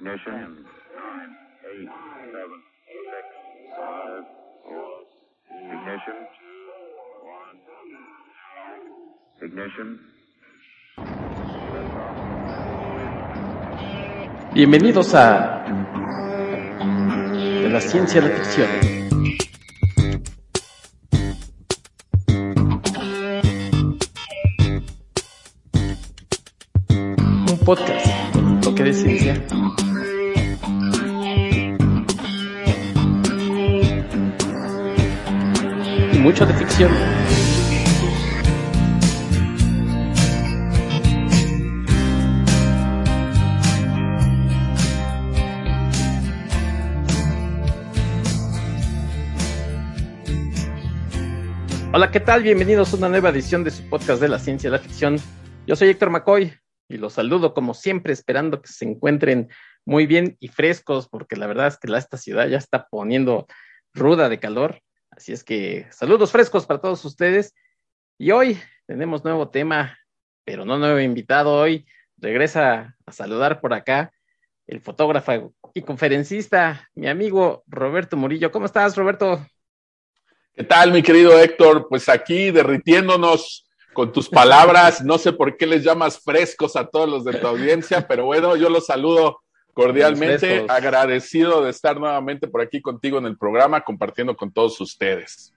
Ignition. Nine, eight, seven, six, five, four. Ignition. Ignition. Bienvenidos a De la ciencia a la ficción. Podcast mucho de ficción. Hola, ¿qué tal? Bienvenidos a una nueva edición de su podcast de la ciencia y la ficción. Yo soy Héctor McCoy y los saludo como siempre, esperando que se encuentren muy bien y frescos, porque la verdad es que esta ciudad ya está poniendo ruda de calor. Así es que saludos frescos para todos ustedes. Y hoy tenemos nuevo tema, pero no nuevo invitado. Hoy regresa a saludar por acá el fotógrafo y conferencista, mi amigo Roberto Murillo. ¿Cómo estás, Roberto? ¿Qué tal, mi querido Héctor? Pues aquí derritiéndonos con tus palabras. No sé por qué les llamas frescos a todos los de tu audiencia, pero bueno, yo los saludo cordialmente, agradecido de estar nuevamente por aquí contigo en el programa, compartiendo con todos ustedes.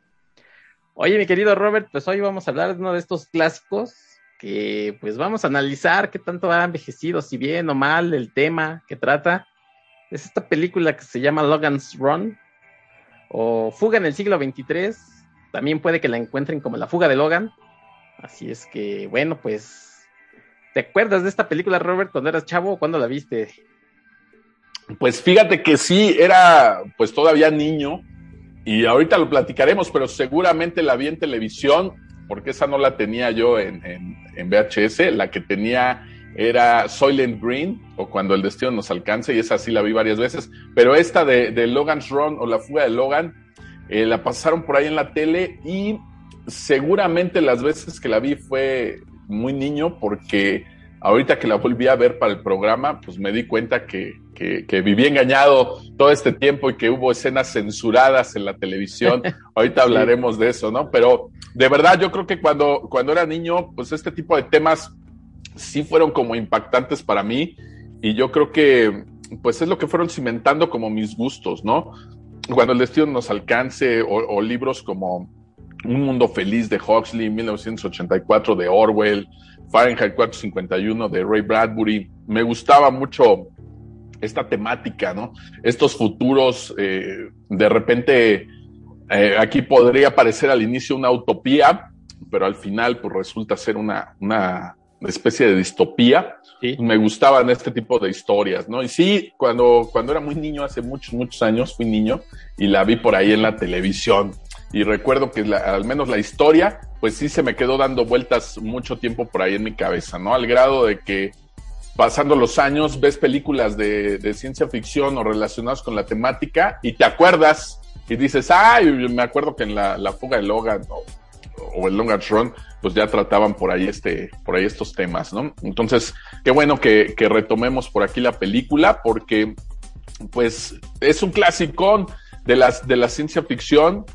Oye, mi querido Robert, pues hoy vamos a hablar de uno de estos clásicos que pues vamos a analizar qué tanto ha envejecido, si bien o mal, el tema que trata. Es esta película que se llama Logan's Run, o Fuga en el siglo XXIII. También puede que la encuentren como la fuga de Logan. Así es que, bueno, pues, ¿te acuerdas de esta película, Robert, cuando eras chavo o cuando la viste? Pues fíjate que sí, era pues todavía niño y ahorita lo platicaremos, pero seguramente la vi en televisión, porque esa no la tenía yo en, en, VHS, la que tenía era Soylent Green o Cuando el Destino nos alcance, y esa sí la vi varias veces, pero esta de, de Logan's Run o La Fuga de Logan, eh, la pasaron por ahí en la tele y seguramente las veces que la vi fue muy niño porque ahorita que la volví a ver para el programa, pues me di cuenta que, que, que, viví engañado todo este tiempo y que hubo escenas censuradas en la televisión. Ahorita hablaremos de eso, ¿no? Pero de verdad yo creo que cuando, cuando era niño, pues este tipo de temas sí fueron como impactantes para mí y yo creo que pues es lo que fueron cimentando como mis gustos, ¿no? Cuando el destino nos alcance o, o libros como Un mundo feliz de Huxley, 1984 de Orwell, Fahrenheit 451 de Ray Bradbury, me gustaba mucho esta temática, ¿no? Estos futuros, eh, de repente, eh, aquí podría parecer al inicio una utopía, pero al final pues resulta ser una, una especie de distopía. Sí. Me gustaban este tipo de historias, ¿no? Y sí, cuando, cuando era muy niño, hace muchos, muchos años, fui niño y la vi por ahí en la televisión. Y recuerdo que la, al menos la historia, pues sí se me quedó dando vueltas mucho tiempo por ahí en mi cabeza, ¿no? Al grado de que pasando los años ves películas de, ciencia ficción o relacionadas con la temática y te acuerdas y dices, ay, me acuerdo que en la, la fuga de Logan o, o el Logan's Run, pues ya trataban por ahí este, por ahí estos temas, ¿no? Entonces, qué bueno que, que retomemos por aquí la película, porque pues es un clásico de las de la ciencia ficción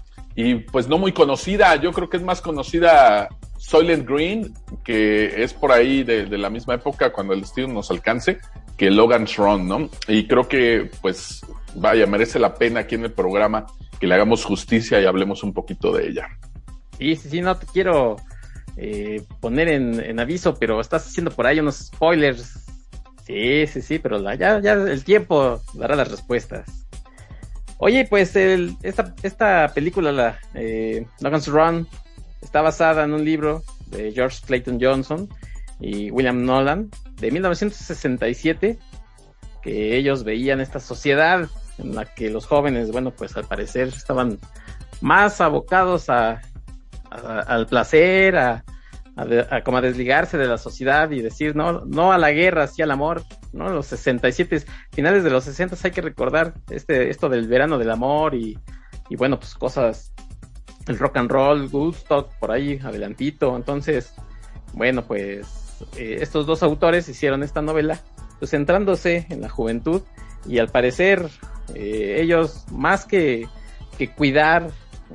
y pues no muy conocida. Yo creo que es más conocida Soylent Green, que es por ahí de, la misma época cuando el destino nos alcance, que Logan's Run, ¿no? Y creo que pues vaya, merece la pena aquí en el programa que le hagamos justicia y hablemos un poquito de ella. Sí, sí, sí, no te quiero eh, poner en, aviso, pero estás haciendo por ahí unos spoilers. Sí, sí, sí, pero ya, ya el tiempo dará las respuestas. Oye, pues el, esta, esta película, la eh, Logan's Run, está basada en un libro de George Clayton Johnson y William Nolan de 1967, que ellos veían esta sociedad en la que los jóvenes, bueno, pues al parecer estaban más abocados a a, al placer, a, como a desligarse de la sociedad y decir no, no a la guerra, sí al amor, ¿no? Los 67, finales de los 60 hay que recordar este, esto del verano del amor y, y bueno, pues cosas, el rock and roll, Woodstock, por ahí adelantito, entonces, bueno, pues eh, estos dos autores hicieron esta novela, pues centrándose en la juventud y al parecer eh, ellos más que, que cuidar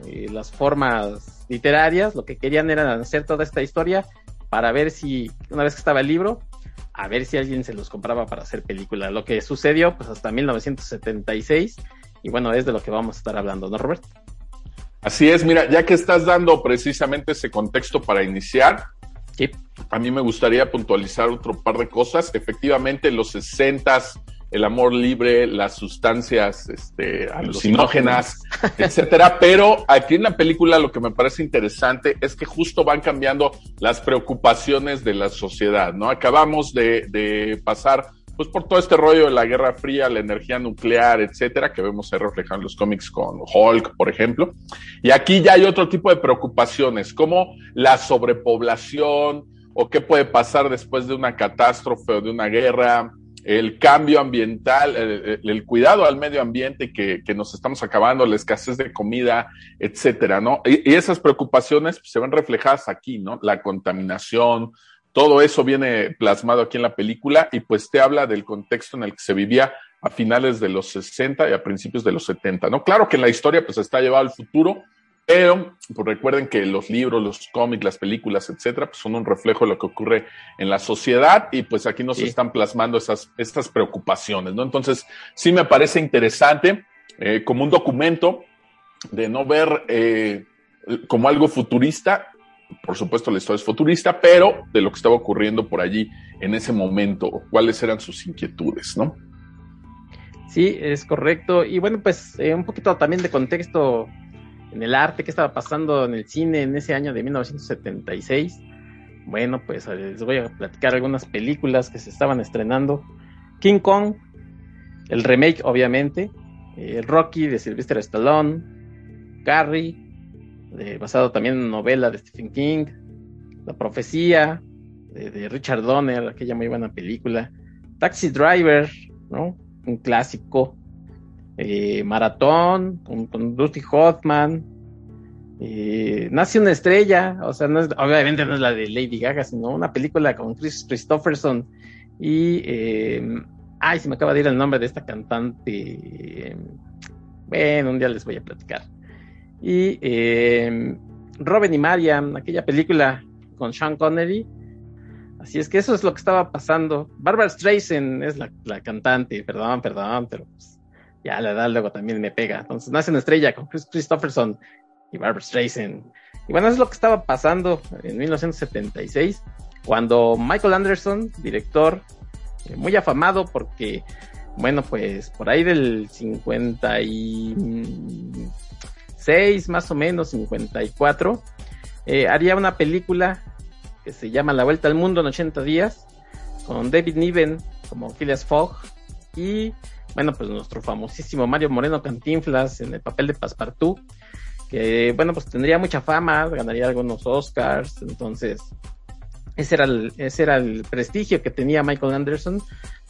eh, las formas literarias, lo que querían era hacer toda esta historia para ver si, una vez que estaba el libro, a ver si alguien se los compraba para hacer película. Lo que sucedió pues hasta 1976 y bueno, es de lo que vamos a estar hablando, ¿no, Roberto? Así es, mira, ya que estás dando precisamente ese contexto para iniciar, sí. a mí me gustaría puntualizar otro par de cosas. Efectivamente, los 60 el amor libre, las sustancias este, alucinógenas, etcétera. Pero aquí en la película lo que me parece interesante es que justo van cambiando las preocupaciones de la sociedad, ¿no? Acabamos de, de pasar pues por todo este rollo de la Guerra Fría, la energía nuclear, etcétera, que vemos ahí reflejado en los cómics con Hulk, por ejemplo. Y aquí ya hay otro tipo de preocupaciones, como la sobrepoblación o qué puede pasar después de una catástrofe o de una guerra, el cambio ambiental, el, cuidado al medio ambiente que, que, nos estamos acabando, la escasez de comida, etcétera, ¿no? Y, y esas preocupaciones pues, se ven reflejadas aquí, ¿no? La contaminación, todo eso viene plasmado aquí en la película y pues te habla del contexto en el que se vivía a finales de los 60 y a principios de los 70, ¿no? Claro que en la historia pues está llevado al futuro, pero pues recuerden que los libros, los cómics, las películas, etcétera, pues son un reflejo de lo que ocurre en la sociedad y pues aquí nos sí. están plasmando esas, estas preocupaciones, ¿no? Entonces, sí me parece interesante eh, como un documento de no ver eh, como algo futurista, por supuesto la historia es futurista, pero de lo que estaba ocurriendo por allí en ese momento, cuáles eran sus inquietudes, ¿no? Sí, es correcto. Y bueno, pues eh, un poquito también de contexto en el arte, qué estaba pasando en el cine en ese año de 1976. Bueno, pues les voy a platicar algunas películas que se estaban estrenando. King Kong, el remake obviamente, eh, Rocky de Sylvester Stallone, Carrie, de, basado también en novela de Stephen King, La Profecía de, de, Richard Donner, aquella muy buena película, Taxi Driver, ¿no? Un clásico, eh, Maratón con, con, Dusty Hoffman, eh, Nace una estrella, o sea, no es, obviamente no es la de Lady Gaga, sino una película con Chris Christopherson y, eh, ay, se me acaba de ir el nombre de esta cantante, bueno, un día les voy a platicar y eh, Robin y Marian, aquella película con Sean Connery. Así es que eso es lo que estaba pasando. Barbara Streisand es la, la cantante, perdón, perdón, pero pues, ya la edad luego también me pega. Entonces nace una estrella con Chris Christopherson y Barbara Streisand. Y bueno, eso es lo que estaba pasando en 1976, cuando Michael Anderson, director, eh, muy afamado porque, bueno, pues por ahí del 50 y 6, más o menos, 54, eh, haría una película que se llama La Vuelta al Mundo en 80 días, con David Niven como Phileas Fogg y, bueno, pues nuestro famosísimo Mario Moreno Cantinflas en el papel de Passepartout, que, bueno, pues tendría mucha fama, ganaría algunos Oscars, entonces, ese era el, ese era el prestigio que tenía Michael Anderson.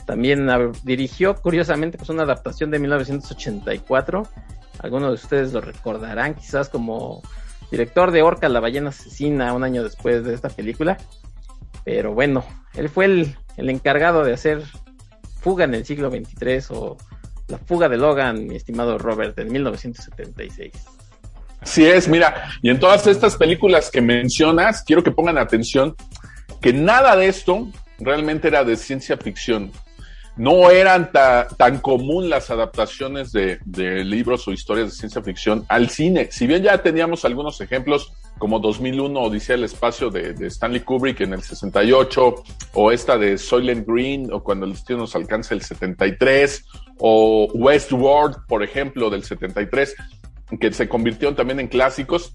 También dirigió, curiosamente, pues una adaptación de 1984 algunos de ustedes lo recordarán quizás como director de Orca, la ballena asesina, un año después de esta película. Pero bueno, él fue el, el encargado de hacer Fuga en el siglo XXIII o La fuga de Logan, mi estimado Robert, en 1976. Así es, mira, y en todas estas películas que mencionas, quiero que pongan atención que nada de esto realmente era de ciencia ficción no eran ta, tan común las adaptaciones de, libros o historias de ciencia ficción al cine. Si bien ya teníamos algunos ejemplos como 2001 Odisea del Espacio de, de, Stanley Kubrick en el 68, o esta de Soylent Green, o Cuando el destino nos alcanza el 73, o Westworld, por ejemplo, del 73, que se convirtieron también en clásicos.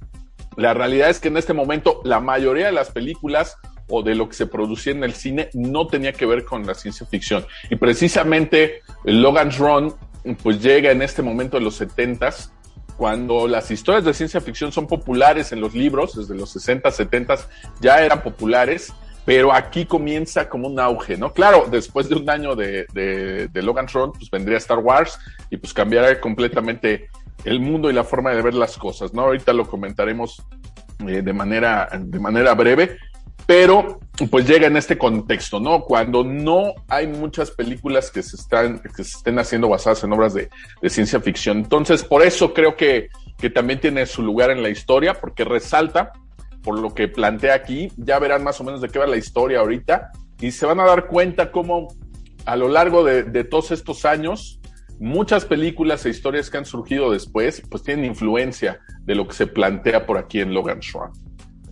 La realidad es que en este momento la mayoría de las películas o de lo que se producía en el cine no tenía que ver con la ciencia ficción. Y precisamente Logan's Run pues llega en este momento de los setentas cuando las historias de ciencia ficción son populares en los libros, desde los 60, 70 ya eran populares, pero aquí comienza como un auge, ¿no? Claro, después de un año de Logan's Run, pues vendría Star Wars y pues cambiará completamente el mundo y la forma de ver las cosas, ¿no? Ahorita lo comentaremos eh, de, manera, de manera breve, pero pues llega en este contexto, ¿no? Cuando no hay muchas películas que se están, que se estén haciendo basadas en obras de, de ciencia ficción. Entonces, por eso creo que, que también tiene su lugar en la historia, porque resalta por lo que plantea aquí, ya verán más o menos de qué va la historia ahorita, y se van a dar cuenta cómo a lo largo de, de todos estos años, muchas películas e historias que han surgido después, pues tienen influencia de lo que se plantea por aquí en Logan Swan.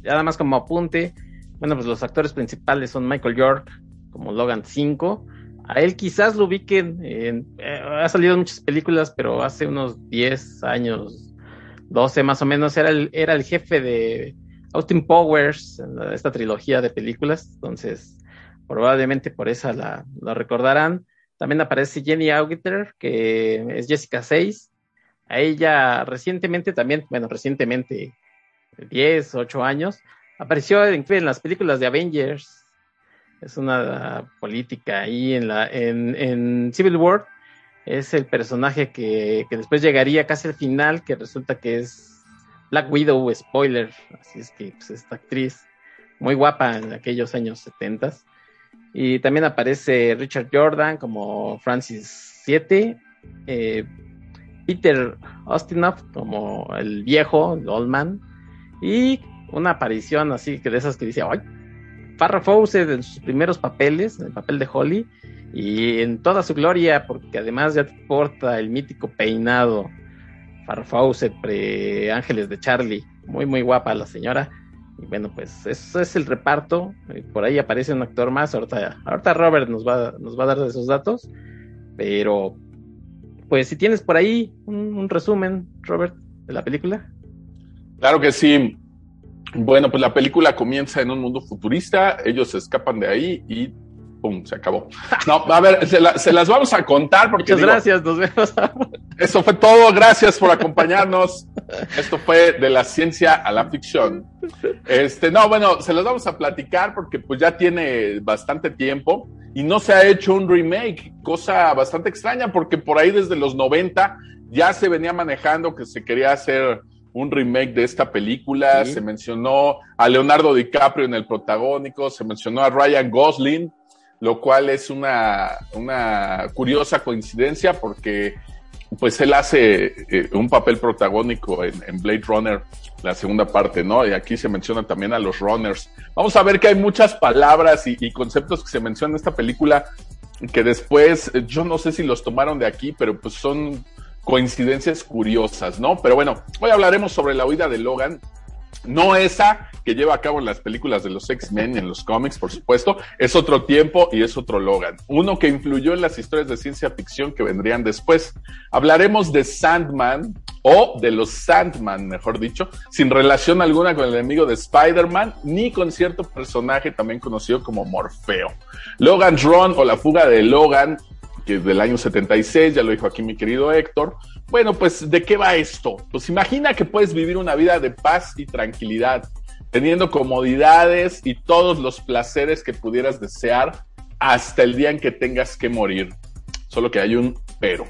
Ya nada más como apunte, bueno, pues los actores principales son Michael York, como Logan 5. A él quizás lo ubiquen, en, eh, ha salido en muchas películas, pero hace unos 10 años, 12 más o menos, era el, era el jefe de Austin Powers en la, esta trilogía de películas. Entonces, probablemente por esa la, recordarán. También aparece Jenny Agutter, que es Jessica 6. A ella recientemente también, bueno, recientemente, 10, 8 años, apareció en, las películas de Avengers. Es una política ahí en la en, en Civil War. Es el personaje que, que, después llegaría casi al final, que resulta que es Black Widow, spoiler. Así es que pues, esta actriz muy guapa en aquellos años 70. Y también aparece Richard Jordan como Francis 7. Eh, Peter Ostinoff como el viejo, el old man. Y una aparición así que de esas que dice, ¡ay! Farrah Fawcett en sus primeros papeles, en el papel de Holly, y en toda su gloria, porque además ya porta el mítico peinado Farrah Fawcett pre Ángeles de Charlie, muy muy guapa la señora. Y bueno, pues eso es el reparto. Por ahí aparece un actor más. Ahorita, ahorita Robert nos va, nos va a dar esos datos. Pero, pues si tienes por ahí un resumen, Robert, de la película. Claro que sí. Bueno, pues la película comienza en un mundo futurista, ellos se escapan de ahí y ¡pum! se acabó. No, a ver, se, la, se las vamos a contar porque. Muchas digo, gracias, nos vemos. Eso fue todo, gracias por acompañarnos. Esto fue de la ciencia a la ficción. Este, no, bueno, se las vamos a platicar porque pues ya tiene bastante tiempo y no se ha hecho un remake, cosa bastante extraña porque por ahí desde los 90 ya se venía manejando que se quería hacer un remake de esta película, sí. se mencionó a Leonardo DiCaprio en el protagónico, se mencionó a Ryan Gosling, lo cual es una, una curiosa coincidencia porque pues él hace eh, un papel protagónico en, en, Blade Runner, la segunda parte, ¿no? Y aquí se menciona también a los runners. Vamos a ver que hay muchas palabras y, y conceptos que se mencionan en esta película que después, yo no sé si los tomaron de aquí, pero pues son coincidencias curiosas, ¿no? Pero bueno, hoy hablaremos sobre la huida de Logan. No esa que lleva a cabo en las películas de los X-Men en los cómics, por supuesto, es otro tiempo y es otro Logan. Uno que influyó en las historias de ciencia ficción que vendrían después. Hablaremos de Sandman o de los Sandman, mejor dicho, sin relación alguna con el enemigo de Spider-Man ni con cierto personaje también conocido como Morfeo. Logan's Run o la fuga de Logan que del año 76, ya lo dijo aquí mi querido Héctor. Bueno, pues, ¿de qué va esto? Pues imagina que puedes vivir una vida de paz y tranquilidad, teniendo comodidades y todos los placeres que pudieras desear hasta el día en que tengas que morir. Solo que hay un pero.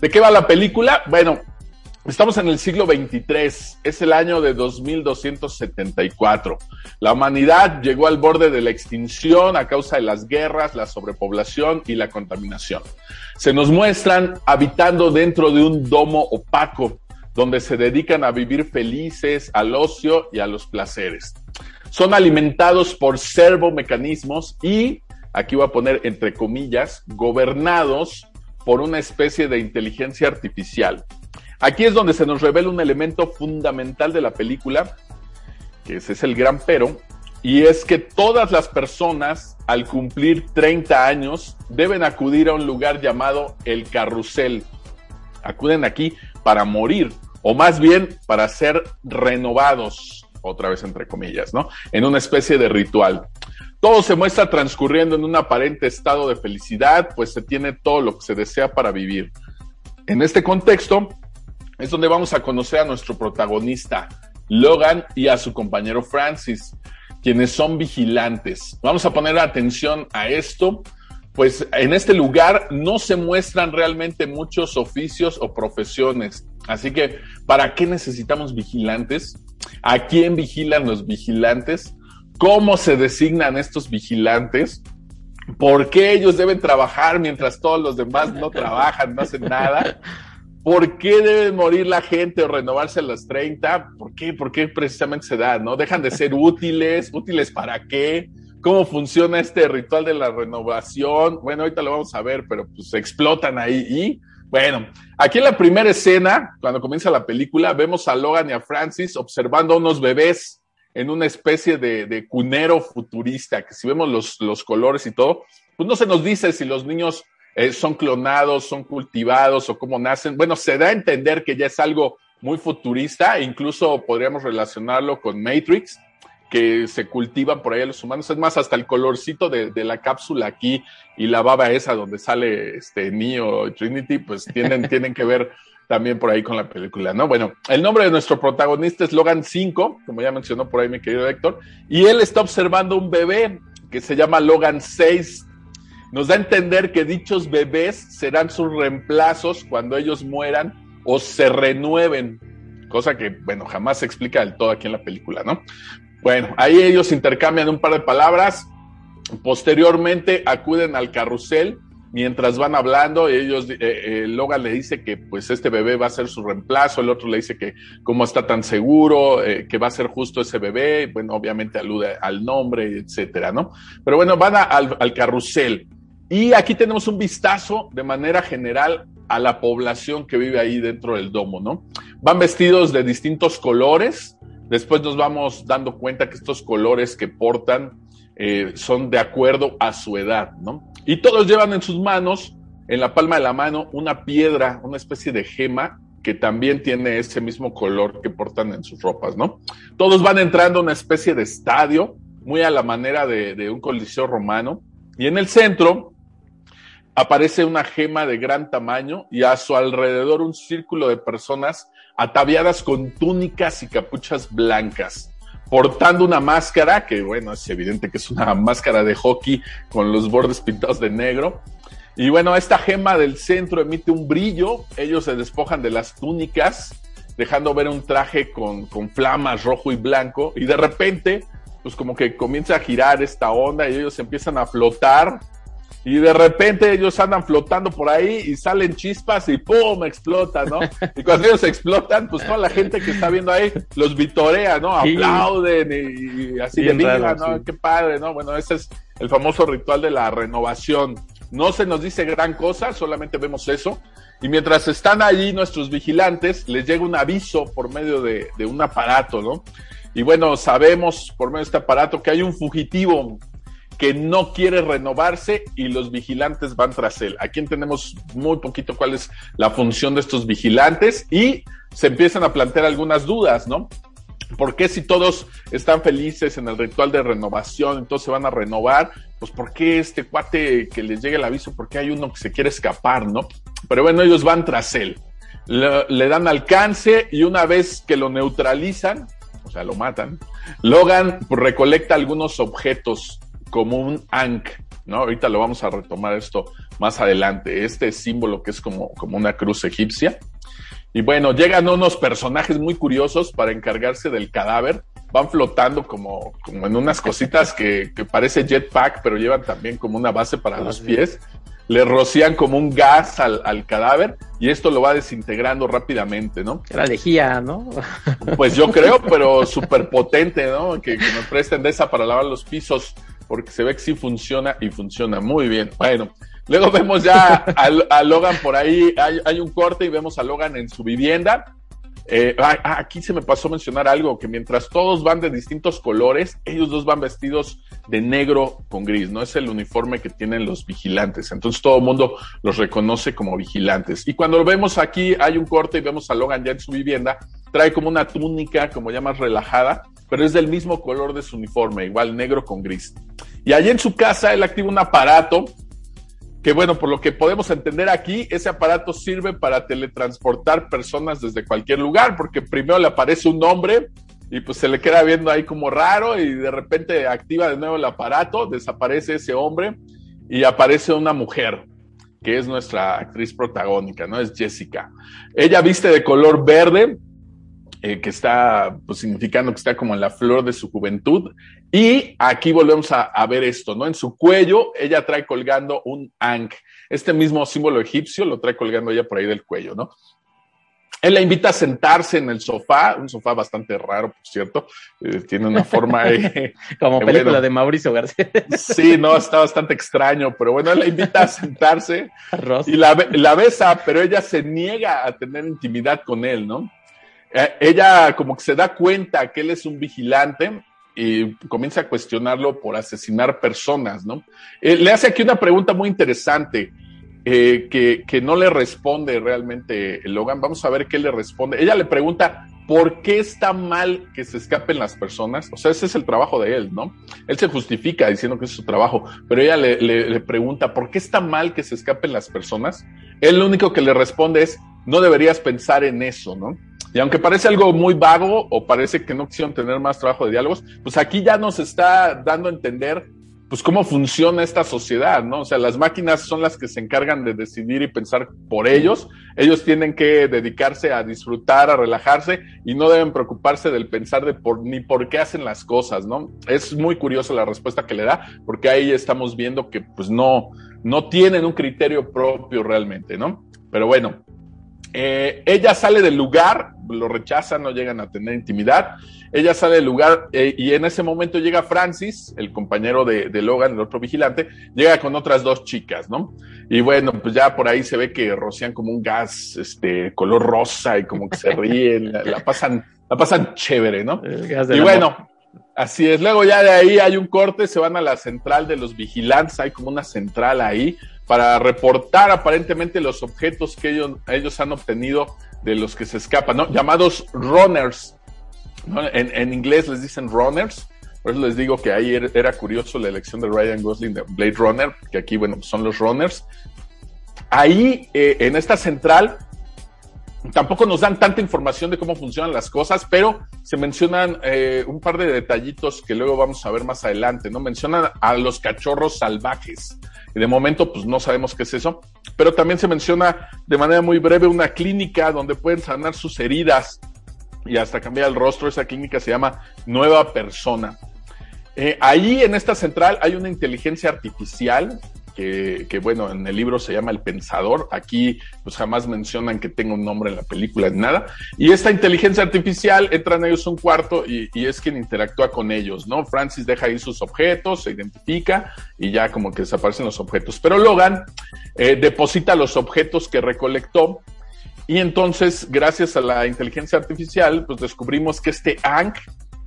¿De qué va la película? Bueno, Estamos en el siglo XXIII, es el año de 2274. La humanidad llegó al borde de la extinción a causa de las guerras, la sobrepoblación y la contaminación. Se nos muestran habitando dentro de un domo opaco, donde se dedican a vivir felices, al ocio y a los placeres. Son alimentados por servomecanismos y, aquí voy a poner entre comillas, gobernados por una especie de inteligencia artificial Aquí es donde se nos revela un elemento fundamental de la película, que ese es el gran pero, y es que todas las personas al cumplir 30 años deben acudir a un lugar llamado el carrusel. Acuden aquí para morir, o más bien para ser renovados, otra vez entre comillas, ¿no? En una especie de ritual. Todo se muestra transcurriendo en un aparente estado de felicidad, pues se tiene todo lo que se desea para vivir. En este contexto, es donde vamos a conocer a nuestro protagonista, Logan, y a su compañero Francis, quienes son vigilantes. Vamos a poner atención a esto, pues en este lugar no se muestran realmente muchos oficios o profesiones. Así que, ¿para qué necesitamos vigilantes? ¿A quién vigilan los vigilantes? cómo se designan estos vigilantes, por qué ellos deben trabajar mientras todos los demás no trabajan, no hacen nada. ¿Por qué debe morir la gente o renovarse a los 30? ¿Por qué? ¿Por qué precisamente se da? ¿No? ¿Dejan de ser útiles? ¿Útiles para qué? ¿Cómo funciona este ritual de la renovación? Bueno, ahorita lo vamos a ver, pero pues explotan ahí. Y bueno, aquí en la primera escena, cuando comienza la película, vemos a Logan y a Francis observando a unos bebés en una especie de, de cunero futurista, que si vemos los, los colores y todo, pues no se nos dice si los niños eh, son clonados, son cultivados o cómo nacen. Bueno, se da a entender que ya es algo muy futurista, incluso podríamos relacionarlo con Matrix, que se cultivan por ahí a los humanos. Es más, hasta el colorcito de, de la cápsula aquí y la baba esa donde sale este Neo Trinity, pues tienen, tienen que ver también por ahí con la película, ¿no? Bueno, el nombre de nuestro protagonista es Logan 5, como ya mencionó por ahí mi querido Héctor, y él está observando un bebé que se llama Logan 6. Nos da a entender que dichos bebés serán sus reemplazos cuando ellos mueran o se renueven, cosa que, bueno, jamás se explica del todo aquí en la película, ¿no? Bueno, ahí ellos intercambian un par de palabras, posteriormente acuden al carrusel mientras van hablando, ellos, eh, eh, Logan le dice que pues este bebé va a ser su reemplazo, el otro le dice que cómo está tan seguro, eh, que va a ser justo ese bebé, bueno, obviamente alude al nombre, etcétera, ¿no? Pero bueno, van a, al, al carrusel. Y aquí tenemos un vistazo de manera general a la población que vive ahí dentro del domo, ¿no? Van vestidos de distintos colores, después nos vamos dando cuenta que estos colores que portan eh, son de acuerdo a su edad, ¿no? Y todos llevan en sus manos, en la palma de la mano, una piedra, una especie de gema que también tiene ese mismo color que portan en sus ropas, ¿no? Todos van entrando a una especie de estadio, muy a la manera de, de un coliseo romano, y en el centro aparece una gema de gran tamaño y a su alrededor un círculo de personas ataviadas con túnicas y capuchas blancas portando una máscara, que bueno, es evidente que es una máscara de hockey con los bordes pintados de negro. Y bueno, esta gema del centro emite un brillo, ellos se despojan de las túnicas, dejando ver un traje con, con flamas rojo y blanco, y de repente, pues como que comienza a girar esta onda y ellos empiezan a flotar y de repente ellos andan flotando por ahí y salen chispas y ¡pum! explotan, ¿no? Y cuando ellos explotan, pues toda la gente que está viendo ahí los vitorea, ¿no? Sí. Aplauden y, y así de raro, ¿no? sí. Qué padre, ¿no? Bueno, ese es el famoso ritual de la renovación. No se nos dice gran cosa, solamente vemos eso. Y mientras están allí nuestros vigilantes, les llega un aviso por medio de, de un aparato, ¿no? Y bueno, sabemos por medio de este aparato que hay un fugitivo que no quiere renovarse y los vigilantes van tras él. Aquí entendemos muy poquito cuál es la función de estos vigilantes y se empiezan a plantear algunas dudas, ¿no? ¿Por qué si todos están felices en el ritual de renovación, entonces se van a renovar? Pues ¿por qué este cuate que les llegue el aviso? ¿Por qué hay uno que se quiere escapar, no? Pero bueno, ellos van tras él. Le, dan alcance y una vez que lo neutralizan, o sea, lo matan, Logan recolecta algunos objetos como un Ankh, ¿no? Ahorita lo vamos a retomar esto más adelante, este símbolo que es como, como una cruz egipcia. Y bueno, llegan unos personajes muy curiosos para encargarse del cadáver. Van flotando como, como en unas cositas que, que parece jetpack, pero llevan también como una base para Ah, los sí. pies. Le rocían como un gas al, al cadáver y esto lo va desintegrando rápidamente, ¿no? Era lejía, ¿no? Pues yo creo, pero súper potente, ¿no? Que, que me presten de esa para lavar los pisos, porque se ve que sí funciona y funciona muy bien. Bueno, luego vemos ya a, Logan por ahí, hay, un corte y vemos a Logan en su vivienda. Eh, ah, aquí se me pasó mencionar algo, que mientras todos van de distintos colores, ellos dos van vestidos de negro con gris, ¿no? Es el uniforme que tienen los vigilantes. Entonces todo el mundo los reconoce como vigilantes. Y cuando lo vemos aquí, hay un corte y vemos a Logan ya en su vivienda, trae como una túnica, como ya más relajada, pero es del mismo color de su uniforme, igual negro con gris. Y allí en su casa él activa un aparato que bueno, por lo que podemos entender aquí, ese aparato sirve para teletransportar personas desde cualquier lugar, porque primero le aparece un nombre y pues se le queda viendo ahí como raro y de repente activa de nuevo el aparato, desaparece ese hombre y aparece una mujer que es nuestra actriz protagónica, ¿no? Es Jessica. Ella viste de color verde eh, que está pues, significando que está como en la flor de su juventud. Y aquí volvemos a, a, ver esto, ¿no? En su cuello ella trae colgando un ankh. Este mismo símbolo egipcio lo trae colgando ella por ahí del cuello, ¿no? Él la invita a sentarse en el sofá, un sofá bastante raro, por cierto. Eh, tiene una forma. Como película bueno, de Mauricio García. sí, no, está bastante extraño, pero bueno, él la invita a sentarse y la, la, besa, pero ella se niega a tener intimidad con él, ¿no? Eh, ella como que se da cuenta que él es un vigilante y comienza a cuestionarlo por asesinar personas, ¿no? Eh, le hace aquí una pregunta muy interesante. Eh, que, que, no le responde realmente Logan. Vamos a ver qué le responde. Ella le pregunta, ¿por qué está mal que se escapen las personas? O sea, ese es el trabajo de él, ¿no? Él se justifica diciendo que es su trabajo, pero ella le, le, le pregunta, ¿por qué está mal que se escapen las personas? Él lo único que le responde es, no deberías pensar en eso, ¿no? Y aunque parece algo muy vago o parece que no quisieron tener más trabajo de diálogos, pues aquí ya nos está dando a entender pues cómo funciona esta sociedad, ¿no? O sea, las máquinas son las que se encargan de decidir y pensar por ellos. Ellos tienen que dedicarse a disfrutar, a relajarse y no deben preocuparse del pensar de por ni por qué hacen las cosas, ¿no? Es muy curiosa la respuesta que le da, porque ahí estamos viendo que pues no, no tienen un criterio propio realmente, ¿no? Pero bueno, eh, ella sale del lugar, lo rechazan, no llegan a tener intimidad. Ella sale del lugar eh, y en ese momento llega Francis, el compañero de, de, Logan, el otro vigilante, llega con otras dos chicas, ¿no? Y bueno, pues ya por ahí se ve que rocian como un gas, este, color rosa y como que se ríen, la, la pasan, la pasan chévere, ¿no? Y bueno, así es. Luego ya de ahí hay un corte, se van a la central de los vigilantes, hay como una central ahí para reportar aparentemente los objetos que ellos, ellos han obtenido de los que se escapan, ¿no? Llamados runners. En, inglés les dicen runners. Por eso les digo que ahí era, era, curioso la elección de Ryan Gosling de Blade Runner, que aquí, bueno, son los runners. Ahí, eh, en esta central, tampoco nos dan tanta información de cómo funcionan las cosas, pero se mencionan eh, un par de detallitos que luego vamos a ver más adelante, ¿no? Mencionan a los cachorros salvajes. De momento, pues no sabemos qué es eso. Pero también se menciona de manera muy breve una clínica donde pueden sanar sus heridas y hasta cambiar el rostro. Esa clínica se llama Nueva Persona. Eh, ahí en esta central hay una inteligencia artificial que, bueno, en el libro se llama El Pensador. Aquí, pues jamás mencionan que tenga un nombre en la película ni nada. Y esta inteligencia artificial entran ellos a un cuarto y, y, es quien interactúa con ellos, ¿no? Francis deja ahí sus objetos, se identifica y ya como que desaparecen los objetos. Pero Logan eh, deposita los objetos que recolectó. Y entonces, gracias a la inteligencia artificial, pues descubrimos que este Ankh,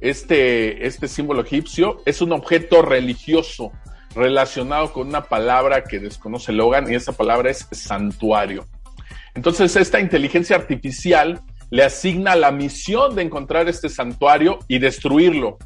este, este símbolo egipcio, es un objeto religioso relacionado con una palabra que desconoce Logan y esa palabra es santuario. Entonces esta inteligencia artificial le asigna la misión de encontrar este santuario y destruirlo.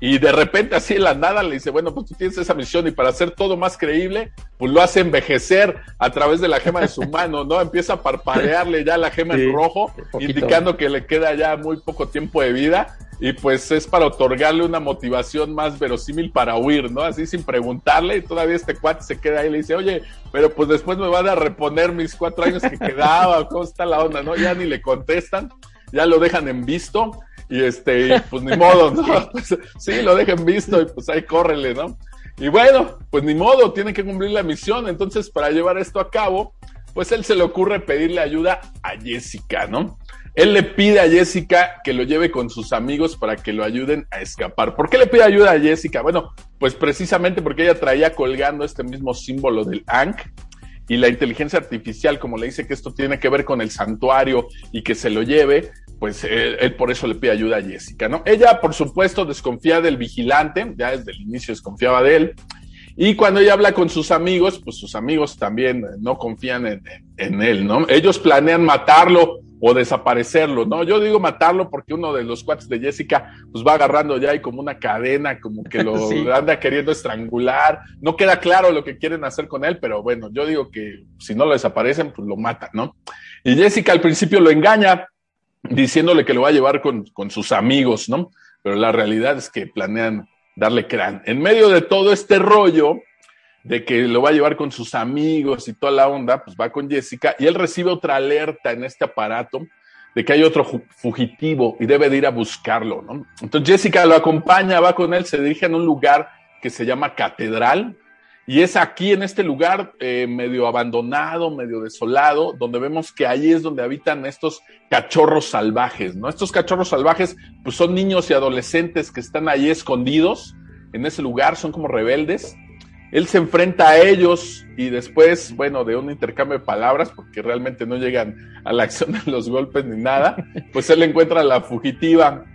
Y de repente así en la nada le dice, bueno, pues tú tienes esa misión y para hacer todo más creíble, pues lo hace envejecer a través de la gema de su mano, ¿no? Empieza a parpadearle ya la gema sí, en rojo, indicando que le queda ya muy poco tiempo de vida y pues es para otorgarle una motivación más verosímil para huir, ¿no? Así sin preguntarle y todavía este cuate se queda ahí y le dice, oye, pero pues después me van a reponer mis cuatro años que quedaba, ¿cómo está la onda, no? Ya ni le contestan, ya lo dejan en visto y este, pues ni modo, ¿no? Pues, sí, lo dejan visto y pues ahí córrele, ¿no? Y bueno, pues ni modo, tiene que cumplir la misión, entonces para llevar esto a cabo, pues él se le ocurre pedirle ayuda a Jessica, ¿no? Él le pide a Jessica que lo lleve con sus amigos para que lo ayuden a escapar. ¿Por qué le pide ayuda a Jessica? Bueno, pues precisamente porque ella traía colgando este mismo símbolo del Ankh y la inteligencia artificial, como le dice que esto tiene que ver con el santuario y que se lo lleve, pues él, él, por eso le pide ayuda a Jessica, ¿no? Ella, por supuesto, desconfía del vigilante, ya desde el inicio desconfiaba de él. Y cuando ella habla con sus amigos, pues sus amigos también no confían en, en él, ¿no? Ellos planean matarlo o desaparecerlo, ¿no? Yo digo matarlo porque uno de los cuates de Jessica pues va agarrando ya y como una cadena, como que lo sí. anda queriendo estrangular. No queda claro lo que quieren hacer con él, pero bueno, yo digo que si no lo desaparecen, pues lo matan, ¿no? Y Jessica al principio lo engaña diciéndole que lo va a llevar con, con sus amigos, ¿no? Pero la realidad es que planean darle crán. En medio de todo este rollo, de que lo va a llevar con sus amigos y toda la onda, pues va con Jessica y él recibe otra alerta en este aparato de que hay otro fugitivo y debe de ir a buscarlo, ¿no? Entonces Jessica lo acompaña, va con él, se dirige a un lugar que se llama Catedral, y es aquí en este lugar eh, medio abandonado, medio desolado, donde vemos que ahí es donde habitan estos cachorros salvajes, ¿no? Estos cachorros salvajes, pues son niños y adolescentes que están ahí escondidos en ese lugar, son como rebeldes. Él se enfrenta a ellos y después, bueno, de un intercambio de palabras, porque realmente no llegan a la acción de los golpes ni nada, pues él encuentra a la fugitiva.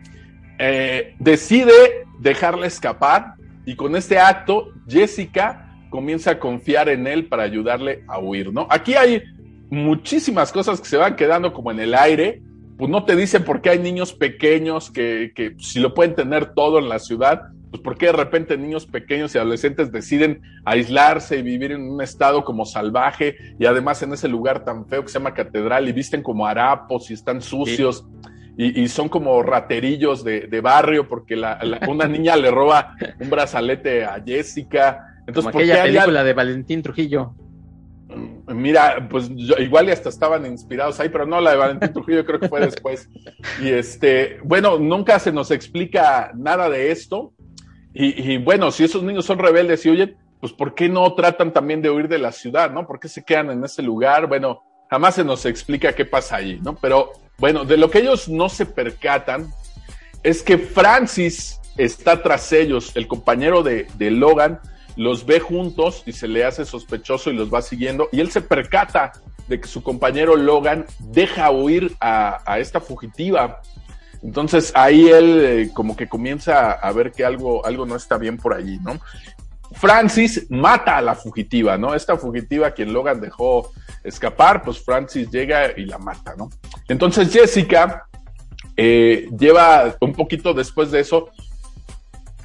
Eh, decide dejarla escapar y con este acto, Jessica comienza a confiar en él para ayudarle a huir, ¿no? Aquí hay muchísimas cosas que se van quedando como en el aire, pues no te dicen por qué hay niños pequeños que, que si lo pueden tener todo en la ciudad, pues por qué de repente niños pequeños y adolescentes deciden aislarse y vivir en un estado como salvaje y además en ese lugar tan feo que se llama catedral y visten como harapos y están sucios. Y, son como raterillos de, barrio porque una niña le roba un brazalete a Jessica entonces, Como aquella película de Valentín Trujillo. Mira, pues igual y hasta estaban inspirados ahí, pero no, la de Valentín Trujillo creo que fue después. Y este, bueno, nunca se nos explica nada de esto. Y, bueno, si esos niños son rebeldes y oyen, pues ¿por qué no tratan también de huir de la ciudad, no? ¿Por qué se quedan en ese lugar? Bueno, jamás se nos explica qué pasa ahí, ¿no? Pero bueno, de lo que ellos no se percatan es que Francis está tras ellos, el compañero de, de Logan, los ve juntos y se le hace sospechoso y los va siguiendo y él se percata de que su compañero Logan deja huir a, esta fugitiva. Entonces ahí él eh, como que comienza a ver que algo, algo no está bien por allí, ¿no? Francis mata a la fugitiva, ¿no? Esta fugitiva quien Logan dejó escapar, pues Francis llega y la mata, ¿no? Entonces Jessica eh, lleva un poquito después de eso,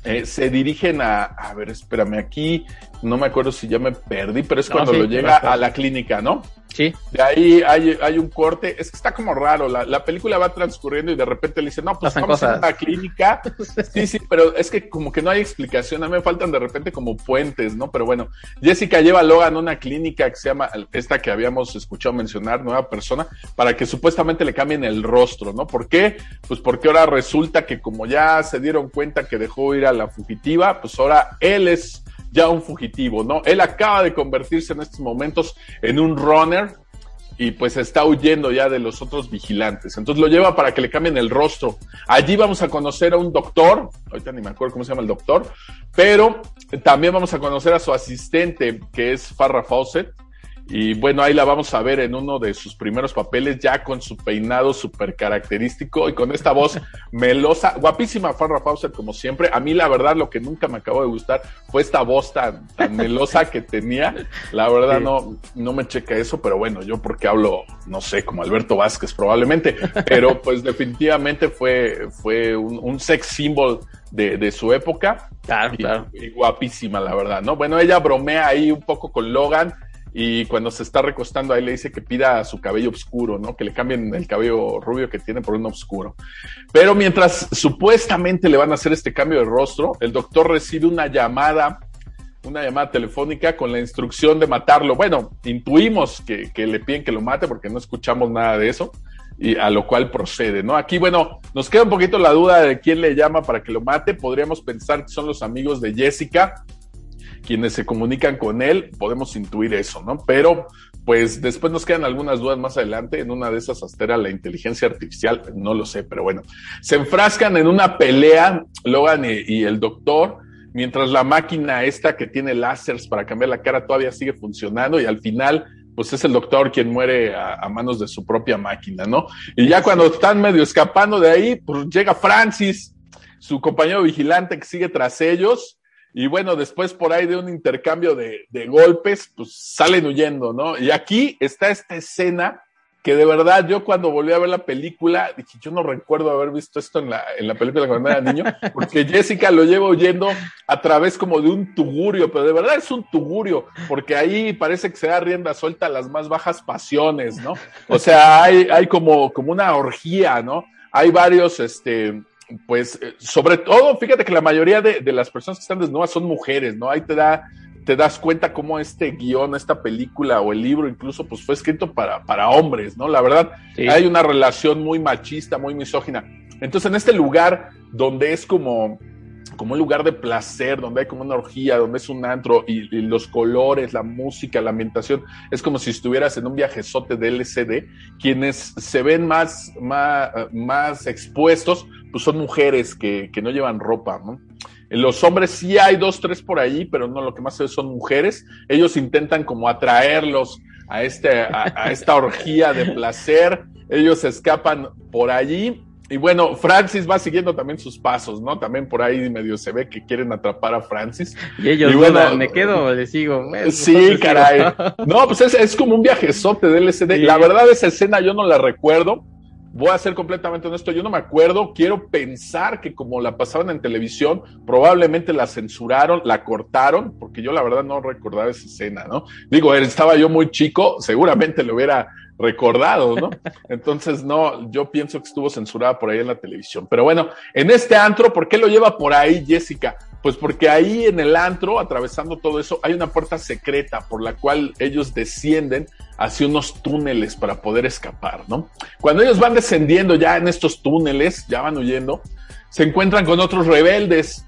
eh, se dirigen a, a ver, espérame aquí, no me acuerdo si ya me perdí, pero es cuando lo llega a la clínica, ¿no? Sí. De ahí hay, hay un corte, es que está como raro, la, la, película va transcurriendo y de repente le dicen, no, pues vamos a la clínica. sí, sí, pero es que como que no hay explicación, a mí me faltan de repente como puentes, ¿no? Pero bueno, Jessica lleva a Logan a una clínica que se llama, esta que habíamos escuchado mencionar, nueva persona, para que supuestamente le cambien el rostro, ¿no? ¿Por qué? Pues porque ahora resulta que como ya se dieron cuenta que dejó ir a la fugitiva, pues ahora él es ya un fugitivo, ¿no? Él acaba de convertirse en estos momentos en un runner y pues está huyendo ya de los otros vigilantes. Entonces lo lleva para que le cambien el rostro. Allí vamos a conocer a un doctor, ahorita ni me acuerdo cómo se llama el doctor, pero también vamos a conocer a su asistente, que es Farrah Fawcett, y bueno, ahí la vamos a ver en uno de sus primeros papeles, ya con su peinado súper característico y con esta voz melosa, guapísima Farrah Fawcett como siempre. A mí la verdad lo que nunca me acabó de gustar fue esta voz tan, tan melosa que tenía. La verdad no, no me checa eso, pero bueno, yo porque hablo, no sé, como Alberto Vázquez probablemente, pero pues definitivamente fue, fue un, sex symbol de, de, su época. Claro, claro. Y guapísima, la verdad, ¿no? Bueno, ella bromea ahí un poco con Logan y cuando se está recostando ahí le dice que pida su cabello oscuro, ¿no? Que le cambien el cabello rubio que tiene por uno oscuro. Pero mientras supuestamente le van a hacer este cambio de rostro, el doctor recibe una llamada, una llamada telefónica con la instrucción de matarlo. Bueno, intuimos que, que le piden que lo mate porque no escuchamos nada de eso y a lo cual procede, ¿no? Aquí, bueno, nos queda un poquito la duda de quién le llama para que lo mate. Podríamos pensar que son los amigos de Jessica, quienes se comunican con él, podemos intuir eso, ¿no? Pero pues después nos quedan algunas dudas más adelante. En una de esas hasta la inteligencia artificial, no lo sé, pero bueno. Se enfrascan en una pelea, Logan y, el doctor, mientras la máquina esta que tiene láseres para cambiar la cara todavía sigue funcionando y al final pues es el doctor quien muere a, a, manos de su propia máquina, ¿no? Y ya cuando están medio escapando de ahí, pues llega Francis, su compañero vigilante que sigue tras ellos, y bueno, después por ahí de un intercambio de, golpes, pues salen huyendo, ¿no? Y aquí está esta escena que de verdad yo cuando volví a ver la película, dije, yo no recuerdo haber visto esto en la, en la película cuando era niño, porque Jessica lo lleva huyendo a través como de un tugurio, pero de verdad es un tugurio, porque ahí parece que se da rienda suelta a las más bajas pasiones, ¿no? O sea, hay, hay como, como una orgía, ¿no? Hay varios, este, pues, eh, sobre todo, fíjate que la mayoría de, las personas que están desnudas son mujeres, ¿no? Ahí te da te das cuenta cómo este guion, esta película o el libro incluso, pues fue escrito para, para hombres, ¿no? La verdad, Sí. hay una relación muy machista, muy misógina. Entonces, en este lugar donde es como, como un lugar de placer, donde hay como una orgía, donde es un antro y, y los colores, la música, la ambientación, es como si estuvieras en un viajezote de LCD. Quienes se ven más, más, más expuestos, pues son mujeres que, que no llevan ropa, ¿no? En los hombres sí hay dos, tres por ahí, pero no, lo que más se ve son mujeres. Ellos intentan como atraerlos a, este, a, a esta orgía de placer. Ellos escapan por allí. Y bueno, Francis va siguiendo también sus pasos, ¿no? También por ahí medio se ve que quieren atrapar a Francis. Y ellos Y bueno, dudan, ¿me quedo o le sigo? Mejor Sí, sigo. caray. No, pues es, es como un viajezote del LSD. Sí. La verdad, esa escena yo no la recuerdo. Voy a ser completamente honesto, yo no me acuerdo. Quiero pensar que como la pasaban en televisión, probablemente la censuraron, la cortaron, porque yo la verdad no recordaba esa escena, ¿no? Digo, estaba yo muy chico, seguramente lo hubiera recordado, ¿no? Entonces, no, yo pienso que estuvo censurada por ahí en la televisión. Pero bueno, en este antro, ¿por qué lo lleva por ahí Jessica? Pues porque ahí en el antro, atravesando todo eso, hay una puerta secreta por la cual ellos descienden hacia unos túneles para poder escapar, ¿no? Cuando ellos van descendiendo ya en estos túneles, ya van huyendo, se encuentran con otros rebeldes.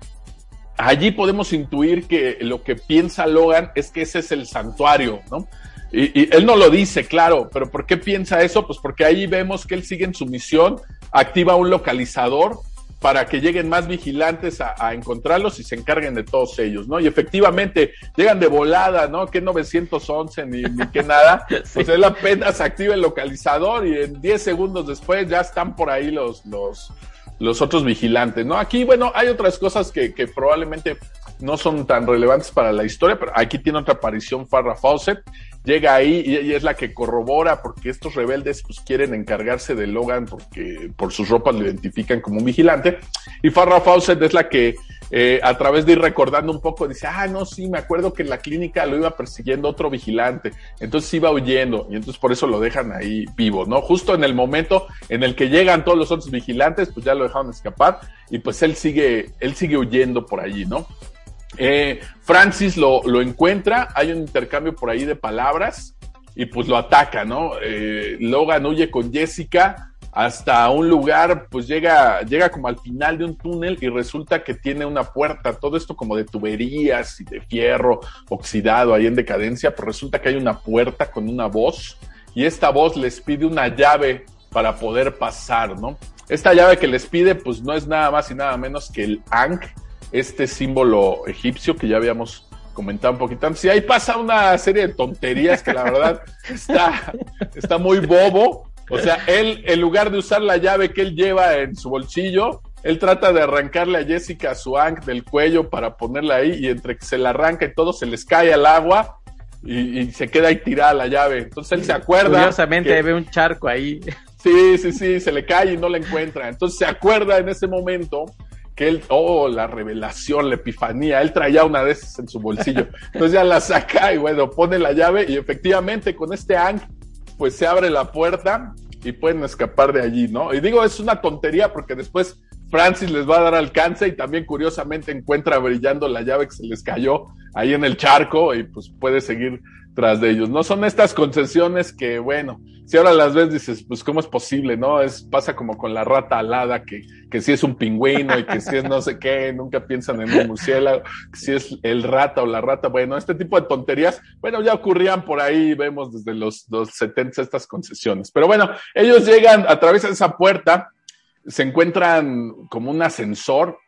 Allí podemos intuir que lo que piensa Logan es que ese es el santuario, ¿no? Y, y él no lo dice, claro, pero ¿por qué piensa eso? Pues porque ahí vemos que él sigue en su misión, activa un localizador para que lleguen más vigilantes a, a, encontrarlos y se encarguen de todos ellos, ¿no? Y efectivamente llegan de volada, ¿no? Que 911 ni, ni que nada. sí. Pues él apenas activa el localizador y en 10 segundos después ya están por ahí los, los, los otros vigilantes, ¿no? Aquí, bueno, hay otras cosas que, que probablemente no son tan relevantes para la historia, pero aquí tiene otra aparición Farrah Fawcett, llega ahí y, es la que corrobora porque estos rebeldes pues quieren encargarse de Logan porque por sus ropas lo identifican como un vigilante y Farrah Fawcett es la que eh, a través de ir recordando un poco dice, ah, no, sí, me acuerdo que en la clínica lo iba persiguiendo otro vigilante, entonces iba huyendo y entonces por eso lo dejan ahí vivo, ¿no? Justo en el momento en el que llegan todos los otros vigilantes, pues ya lo dejaron escapar y pues él sigue, él sigue huyendo por allí, ¿no? Eh, Francis lo, lo, encuentra, hay un intercambio por ahí de palabras y pues lo ataca, ¿no? Eh, Logan huye con Jessica hasta un lugar, pues llega, llega como al final de un túnel y resulta que tiene una puerta, todo esto como de tuberías y de fierro oxidado ahí en decadencia, pues resulta que hay una puerta con una voz y esta voz les pide una llave para poder pasar, ¿no? Esta llave que les pide, pues no es nada más y nada menos que el Ankh, este símbolo egipcio que ya habíamos comentado un poquito antes. Y ahí pasa una serie de tonterías que la verdad está, está muy bobo. O sea, él, en lugar de usar la llave que él lleva en su bolsillo, él trata de arrancarle a Jessica su ankh del cuello para ponerla ahí y entre que se la arranca y todo se les cae al agua y, y se queda ahí tirada la llave. Entonces él se acuerda. Curiosamente que, ve un charco ahí. Sí, sí, sí, se le cae y no la encuentra. Entonces se acuerda en ese momento que él, oh, la revelación, la epifanía, él traía una de esas en su bolsillo. Entonces ya la saca y bueno, pone la llave y efectivamente con este Ankh, pues se abre la puerta y pueden escapar de allí, ¿no? Y digo, es una tontería porque después Francis les va a dar alcance y también curiosamente encuentra brillando la llave que se les cayó ahí en el charco y pues puede seguir tras de ellos. No son estas concesiones que, bueno, si ahora las ves dices, pues cómo es posible, ¿no? Es, pasa como con la rata alada, que, que si es un pingüino y que si es no sé qué, nunca piensan en un murciélago, si es el rata o la rata, bueno, este tipo de tonterías, bueno, ya ocurrían por ahí, vemos desde los, los 70 estas concesiones. Pero bueno, ellos llegan, atraviesan esa puerta, se encuentran como un ascensor,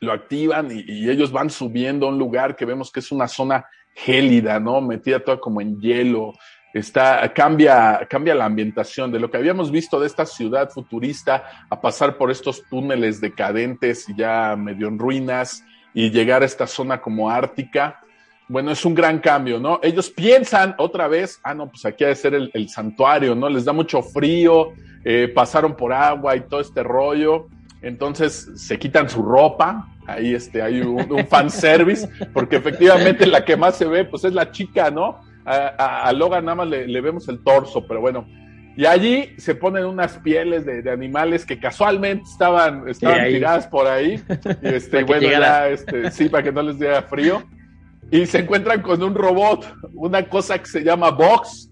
lo activan y ellos van subiendo a un lugar que vemos que es una zona gélida, ¿no? Metida toda como en hielo. Está, cambia, cambia la ambientación de lo que habíamos visto de esta ciudad futurista a pasar por estos túneles decadentes y ya medio en ruinas y llegar a esta zona como ártica. Bueno, es un gran cambio, ¿no? Ellos piensan otra vez, ah, no, pues aquí ha de ser el, santuario, ¿no? Les da mucho frío, eh, pasaron por agua y todo este rollo. Entonces se quitan su ropa, ahí este, hay un, un fanservice, porque efectivamente la que más se ve, pues es la chica, ¿no? A, a, a Logan nada más le, le, vemos el torso, pero bueno. Y allí se ponen unas pieles de, de animales que casualmente estaban, estaban tiradas por ahí. Y este, bueno, ya, este, sí, para que no les diera frío. y se encuentran con un robot, una cosa que se llama Vox,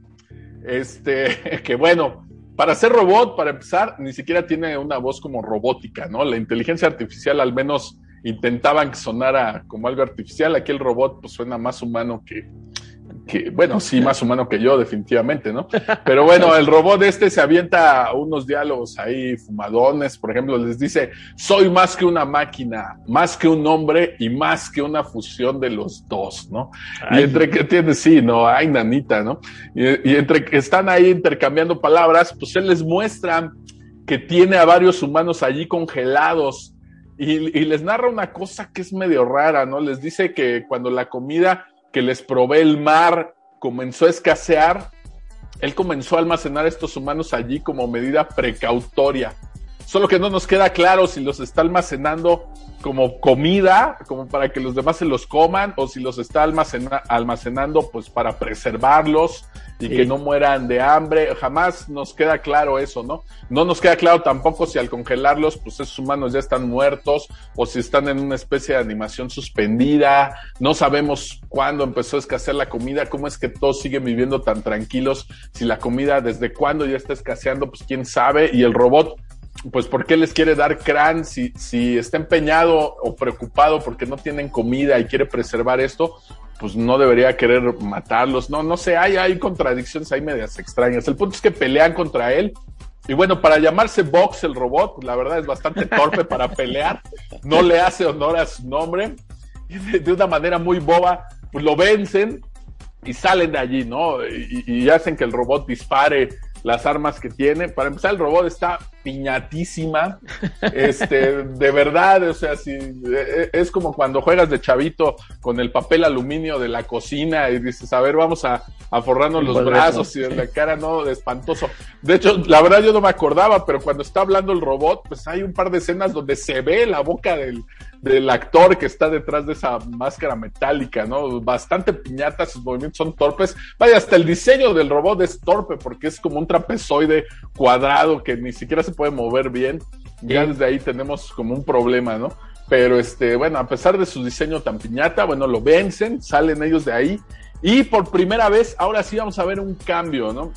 este, que bueno, para ser robot, para empezar, ni siquiera tiene una voz como robótica, ¿no? La inteligencia artificial al menos intentaban que sonara como algo artificial, aquí el robot pues suena más humano que, que, bueno, sí, más humano que yo, definitivamente, ¿no? Pero bueno, el robot este se avienta unos diálogos ahí fumadones, por ejemplo, les dice, soy más que una máquina, más que un hombre y más que una fusión de los dos, ¿no? Y entre que tiene, sí, no, ay, nanita, ¿no? Y, y entre que están ahí intercambiando palabras, pues él les muestra que tiene a varios humanos allí congelados y, les narra una cosa que es medio rara, ¿no? Les dice que cuando la comida que les provee el mar comenzó a escasear, él comenzó a almacenar estos humanos allí como medida precautoria. Solo que no nos queda claro si los está almacenando como comida, como para que los demás se los coman, o si los está almacena almacenando pues para preservarlos y sí. que no mueran de hambre. Jamás nos queda claro eso, ¿no? No nos queda claro tampoco si al congelarlos, pues esos humanos ya están muertos o si están en una especie de animación suspendida. No sabemos cuándo empezó a escasear la comida, cómo es que todos siguen viviendo tan tranquilos. Si la comida desde cuándo ya está escaseando, pues quién sabe. Y el robot pues ¿por qué les quiere dar crán si, está empeñado o preocupado porque no tienen comida y quiere preservar esto? Pues no debería querer matarlos. No, no sé, hay, hay contradicciones ahí medias extrañas. El punto es que pelean contra él. Y bueno, para llamarse Box el robot, la verdad es bastante torpe para pelear. No le hace honor a su nombre. De, de una manera muy boba, pues lo vencen y salen de allí, ¿no? Y, y hacen que el robot dispare las armas que tiene. Para empezar, el robot está piñatísima. Este, de verdad, o sea, si es como cuando juegas de chavito con el papel aluminio de la cocina y dices, a ver, vamos a, a forrarnos los brazos y la cara, no, de espantoso. De hecho, la verdad yo no me acordaba, pero cuando está hablando el robot, pues hay un par de escenas donde se ve la boca del, del actor que está detrás de esa máscara metálica, ¿no? Bastante piñata, sus movimientos son torpes. Vaya, hasta el diseño del robot es torpe porque es como un trapezoide cuadrado que ni siquiera se puede mover bien. Ya desde ahí tenemos como un problema, ¿no? Pero este, bueno, a pesar de su diseño tan piñata, bueno, lo vencen, salen ellos de ahí. Y por primera vez, ahora sí vamos a ver un cambio, ¿no?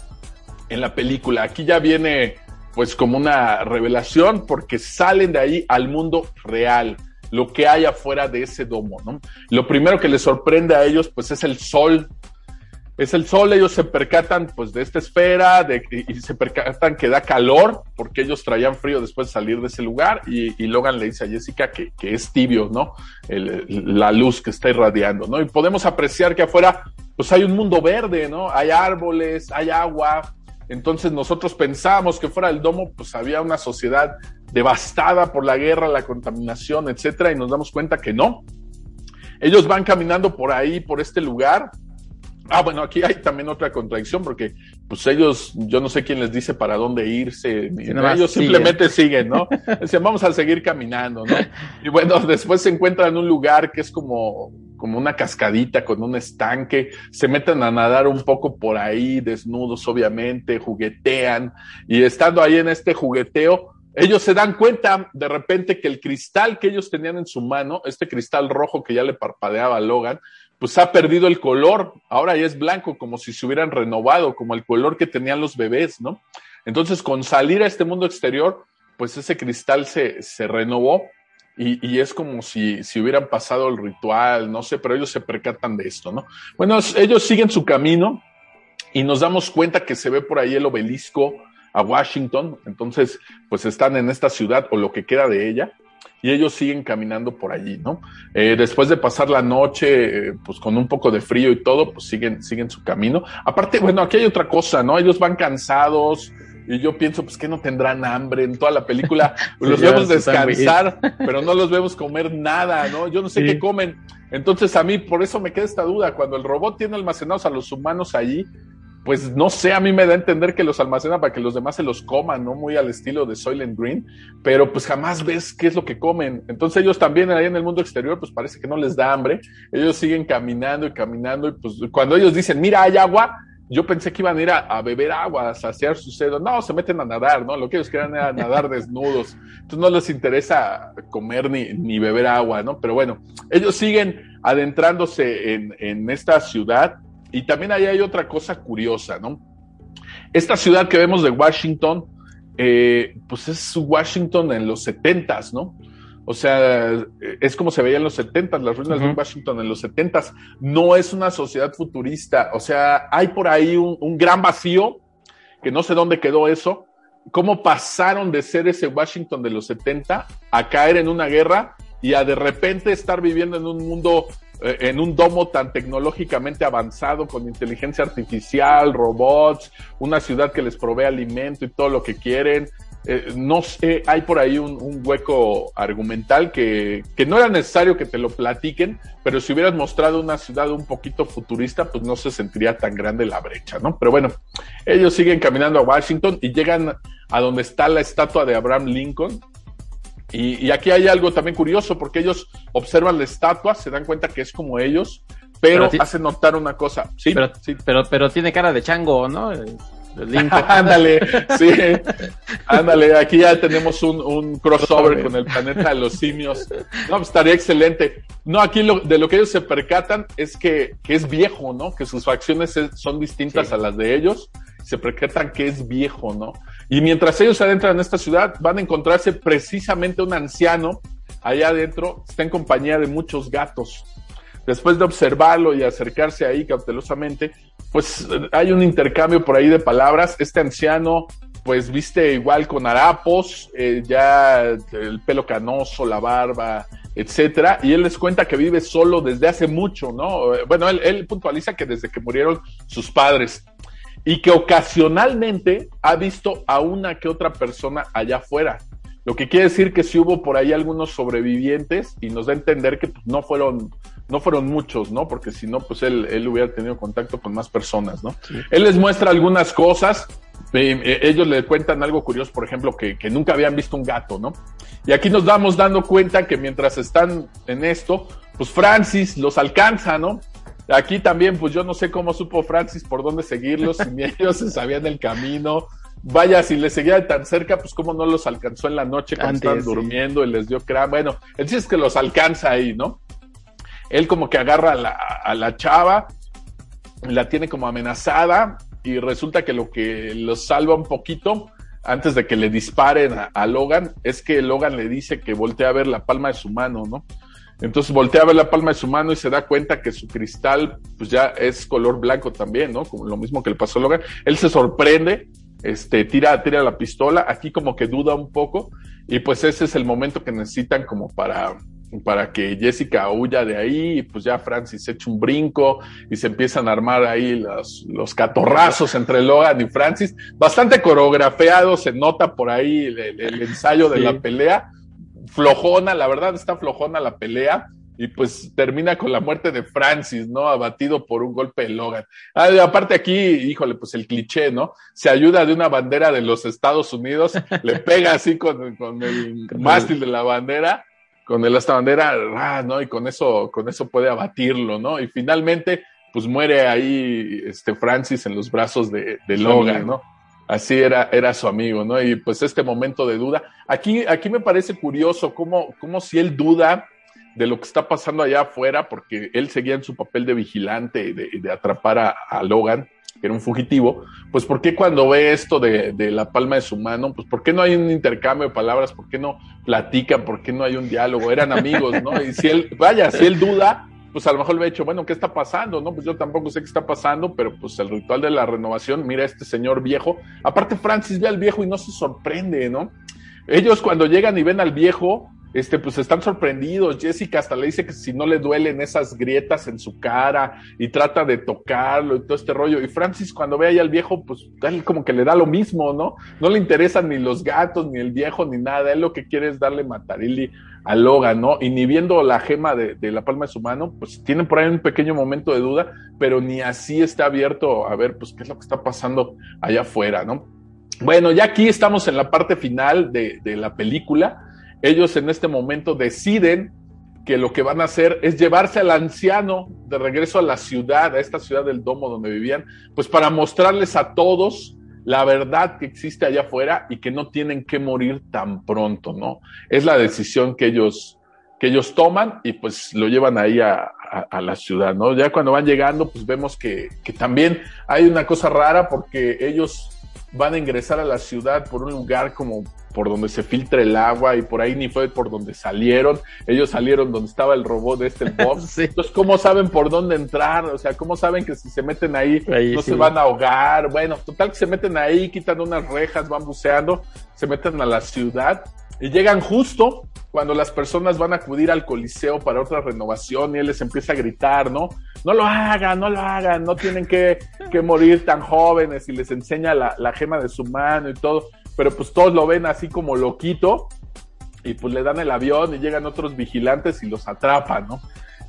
En la película. Aquí ya viene pues como una revelación porque salen de ahí al mundo real lo que hay afuera de ese domo, ¿no? Lo primero que les sorprende a ellos, pues, es el sol. Es el sol, ellos se percatan, pues, de esta esfera, de, y, se percatan que da calor, porque ellos traían frío después de salir de ese lugar, y, Logan le dice a Jessica que, que es tibio, ¿no? La luz que está irradiando, ¿no? Y podemos apreciar que afuera, pues, hay un mundo verde, ¿no? Hay árboles, hay agua, entonces nosotros pensábamos que fuera el domo, pues había una sociedad devastada por la guerra, la contaminación, etcétera, y nos damos cuenta que no. Ellos van caminando por ahí, por este lugar. Ah, bueno, aquí hay también otra contradicción porque, pues ellos, yo no sé quién les dice para dónde irse, sí, ellos simplemente siguen, ¿no? Dicen, vamos a seguir caminando, ¿no? Y bueno, después se encuentran en un lugar que es como, como una cascadita con un estanque, se meten a nadar un poco por ahí, desnudos obviamente, juguetean, y estando ahí en este jugueteo, ellos se dan cuenta de repente que el cristal que ellos tenían en su mano, este cristal rojo que ya le parpadeaba a Logan, pues ha perdido el color, ahora ya es blanco, como si se hubieran renovado, como el color que tenían los bebés, ¿no? Entonces, con salir a este mundo exterior, pues ese cristal se, se renovó y, y, es como si, si hubieran pasado el ritual, no sé, pero ellos se percatan de esto, ¿no? Bueno, ellos siguen su camino y nos damos cuenta que se ve por ahí el obelisco a Washington, entonces pues están en esta ciudad o lo que queda de ella y ellos siguen caminando por allí, ¿no? Eh, después de pasar la noche, eh, pues con un poco de frío y todo, pues siguen, siguen su camino. Aparte, bueno, aquí hay otra cosa, ¿no? Ellos van cansados, y yo pienso, pues que no tendrán hambre en toda la película. sí, los vemos descansar, pero no los vemos comer nada, ¿no? Yo no sé sí. qué comen. Entonces a mí por eso me queda esta duda. Cuando el robot tiene almacenados a los humanos allí, pues no sé, a mí me da a entender que los almacena para que los demás se los coman, ¿no? Muy al estilo de Soylent Green, pero pues jamás ves qué es lo que comen. Entonces ellos también ahí en el mundo exterior, pues parece que no les da hambre. Ellos siguen caminando y caminando y pues cuando ellos dicen, mira, hay agua, yo pensé que iban a ir a, beber agua, a saciar su sed. No, se meten a nadar, ¿no? Lo que ellos querían era nadar desnudos. Entonces no les interesa comer ni, ni beber agua, ¿no? Pero bueno, ellos siguen adentrándose en, en esta ciudad y también ahí hay otra cosa curiosa, ¿no? Esta ciudad que vemos de Washington, eh, pues es Washington en los setentas, ¿no? O sea, es como se veía en los setentas, las ruinas de Washington en los setentas. No es una sociedad futurista. O sea, hay por ahí un, gran vacío, que no sé dónde quedó eso. ¿Cómo pasaron de ser ese Washington de los 70 a caer en una guerra y a de repente estar viviendo en un mundo, eh, en un domo tan tecnológicamente avanzado, con inteligencia artificial, robots, una ciudad que les provee alimento y todo lo que quieren, eh, no sé, hay por ahí un, hueco argumental que, que, no era necesario que te lo platiquen, pero si hubieras mostrado una ciudad un poquito futurista, pues no se sentiría tan grande la brecha, ¿no? Pero bueno, ellos siguen caminando a Washington y llegan a donde está la estatua de Abraham Lincoln. Y, aquí hay algo también curioso, porque ellos observan la estatua, se dan cuenta que es como ellos, pero, hacen notar una cosa. Sí, pero, sí. pero, pero tiene cara de chango, ¿no? ándale, sí, ándale, aquí ya tenemos un, crossover con el planeta de los simios. No, pues estaría excelente. No, aquí de lo que ellos se percatan es que, es viejo, ¿no? Que sus facciones son distintas a las de ellos. Se percatan que es viejo, ¿no? Y mientras ellos adentran en esta ciudad, van a encontrarse precisamente un anciano allá adentro, está en compañía de muchos gatos. Después de observarlo y acercarse ahí cautelosamente, pues hay un intercambio por ahí de palabras. Este anciano, pues viste igual con harapos, eh, ya el pelo canoso, la barba, etcétera, y él les cuenta que vive solo desde hace mucho, ¿no? Bueno, él, puntualiza que desde que murieron sus padres y que ocasionalmente ha visto a una que otra persona allá afuera. Lo que quiere decir que si hubo por ahí algunos sobrevivientes y nos da a entender que pues, no fueron no fueron muchos, ¿no? Porque si no, pues él, él hubiera tenido contacto con más personas, ¿no? Él les muestra algunas cosas, eh, eh, ellos le cuentan algo curioso, por ejemplo, que, que, nunca habían visto un gato, ¿no? Y aquí nos damos dando cuenta que mientras están en esto, pues Francis los alcanza, ¿no? Aquí también, pues yo no sé cómo supo Francis por dónde seguirlos, ni ellos se sabían el camino vaya, si les seguía de tan cerca, pues cómo no los alcanzó en la noche cuando estaban durmiendo y les dio crán. Bueno, él es que los alcanza ahí, ¿no? Él como que agarra a la, a chava, la tiene como amenazada y resulta que lo que los salva un poquito antes de que le disparen a, Logan es que Logan le dice que voltea a ver la palma de su mano, ¿no? Entonces voltea a ver la palma de su mano y se da cuenta que su cristal pues ya es color blanco también, ¿no? Como lo mismo que le pasó a Logan. Él se sorprende este, tira, tira la pistola, aquí como que duda un poco, y pues ese es el momento que necesitan como para, para que Jessica huya de ahí, y pues ya Francis echa un brinco y se empiezan a armar ahí los, los catorrazos entre Logan y Francis, bastante coreografiado, se nota por ahí el, ensayo de la pelea, flojona, la verdad está flojona la pelea, y pues termina con la muerte de Francis, ¿no? Abatido por un golpe de Logan. Ah, aparte aquí, híjole, pues el cliché, ¿no? Se ayuda de una bandera de los Estados Unidos, le pega así con, con el mástil de la bandera, con el esta bandera, ah, ¿no? Y con eso, con eso puede abatirlo, ¿no? Y finalmente, pues muere ahí este Francis en los brazos de, de Logan, ¿no? Así era, era su amigo, ¿no? Y pues este momento de duda. Aquí, aquí me parece curioso cómo, cómo si él duda, de lo que está pasando allá afuera, porque él seguía en su papel de vigilante, de, de atrapar a, Logan, que era un fugitivo, pues ¿por qué cuando ve esto de, de, la palma de su mano, pues ¿por qué no hay un intercambio de palabras? ¿Por qué no platican? ¿Por qué no hay un diálogo? Eran amigos, ¿no? Y si él, vaya, si él duda, pues a lo mejor le ha dicho, bueno, ¿qué está pasando? No, pues yo tampoco sé qué está pasando, pero pues el ritual de la renovación, mira a este señor viejo. Aparte, Francis ve al viejo y no se sorprende, ¿no? Ellos cuando llegan y ven al viejo, este, pues están sorprendidos. Jessica hasta le dice que si no le duelen esas grietas en su cara y trata de tocarlo y todo este rollo. Y Francis cuando ve ahí al viejo, pues él como que le da lo mismo, ¿no? No le interesan ni los gatos, ni el viejo, ni nada. Él lo que quiere es darle matarilli a Logan, ¿no? Y ni viendo la gema de, de, la palma de su mano, pues tiene por ahí un pequeño momento de duda, pero ni así está abierto a ver, pues, qué es lo que está pasando allá afuera, ¿no? Bueno, ya aquí estamos en la parte final de, de la película ellos en este momento deciden que lo que van a hacer es llevarse al anciano de regreso a la ciudad, a esta ciudad del domo donde vivían, pues para mostrarles a todos la verdad que existe allá afuera y que no tienen que morir tan pronto, ¿no? Es la decisión que ellos, que ellos toman y pues lo llevan ahí a, a, la ciudad, ¿no? Ya cuando van llegando, pues vemos que, que también hay una cosa rara porque ellos van a ingresar a la ciudad por un lugar como por donde se filtra el agua y por ahí ni fue por donde salieron. Ellos salieron donde estaba el robot de este box. Entonces, ¿cómo saben por dónde entrar? O sea, ¿cómo saben que si se meten ahí, no se van a ahogar? Bueno, total que se meten ahí, quitan unas rejas, van buceando, se meten a la ciudad y llegan justo cuando las personas van a acudir al Coliseo para otra renovación y él les empieza a gritar, ¿no? No lo hagan, no lo hagan, no tienen que, que morir tan jóvenes y les enseña la, la, gema de su mano y todo, pero pues todos lo ven así como loquito y pues le dan el avión y llegan otros vigilantes y los atrapan, ¿no?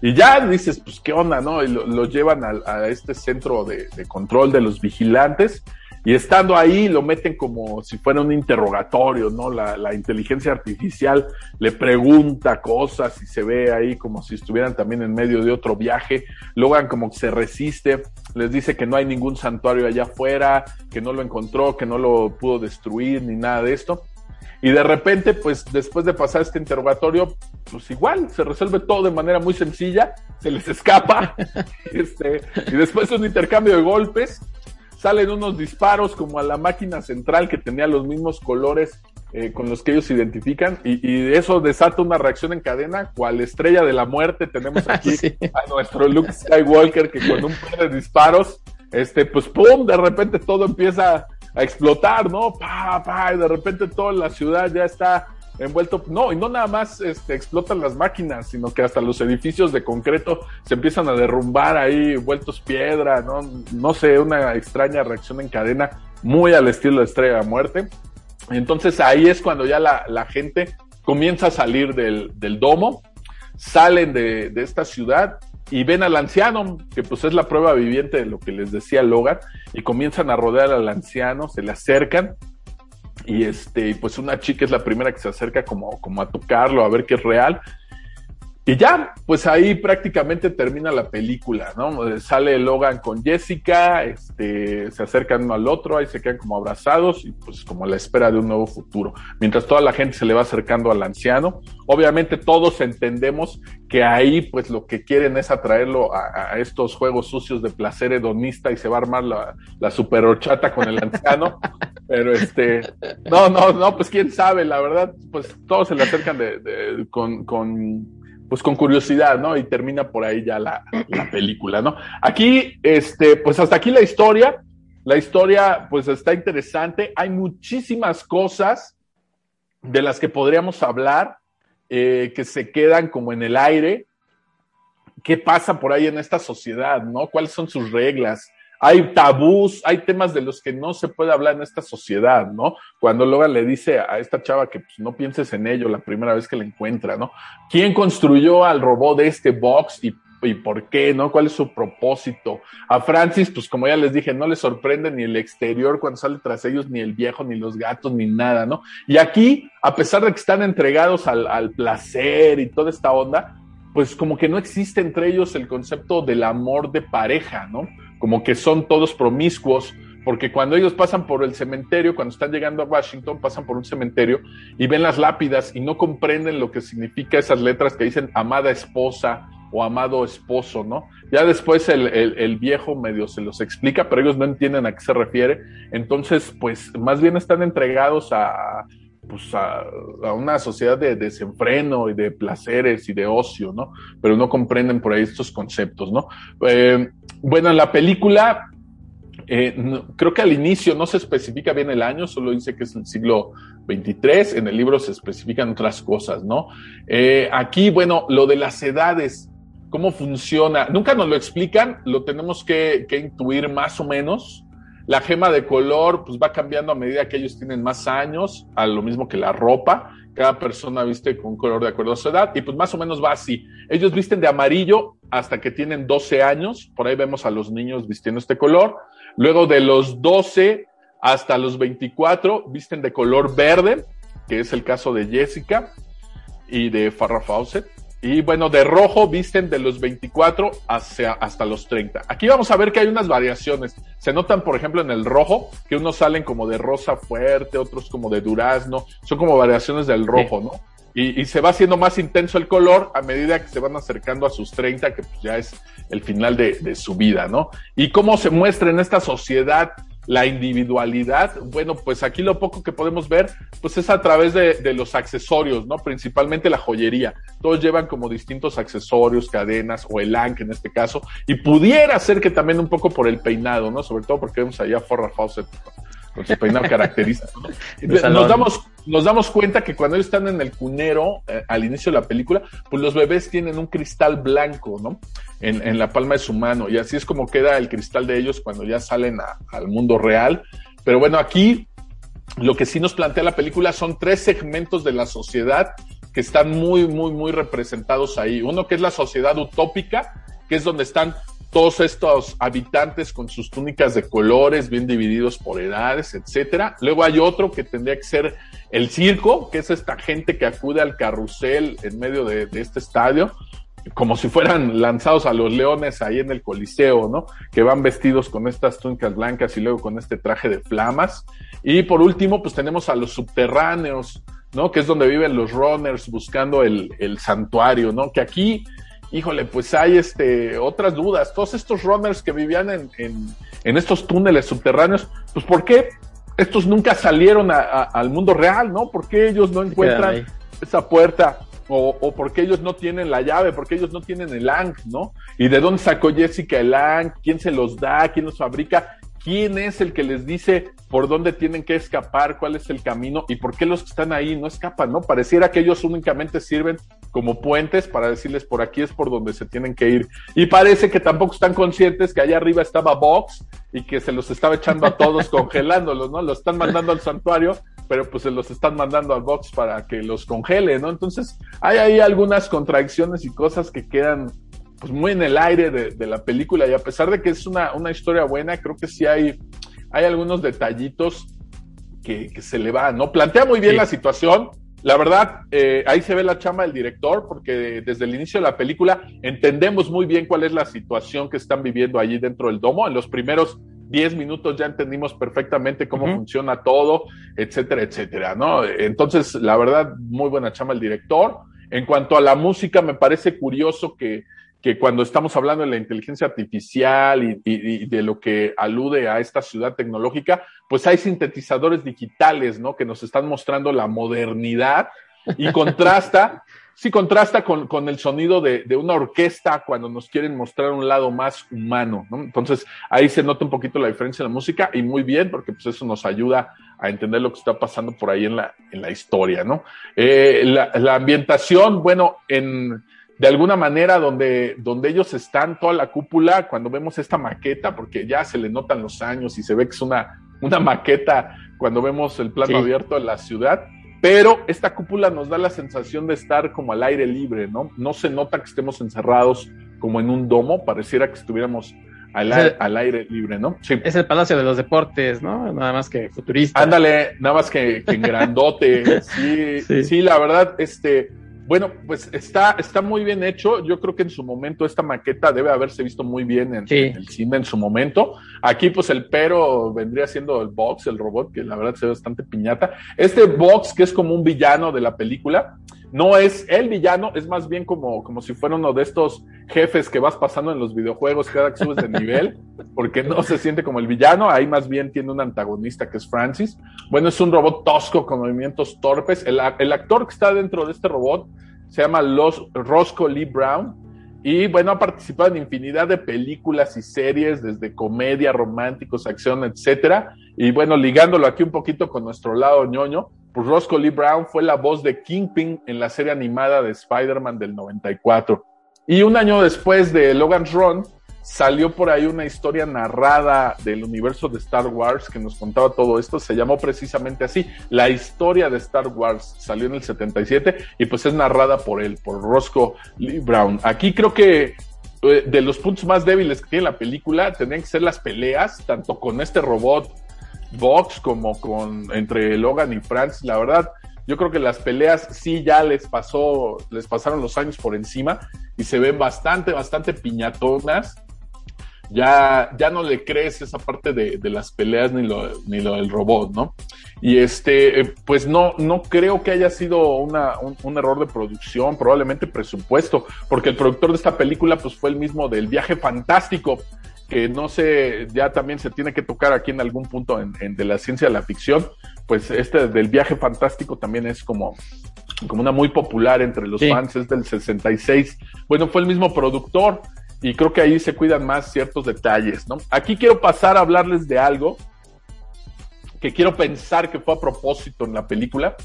Y ya dices, pues qué onda, ¿no? Y lo, llevan a, a, este centro de, de control de los vigilantes y estando ahí lo meten como si fuera un interrogatorio, ¿no? La, inteligencia artificial le pregunta cosas y se ve ahí como si estuvieran también en medio de otro viaje. Logan como que se resiste, les dice que no hay ningún santuario allá afuera, que no lo encontró, que no lo pudo destruir ni nada de esto. Y de repente, pues después de pasar este interrogatorio, pues igual se resuelve todo de manera muy sencilla, se les escapa. este, y después de un intercambio de golpes, salen unos disparos como a la máquina central que tenía los mismos colores eh, con los que ellos se identifican y, y, eso desata una reacción en cadena, cual estrella de la muerte tenemos aquí sí. a nuestro Luke Skywalker que con un par de disparos, este, pues pum, de repente todo empieza a explotar, ¿no? Pa, pa, y de repente toda la ciudad ya está envuelto, no, y no nada más este, explotan las máquinas, sino que hasta los edificios de concreto se empiezan a derrumbar ahí, vueltos piedra, no, no sé, una extraña reacción en cadena, muy al estilo de Estrella de Muerte. Entonces ahí es cuando ya la, la gente comienza a salir del, del domo, salen de, de, esta ciudad y ven al anciano, que pues es la prueba viviente de lo que les decía Logan, y comienzan a rodear al anciano, se le acercan, y este, pues una chica es la primera que se acerca como, como a tocarlo, a ver qué es real. Y ya, pues ahí prácticamente termina la película, ¿no? Sale Logan con Jessica, este, se acercan uno al otro, ahí se quedan como abrazados y pues como a la espera de un nuevo futuro. Mientras toda la gente se le va acercando al anciano, obviamente todos entendemos que ahí pues lo que quieren es atraerlo a, a estos juegos sucios de placer hedonista y se va a armar la, la con el anciano. Pero este, no, no, no, pues quién sabe, la verdad, pues todos se le acercan de, con, con pues con curiosidad, ¿no? Y termina por ahí ya la, la, película, ¿no? Aquí, este, pues hasta aquí la historia. La historia, pues está interesante. Hay muchísimas cosas de las que podríamos hablar eh, que se quedan como en el aire. ¿Qué pasa por ahí en esta sociedad, no? ¿Cuáles son sus reglas? Hay tabús, hay temas de los que no se puede hablar en esta sociedad, ¿no? Cuando Logan le dice a esta chava que pues, no pienses en ello la primera vez que la encuentra, ¿no? ¿Quién construyó al robot de este box y, y por qué, ¿no? ¿Cuál es su propósito? A Francis, pues como ya les dije, no le sorprende ni el exterior cuando sale tras ellos, ni el viejo, ni los gatos, ni nada, ¿no? Y aquí, a pesar de que están entregados al, al placer y toda esta onda, pues como que no existe entre ellos el concepto del amor de pareja, ¿no? Como que son todos promiscuos, porque cuando ellos pasan por el cementerio, cuando están llegando a Washington, pasan por un cementerio y ven las lápidas y no comprenden lo que significa esas letras que dicen amada esposa o amado esposo, ¿no? Ya después el, el, viejo medio se los explica, pero ellos no entienden a qué se refiere. Entonces, pues más bien están entregados a, pues a, a, una sociedad de desenfreno y de placeres y de ocio, ¿no? Pero no comprenden por ahí estos conceptos, ¿no? Eh, bueno, en la película, eh, creo que al inicio no se especifica bien el año, solo dice que es el siglo 23, en el libro se especifican otras cosas, ¿no? Eh, aquí, bueno, lo de las edades, cómo funciona, nunca nos lo explican, lo tenemos que, que intuir más o menos, la gema de color pues va cambiando a medida que ellos tienen más años, a lo mismo que la ropa. Cada persona viste con un color de acuerdo a su edad y pues más o menos va así. Ellos visten de amarillo hasta que tienen 12 años. Por ahí vemos a los niños vistiendo este color. Luego de los 12 hasta los 24 visten de color verde, que es el caso de Jessica y de Farrah Fawcett. Y bueno, de rojo visten de los 24 hacia, hasta los 30. Aquí vamos a ver que hay unas variaciones. Se notan, por ejemplo, en el rojo, que unos salen como de rosa fuerte, otros como de durazno. Son como variaciones del rojo, ¿no? Y, se va haciendo más intenso el color a medida que se van acercando a sus 30, que pues ya es el final de su vida, ¿no? Y cómo se muestra en esta sociedad la individualidad, bueno, pues aquí lo poco que podemos ver, pues es a través de, los accesorios, ¿no? Principalmente la joyería. Todos llevan como distintos accesorios, cadenas o el ankh en este caso, y pudiera ser que también un poco por el peinado, ¿no? Sobre todo porque vemos allá a Forra Fawcett con su peinado característico. ¿no? Nos damos, nos damos cuenta que cuando ellos están en el cunero, eh, al inicio de la película, pues los bebés tienen un cristal blanco, ¿no? En, en, la palma de su mano. Y así es como queda el cristal de ellos cuando ya salen a, al mundo real. Pero bueno, aquí lo que sí nos plantea la película son tres segmentos de la sociedad que están muy, muy, muy representados ahí. Uno que es la sociedad utópica, que es donde están todos estos habitantes con sus túnicas de colores bien divididos por edades, etcétera. Luego hay otro que tendría que ser el circo, que es esta gente que acude al carrusel en medio de, este estadio, como si fueran lanzados a los leones ahí en el Coliseo, ¿no? Que van vestidos con estas túnicas blancas y luego con este traje de flamas. Y por último, pues tenemos a los subterráneos, ¿no? Que es donde viven los runners buscando el santuario, ¿no? Que aquí híjole, pues hay este, otras dudas. Todos estos runners que vivían en, en, en estos túneles subterráneos, pues ¿por qué estos nunca salieron a, a, al mundo real, no? ¿Por qué ellos no encuentran esa puerta? O, o porque ellos no tienen la llave, porque ellos no tienen el ANC, ¿no? ¿Y de dónde sacó Jessica el ANC? ¿Quién se los da? ¿Quién los fabrica? quién es el que les dice por dónde tienen que escapar, cuál es el camino y por qué los que están ahí no escapan, ¿no? Pareciera que ellos únicamente sirven como puentes para decirles por aquí es por donde se tienen que ir. Y parece que tampoco están conscientes que allá arriba estaba Vox y que se los estaba echando a todos congelándolos, ¿no? Los están mandando al santuario, pero pues se los están mandando al Vox para que los congele, ¿no? Entonces hay ahí algunas contradicciones y cosas que quedan pues muy en el aire de, de, la película y a pesar de que es una, una historia buena, creo que sí hay, hay algunos detallitos que, que se le van, ¿no? Plantea muy bien sí. la situación. La verdad, eh, ahí se ve la chamba del director, porque desde el inicio de la película entendemos muy bien cuál es la situación que están viviendo allí dentro del domo. En los primeros 10 minutos ya entendimos perfectamente cómo uh -huh. funciona todo, etcétera, etcétera, ¿no? Entonces, la verdad, muy buena chamba el director. En cuanto a la música, me parece curioso que que cuando estamos hablando de la inteligencia artificial y, y, y, de lo que alude a esta ciudad tecnológica, pues hay sintetizadores digitales, ¿no? Que nos están mostrando la modernidad y contrasta, sí contrasta con, con el sonido de, de, una orquesta cuando nos quieren mostrar un lado más humano, ¿no? Entonces ahí se nota un poquito la diferencia en la música y muy bien porque pues eso nos ayuda a entender lo que está pasando por ahí en la, en la historia, ¿no? Eh, la, la ambientación, bueno, en de alguna manera donde, donde ellos están, toda la cúpula, cuando vemos esta maqueta, porque ya se le notan los años y se ve que es una, una maqueta cuando vemos el plano sí. abierto de la ciudad, pero esta cúpula nos da la sensación de estar como al aire libre, ¿no? No se nota que estemos encerrados como en un domo, pareciera que estuviéramos al, el, al, aire libre, ¿no? Sí. Es el Palacio de los Deportes, ¿no? Nada más que futurista. Ándale, nada más que, que en grandote. sí, sí, sí, la verdad, este, bueno, pues está, está muy bien hecho. Yo creo que en su momento esta maqueta debe haberse visto muy bien en, sí. en, el cine en su momento. Aquí, pues el pero vendría siendo el box, el robot, que la verdad se ve bastante piñata. Este box, que es como un villano de la película, no es el villano, es más bien como, como si fuera uno de estos jefes que vas pasando en los videojuegos cada que subes de nivel, porque no se siente como el villano, ahí más bien tiene un antagonista que es Francis. Bueno, es un robot tosco con movimientos torpes. El, el actor que está dentro de este robot se llama Los, Roscoe Lee Brown. Y bueno, ha participado en infinidad de películas y series, desde comedia, románticos, acción, etcétera. Y bueno, ligándolo aquí un poquito con nuestro lado ñoño, pues Roscoe Lee Brown fue la voz de Kingpin en la serie animada de Spider-Man del 94. Y un año después de Logan's Run, salió por ahí una historia narrada del universo de Star Wars que nos contaba todo esto. Se llamó precisamente así, La historia de Star Wars. Salió en el 77 y pues es narrada por él, por Roscoe Lee Brown. Aquí creo que eh, de los puntos más débiles que tiene la película tendrían que ser las peleas, tanto con este robot Vox como con entre Logan y Franz. La verdad, Yo creo que las peleas sí ya les pasó, les pasaron los años por encima y se ven bastante, bastante piñatonas. Ya, ya no le crees esa parte de, de las peleas ni lo, ni lo del robot, ¿no? Y este, eh, pues no, no creo que haya sido una, un, un, error de producción, probablemente presupuesto, porque el productor de esta película pues fue el mismo del viaje fantástico, que no sé, ya también se tiene que tocar aquí en algún punto en, en de la ciencia de la ficción, pues este del viaje fantástico también es como, como una muy popular entre los sí. fans, es del 66. Bueno, fue el mismo productor y creo que ahí se cuidan más ciertos detalles, ¿no? Aquí quiero pasar a hablarles de algo que quiero pensar que fue a propósito en la película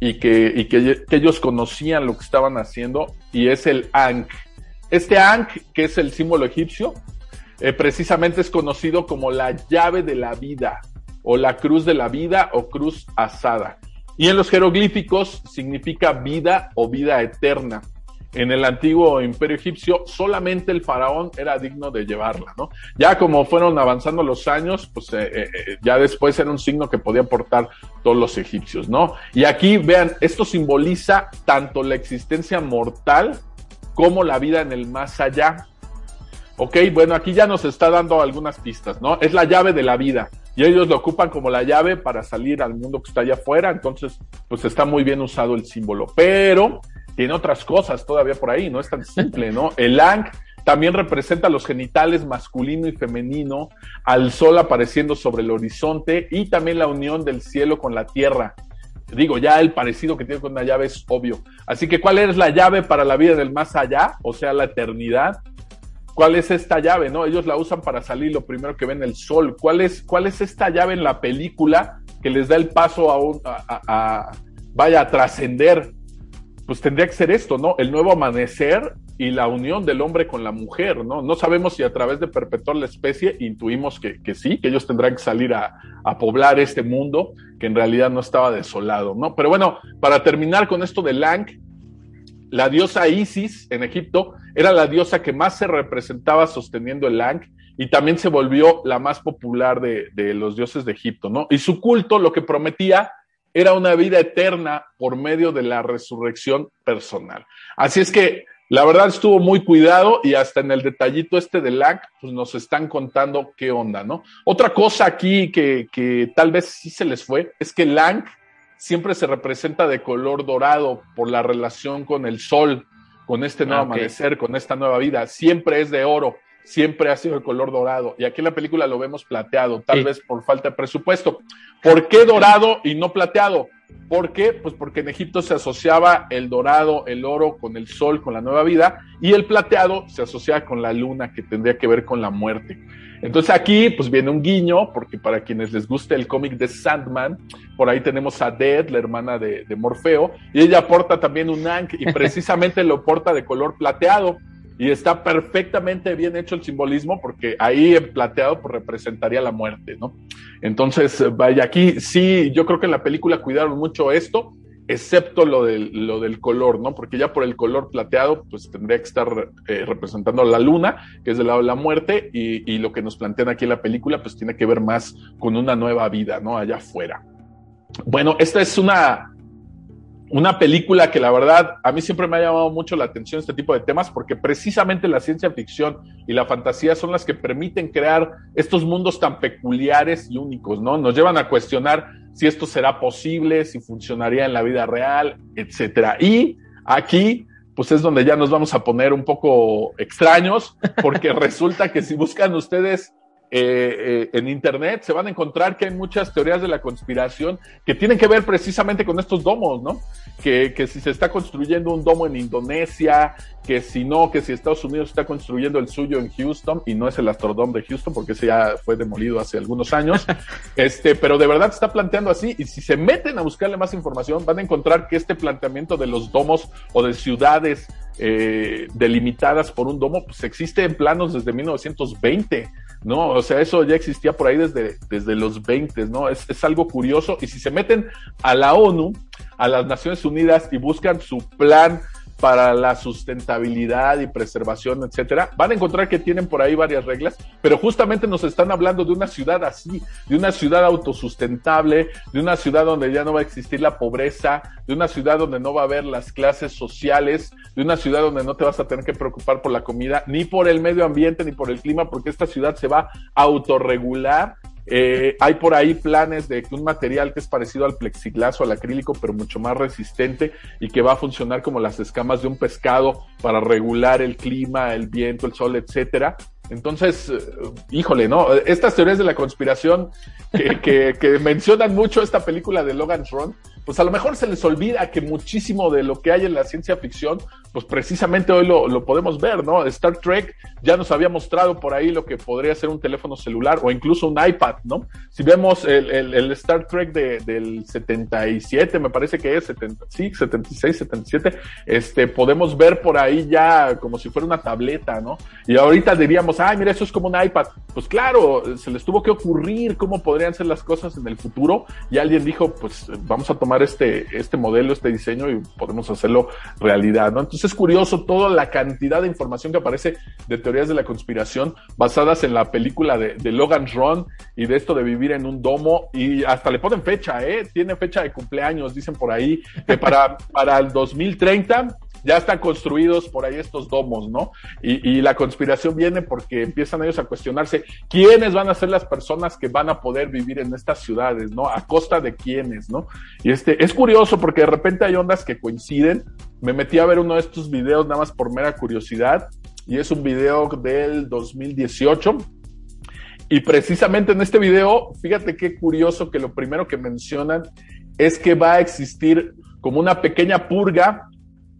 y que, y que, que ellos conocían lo que estaban haciendo y es el Ankh. Este Ankh, que es el símbolo egipcio, eh, precisamente es conocido como la llave de la vida o la cruz de la vida o cruz asada. Y en los jeroglíficos significa vida o vida eterna. En el antiguo imperio egipcio solamente el faraón era digno de llevarla, ¿no? Ya como fueron avanzando los años, pues eh, eh, ya después era un signo que podían portar todos los egipcios, ¿no? Y aquí vean, esto simboliza tanto la existencia mortal como la vida en el más allá. Ok, bueno, aquí ya nos está dando algunas pistas, ¿no? Es la llave de la vida y ellos lo ocupan como la llave para salir al mundo que está allá afuera, entonces pues está muy bien usado el símbolo, pero tiene otras cosas todavía por ahí, no es tan simple, ¿no? El Ankh también representa los genitales masculino y femenino, al sol apareciendo sobre el horizonte y también la unión del cielo con la tierra. Digo, ya el parecido que tiene con una llave es obvio. Así que, ¿cuál es la llave para la vida del más allá? O sea, la eternidad. ¿Cuál es esta llave? No, ellos la usan para salir lo primero que ven el sol. ¿Cuál es, cuál es esta llave en la película que les da el paso a, un, a, a, a vaya a trascender? Pues tendría que ser esto, ¿no? El nuevo amanecer y la unión del hombre con la mujer, ¿no? No sabemos si a través de perpetuar la especie intuimos que, que sí, que ellos tendrán que salir a, a, poblar este mundo que en realidad no estaba desolado, ¿no? Pero bueno, para terminar con esto de Ankh, la diosa Isis en Egipto era la diosa que más se representaba sosteniendo el Ankh y también se volvió la más popular de, de los dioses de Egipto, ¿no? Y su culto lo que prometía era una vida eterna por medio de la resurrección personal. Así es que la verdad estuvo muy cuidado y hasta en el detallito este del Ankh, pues nos están contando qué onda, ¿no? Otra cosa aquí que, que tal vez sí se les fue es que el siempre se representa de color dorado por la relación con el sol, con este nuevo okay. amanecer, con esta nueva vida. Siempre es de oro, siempre ha sido de color dorado. Y aquí en la película lo vemos plateado, tal sí. vez por falta de presupuesto. ¿Por qué dorado y no plateado? ¿Por qué? Pues porque en Egipto se asociaba el dorado, el oro con el sol, con la nueva vida, y el plateado se asociaba con la luna, que tendría que ver con la muerte. Entonces aquí pues viene un guiño, porque para quienes les guste el cómic de Sandman, por ahí tenemos a Dead, la hermana de, de Morfeo, y ella porta también un Ankh y precisamente lo porta de color plateado. Y está perfectamente bien hecho el simbolismo porque ahí en plateado pues, representaría la muerte, ¿no? Entonces, vaya, aquí sí, yo creo que en la película cuidaron mucho esto, excepto lo del, lo del color, ¿no? Porque ya por el color plateado, pues tendría que estar eh, representando a la luna, que es del lado de la muerte, y, y, lo que nos plantean aquí en la película, pues tiene que ver más con una nueva vida, ¿no? Allá afuera. Bueno, esta es una, una película que la verdad a mí siempre me ha llamado mucho la atención este tipo de temas porque precisamente la ciencia ficción y la fantasía son las que permiten crear estos mundos tan peculiares y únicos, ¿no? Nos llevan a cuestionar si esto será posible, si funcionaría en la vida real, etcétera. Y aquí pues es donde ya nos vamos a poner un poco extraños porque resulta que si buscan ustedes eh, eh, en Internet se van a encontrar que hay muchas teorías de la conspiración que tienen que ver precisamente con estos domos, ¿no? Que, que, si se está construyendo un domo en Indonesia, que si no, que si Estados Unidos está construyendo el suyo en Houston y no es el Astrodome de Houston porque ese ya fue demolido hace algunos años, este, pero de verdad se está planteando así y si se meten a buscarle más información van a encontrar que este planteamiento de los domos o de ciudades eh, delimitadas por un domo, pues existe en planos desde 1920. ¿No? O sea, eso ya existía por ahí desde, desde los 20, ¿no? Es, es, algo curioso. Y si se meten a la ONU, a las Naciones Unidas y buscan su plan para la sustentabilidad y preservación, etcétera, van a encontrar que tienen por ahí varias reglas, pero justamente nos están hablando de una ciudad así, de una ciudad autosustentable, de una ciudad donde ya no va a existir la pobreza, de una ciudad donde no va a haber las clases sociales, de una ciudad donde no te vas a tener que preocupar por la comida, ni por el medio ambiente, ni por el clima, porque esta ciudad se va a autorregular eh, hay por ahí planes de un material que es parecido al plexiglas o al acrílico, pero mucho más resistente y que va a funcionar como las escamas de un pescado para regular el clima, el viento, el sol, etcétera. Entonces, eh, híjole, ¿no? Estas teorías de la conspiración que, que, mencionan mucho esta película de Logan's Run, pues a lo mejor se les olvida que muchísimo de lo que hay en la ciencia ficción, pues precisamente hoy lo, lo, podemos ver, ¿no? Star Trek ya nos había mostrado por ahí lo que podría ser un teléfono celular o incluso un iPad, ¿no? Si vemos el, el, Star Trek de, del 77, me parece que es, 70, sí, 76, 77, este, podemos ver por ahí ya como si fuera una tableta, ¿no? Y ahorita diríamos, ay, mira, eso es como un iPad. Pues claro, se les tuvo que ocurrir cómo podrían ser las cosas en el futuro y alguien dijo, pues vamos a tomar este, este modelo, este diseño y podemos hacerlo realidad, ¿no? Entonces es curioso toda la cantidad de información que aparece de teorías de la conspiración basadas en la película de, de Logan's Run y de esto de vivir en un domo y hasta le ponen fecha, ¿eh? Tiene fecha de cumpleaños, dicen por ahí, que para, para el 2030 ya están construidos por ahí estos domos, ¿no? Y, y, la conspiración viene porque empiezan ellos a cuestionarse quiénes van a ser las personas que van a poder vivir en estas ciudades, ¿no? A costa de quiénes, ¿no? Y este, es curioso porque de repente hay ondas que coinciden. Me metí a ver uno de estos videos nada más por mera curiosidad y es un video del 2018. Y precisamente en este video, fíjate qué curioso que lo primero que mencionan es que va a existir como una pequeña purga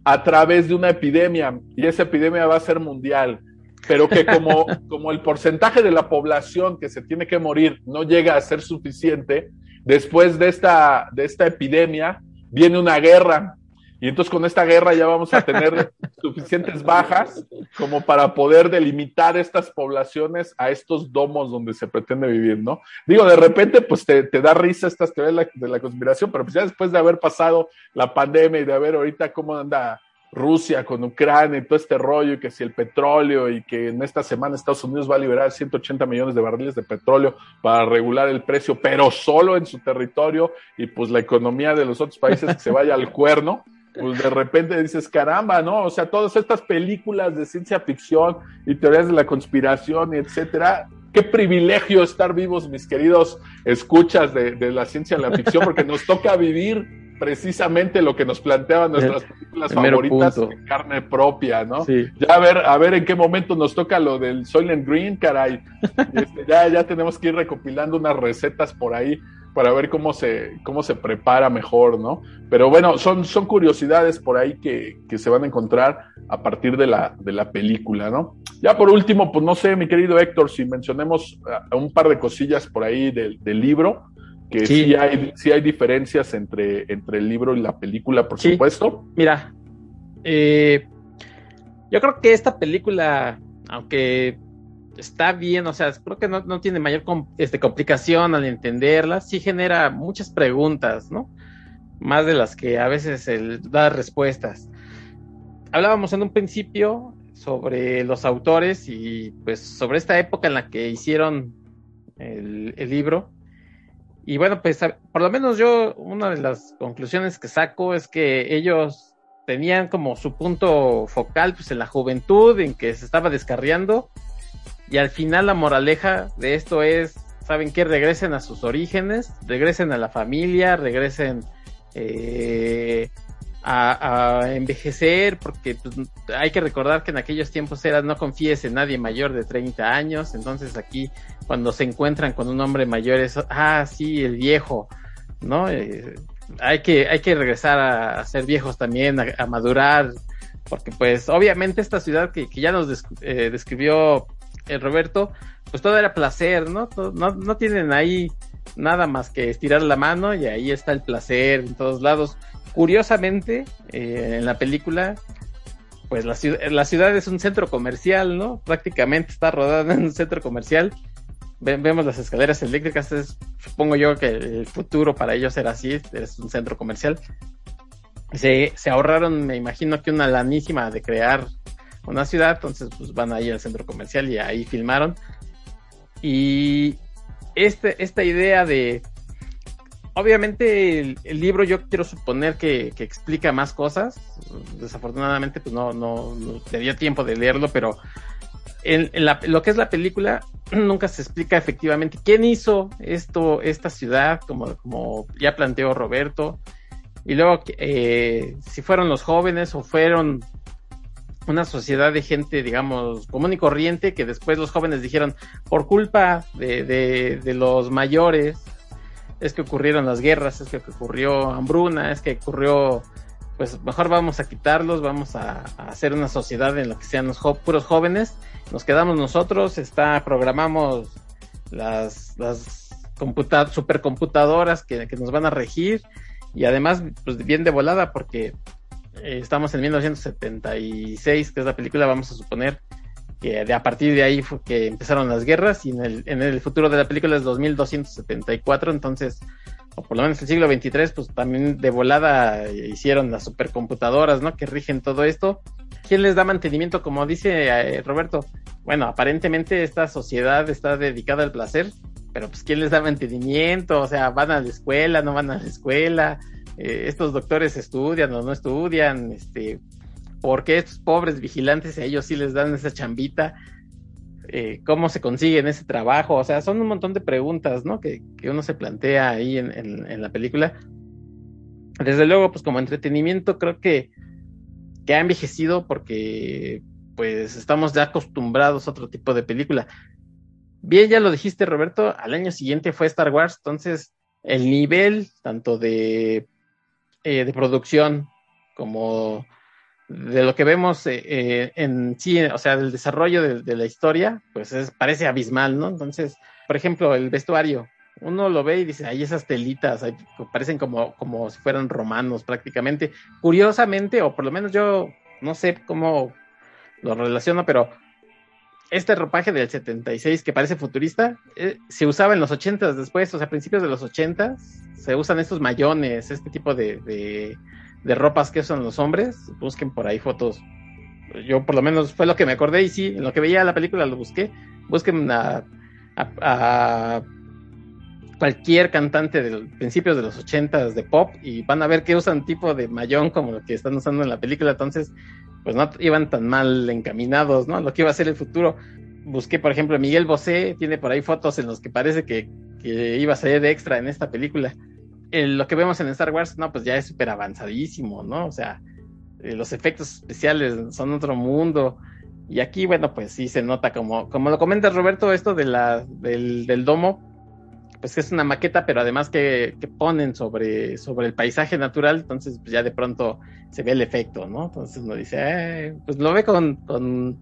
a través de una epidemia y esa epidemia va a ser mundial, pero que como, como el porcentaje de la población que se tiene que morir no llega a ser suficiente, después de esta, de esta epidemia viene una guerra y entonces con esta guerra ya vamos a tener suficientes bajas como para poder delimitar estas poblaciones a estos domos donde se pretende vivir, ¿no? Digo, de repente pues te, te da risa estas teorías de la, de la conspiración, pero pues ya después de haber pasado la pandemia y de haber ahorita cómo anda Rusia con Ucrania y todo este rollo y que si el petróleo y que en esta semana Estados Unidos va a liberar 180 millones de barriles de petróleo para regular el precio, pero solo en su territorio y pues la economía de los otros países que se vaya al cuerno pues de repente dices, caramba, ¿no? O sea, todas estas películas de ciencia ficción y teorías de la conspiración y etcétera, qué privilegio estar vivos, mis queridos escuchas de, de la ciencia de la ficción, porque nos toca vivir precisamente lo que nos planteaban nuestras películas favoritas en carne propia, ¿no? Sí. Ya a ver, a ver en qué momento nos toca lo del Soylent Green, caray. Este, ya, ya tenemos que ir recopilando unas recetas por ahí para ver cómo se, cómo se prepara mejor, ¿no? Pero bueno, son, son curiosidades por ahí que, que se van a encontrar a partir de la, de la película, ¿no? Ya por último, pues no sé, mi querido Héctor, si mencionemos un par de cosillas por ahí del, del libro, que sí. sí, hay, sí hay diferencias entre, entre el libro y la película, por Sí. supuesto. Mira, eh, yo creo que esta película, aunque está bien, o sea, creo que no, no tiene mayor este, complicación al entenderla, sí genera muchas preguntas, ¿no? Más de las que a veces el, da respuestas. Hablábamos en un principio sobre los autores y pues sobre esta época en la que hicieron el, el libro. Y bueno, pues por lo menos yo, una de las conclusiones que saco es que ellos tenían como su punto focal pues en la juventud, en que se estaba descarriando, y al final la moraleja de esto es, ¿saben qué? Regresen a sus orígenes, regresen a la familia, regresen eh, a, envejecer, porque pues, hay que recordar que en aquellos tiempos era no confíes en nadie mayor de 30 años, entonces aquí cuando se encuentran con un hombre mayor es, ah, sí, el viejo, ¿no? Eh, hay que, hay que regresar a, ser viejos también, a, madurar, porque pues obviamente esta ciudad que, que ya nos eh, describió el Roberto, pues todo era placer, ¿no? No, tienen ahí nada más que estirar la mano y ahí está el placer en todos lados. Curiosamente, eh, en la película, pues la ciudad, la ciudad es un centro comercial, ¿no? Prácticamente está rodada en un centro comercial. Ve, vemos las escaleras eléctricas, es, supongo yo que el futuro para ellos era así, es un centro comercial. se, se ahorraron, me imagino que una lanísima de crear una ciudad, entonces pues van ahí al centro comercial y ahí filmaron. Y este, esta idea de, obviamente el, libro yo quiero suponer que, que, explica más cosas, desafortunadamente pues no, no, no te dio tiempo de leerlo, pero en, en la, lo que es la película nunca se explica efectivamente quién hizo esto, esta ciudad, como, como ya planteó Roberto, y luego eh, si fueron los jóvenes o fueron una sociedad de gente, digamos, común y corriente, que después los jóvenes dijeron, por culpa de, de, los mayores, es que ocurrieron las guerras, es que ocurrió hambruna, es que ocurrió, pues mejor vamos a quitarlos, vamos a, hacer una sociedad en la que sean los puros jóvenes, nos quedamos nosotros, está, programamos las, las computa supercomputadoras que, que nos van a regir y además, pues bien de volada porque eh, estamos en 1976, que es la película, vamos a suponer que de a partir de ahí fue que empezaron las guerras y en el, en el futuro de la película es 2274, entonces, o por lo menos el siglo 23, pues también de volada hicieron las supercomputadoras, ¿no? Que rigen todo esto. ¿Quién les da mantenimiento? Como dice eh, Roberto, bueno, aparentemente esta sociedad está dedicada al placer, pero pues ¿quién les da mantenimiento? O sea, van a la escuela, no van a la escuela, eh, estos doctores estudian o no estudian, este, ¿por qué estos pobres vigilantes a ellos sí les dan esa chambita? Eh, ¿Cómo se consiguen ese trabajo? O sea, son un montón de preguntas, ¿no? Que, que uno se plantea ahí en, en, en, la película. Desde luego, pues como entretenimiento creo que, que ha envejecido porque pues estamos ya acostumbrados a otro tipo de película. Bien, ya lo dijiste, Roberto, al año siguiente fue Star Wars, entonces el nivel tanto de eh, de producción como de lo que vemos eh, eh, en sí, o sea, del desarrollo de, la historia, pues es, parece abismal, ¿no? Entonces, por ejemplo, el vestuario, uno lo ve y dice, hay esas telitas, hay, parecen como, como si fueran romanos prácticamente. Curiosamente, o por lo menos yo no sé cómo lo relaciono, pero este ropaje del 76 que parece futurista eh, se usaba en los 80 después, o sea, a principios de los 80 se usan estos mayones, este tipo de, de, ropas que usan los hombres. Busquen por ahí fotos. Yo por lo menos fue lo que me acordé y sí, en lo que veía la película lo busqué. Busquen a, a, cualquier cantante de principios de los 80 de pop y van a ver que usan tipo de mayón como lo que están usando en la película. Entonces, pues no iban tan mal encaminados, ¿no? Lo que iba a ser el futuro. Busqué, por ejemplo, Miguel Bosé, tiene por ahí fotos en los que parece que, que iba a salir de extra en esta película. El, lo que vemos en Star Wars, no, pues ya es súper avanzadísimo, ¿no? O sea, eh, los efectos especiales son otro mundo. Y aquí, bueno, pues sí se nota como, como lo comenta Roberto, esto de la, del, del domo, pues es una maqueta, pero además que, que, ponen sobre, sobre el paisaje natural, entonces pues ya de pronto se ve el efecto, ¿no? Entonces uno dice, eh, pues lo ve con, con,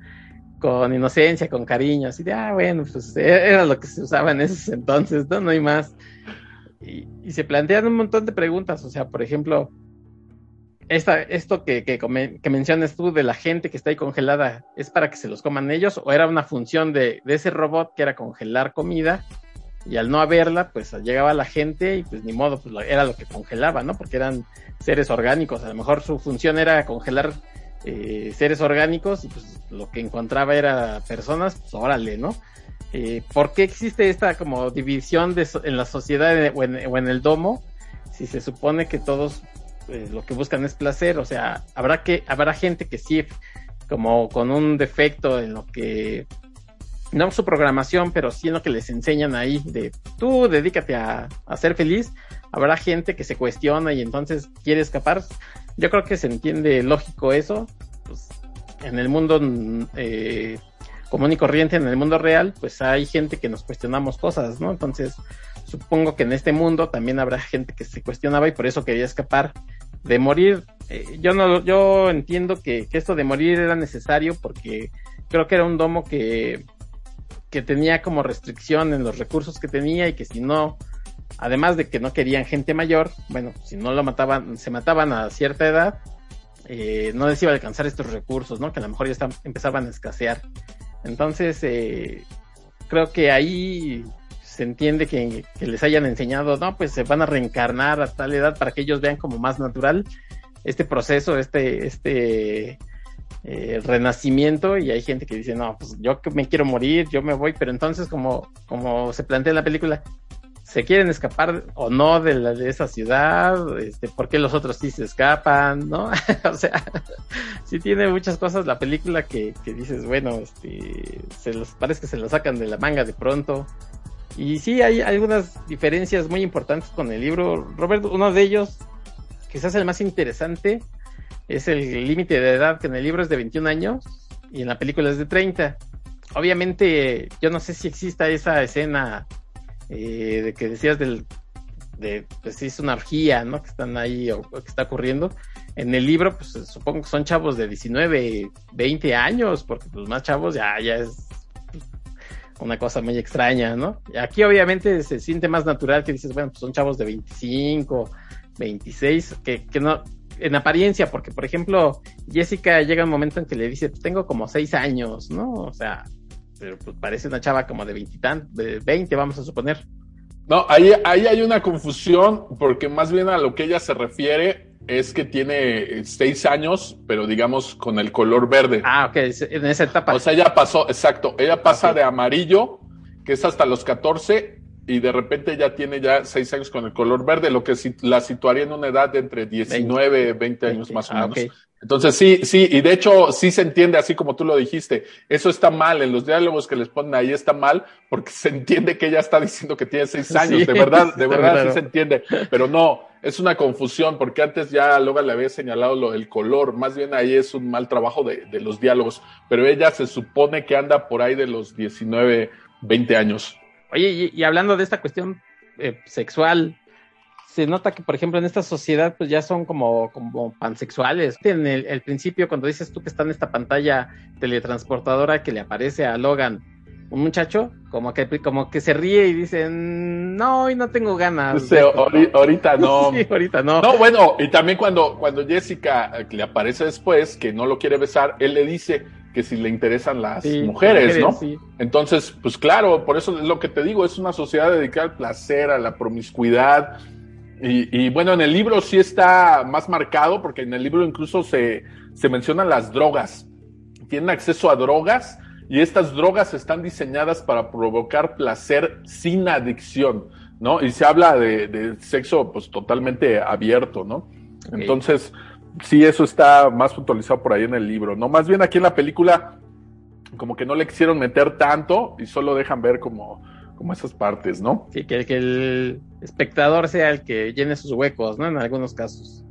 con, inocencia, con cariño, así de, ah, bueno, pues e-, era lo que se usaba en esos entonces, ¿no? No hay más. Y, y se plantean un montón de preguntas, o sea, por ejemplo, esta, esto que, que, que, mencionas tú de la gente que está ahí congelada, ¿es para que se los coman ellos o era una función de, de ese robot que era congelar comida? Y al no haberla, pues llegaba la gente y pues ni modo, pues era lo que congelaba, ¿no? Porque eran seres orgánicos, a lo mejor su función era congelar eh, seres orgánicos y pues lo que encontraba era personas, pues órale, ¿no? Eh, ¿Por qué existe esta como división en la sociedad o en, o en, el domo si se supone que todos eh, lo que buscan es placer? O sea, habrá que habrá gente que sí como con un defecto en lo que no su programación, pero sí lo que les enseñan ahí de tú dedícate a, a, ser feliz, habrá gente que se cuestiona y entonces quiere escapar. Yo creo que se entiende lógico eso. Pues, en el mundo eh, común y corriente, en el mundo real, pues hay gente que nos cuestionamos cosas, ¿no? Entonces, supongo que en este mundo también habrá gente que se cuestionaba y por eso quería escapar de morir. Eh, yo no, yo entiendo que, que esto de morir era necesario porque creo que era un domo que que tenía como restricción en los recursos que tenía y que si no, además de que no querían gente mayor, bueno, si no lo mataban, se mataban a cierta edad, eh, no les iba a alcanzar estos recursos, ¿no? Que a lo mejor ya empezaban a escasear. Entonces, eh, creo que ahí se entiende que, que, les hayan enseñado, no, pues se van a reencarnar a tal edad para que ellos vean como más natural este proceso, este, este eh, renacimiento y hay gente que dice, no, pues yo me quiero morir, yo me voy, pero entonces como, como se plantea la película, se quieren escapar o no de, la, esa ciudad, este, por qué los otros sí se escapan, ¿no? o sea, sí tiene muchas cosas la película que, que dices, bueno, este, se los, parece que se lo sacan de la manga de pronto. Y sí, hay algunas diferencias muy importantes con el libro. Robert, uno de ellos, quizás el más interesante, es el límite de edad, que en el libro es de 21 años y en la película es de 30. Obviamente, yo no sé si exista esa escena eh, de que decías del, de, pues sí, es una orgía, ¿no? Que están ahí o, que está ocurriendo. En el libro, pues supongo que son chavos de 19, 20 años, porque pues, más chavos ya, ya es una cosa muy extraña, ¿no? Aquí obviamente se siente más natural que dices, bueno, pues son chavos de 25, 26, que, que no, en apariencia, porque por ejemplo, Jessica llega un momento en que le dice, tengo como 6 años, ¿no? O sea, pero pues parece una chava como de veintitantos, de 20, vamos a suponer. No, ahí, ahí hay una confusión, porque más bien a lo que ella se refiere es que tiene seis años, pero digamos con el color verde. Ah, ok, en esa etapa. O sea, ella pasó, exacto, ella pasa de amarillo, que es hasta los 14, y de repente ya tiene ya seis años con el color verde, lo que la situaría en una edad de entre 19, 20, años más o ah, menos. Entonces sí, sí, y de hecho sí se entiende así como tú lo dijiste. Eso está mal, en los diálogos que les ponen ahí está mal, porque se entiende que ella está diciendo que tiene seis años, de verdad, de verdad sí se entiende, pero no, es una confusión, porque antes ya Logan le había señalado lo del color, más bien ahí es un mal trabajo de, de los diálogos, pero ella se supone que anda por ahí de los 19, 20 años. Oye, y, hablando de esta cuestión eh, sexual, se nota que, por ejemplo, en esta sociedad, pues ya son como, como pansexuales. En el, principio, cuando dices tú que está en esta pantalla teletransportadora que le aparece a Logan, un muchacho, como que, como que se ríe y dice, no, hoy no tengo ganas. ahorita no. sí, ahorita no. No, bueno, y también cuando, cuando Jessica eh, le aparece después, que no lo quiere besar, él le dice, que si le interesan las mujeres, ¿no? Entonces, pues claro, por eso es lo que te digo, es una sociedad dedicada al placer, a la promiscuidad. Y, bueno, en el libro sí está más marcado, porque en el libro incluso se, se mencionan las drogas. Tienen acceso a drogas y estas drogas están diseñadas para provocar placer sin adicción, ¿no? Y se habla de, sexo pues totalmente abierto, ¿no? Entonces, sí, eso está más puntualizado por ahí en el libro, ¿no? Más bien aquí en la película, como que no le quisieron meter tanto y solo dejan ver como, como esas partes, ¿no? Sí, que, que el espectador sea el que llene sus huecos, ¿no? En algunos casos.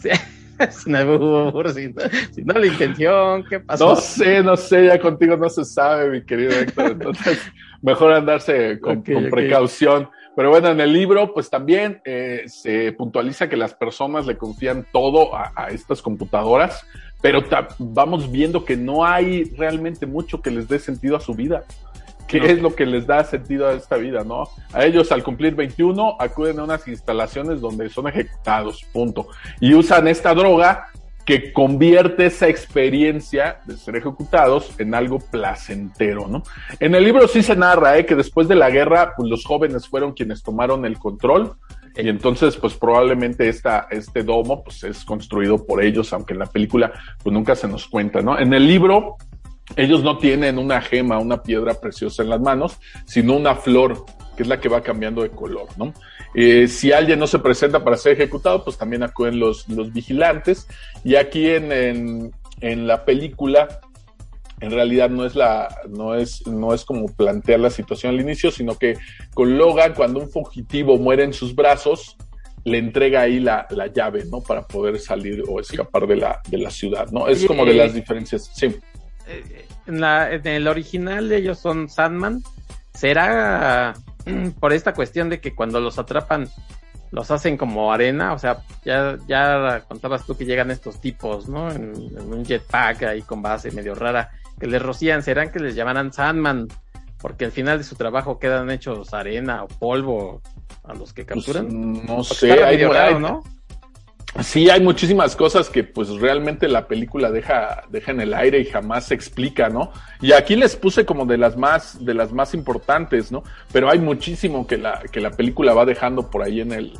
Sí. sin, sin, no la intención, ¿qué pasó? No sé, no sé, ya contigo no se sabe, mi querido Héctor, entonces mejor andarse con, precaución. Pero bueno, en el libro, pues también eh, se puntualiza que las personas le confían todo a, estas computadoras, pero vamos viendo que no hay realmente mucho que les dé sentido a su vida. ¿Qué es lo que les da sentido a esta vida, no? A ellos, al cumplir 21, acuden a unas instalaciones donde son ejecutados, punto. Y usan esta droga que convierte esa experiencia de ser ejecutados en algo placentero, ¿no? En el libro sí se narra ¿eh? que después de la guerra, pues los jóvenes fueron quienes tomaron el control y entonces, pues probablemente esta, este domo pues es construido por ellos, aunque en la película pues nunca se nos cuenta, ¿no? En el libro ellos no tienen una gema, una piedra preciosa en las manos, sino una flor que es la que va cambiando de color, ¿no? Eh, si alguien no se presenta para ser ejecutado, pues también acuden los, los vigilantes. Y aquí en, en, la película, en realidad no es la, no es, no es como plantear la situación al inicio, sino que con Logan, cuando un fugitivo muere en sus brazos, le entrega ahí la, la llave, ¿no? Para poder salir o escapar de la, de la ciudad, ¿no? Es como de las diferencias, sí. Eh, en, la, en el original ellos son Sandman. ¿Será por esta cuestión de que cuando los atrapan los hacen como arena, o sea, ya, ya contabas tú que llegan estos tipos, ¿no? En, un jetpack ahí con base medio rara, que les rocían, serán que les llamarán Sandman, porque al final de su trabajo quedan hechos arena o polvo a los que pues, capturan. no sé, hay, raro, ¿no? Sí, hay muchísimas cosas que pues realmente la película deja, deja en el aire y jamás se explica, ¿no? Y aquí les puse como de las más, de las más importantes, ¿no? Pero hay muchísimo que la, que la película va dejando por ahí en el,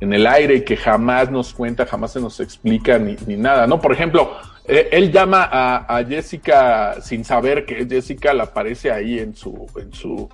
en el aire y que jamás nos cuenta, jamás se nos explica ni, ni nada, ¿no? Por ejemplo, eh, él llama a, a, Jessica sin saber que Jessica, la aparece ahí en su, en su,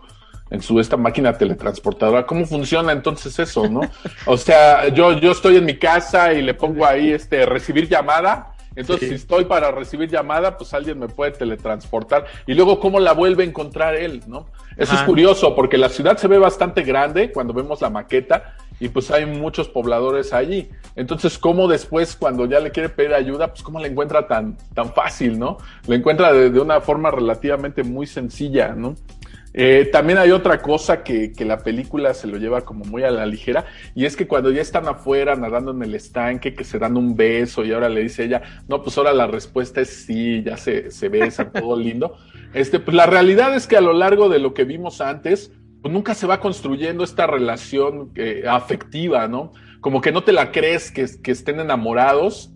en su esta máquina teletransportadora. ¿Cómo funciona entonces eso, no? O sea, yo, yo estoy en mi casa y le pongo ahí este recibir llamada. Entonces, sí. si estoy para recibir llamada, pues alguien me puede teletransportar. Y luego, ¿cómo la vuelve a encontrar él, no? Eso Ajá. es curioso, porque la ciudad se ve bastante grande cuando vemos la maqueta y pues hay muchos pobladores allí. Entonces, ¿cómo después, cuando ya le quiere pedir ayuda, pues cómo la encuentra tan, tan fácil, no? La encuentra de, de una forma relativamente muy sencilla, ¿no? Eh, también hay otra cosa que, que, la película se lo lleva como muy a la ligera, y es que cuando ya están afuera nadando en el estanque, que se dan un beso, y ahora le dice ella, no, pues ahora la respuesta es sí, ya se, se besan, todo lindo. Este, pues la realidad es que a lo largo de lo que vimos antes, pues nunca se va construyendo esta relación eh, afectiva, ¿no? Como que no te la crees que, que estén enamorados,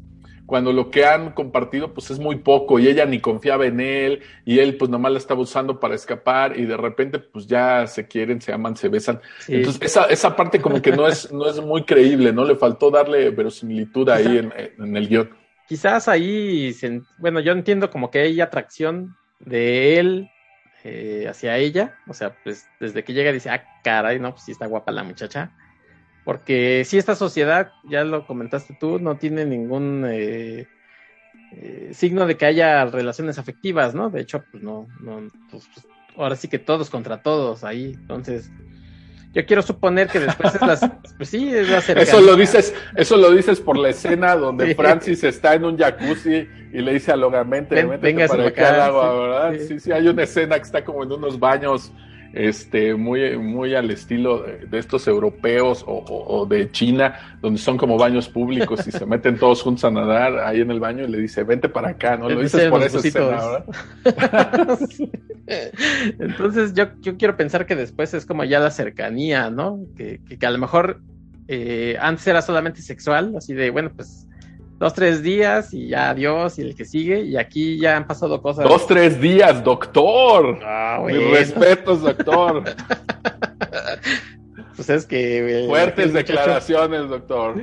cuando lo que han compartido pues es muy poco y ella ni confiaba en él y él pues nomás la estaba usando para escapar y de repente pues ya se quieren, se aman, se besan. Sí. Entonces esa, esa parte como que no es, no es muy creíble, ¿no? Le faltó darle verosimilitud ahí en, en el guion. Quizás ahí, bueno, yo entiendo como que hay atracción de él eh, hacia ella, o sea, pues desde que llega dice, ah, caray, no, pues sí está guapa la muchacha porque si esta sociedad, ya lo comentaste tú, no tiene ningún eh, eh, signo de que haya relaciones afectivas, ¿no? De hecho, pues no, no pues, pues, ahora sí que todos contra todos ahí, entonces yo quiero suponer que después es las, pues sí, es la Eso lo dices, eso lo dices por la escena donde sí. Francis está en un jacuzzi y le dice a Logan, vente, Ven, vente para acá al agua, ¿verdad? Sí. sí, sí, hay una escena que está como en unos baños este, muy, muy al estilo de, estos europeos o, o, o, de China, donde son como baños públicos y se meten todos juntos a nadar ahí en el baño y le dice, vente para acá, ¿no? Lo dices por esa escena, ¿verdad? Entonces yo, yo quiero pensar que después es como ya la cercanía, ¿no? Que, que, que a lo mejor eh, antes era solamente sexual, así de, bueno, pues dos, tres días y ya adiós y el que sigue. Y aquí ya han pasado cosas. Dos, tres días, doctor. Ah, bueno. Mis respetos, doctor. pues es que. Eh, Fuertes declaraciones, doctor.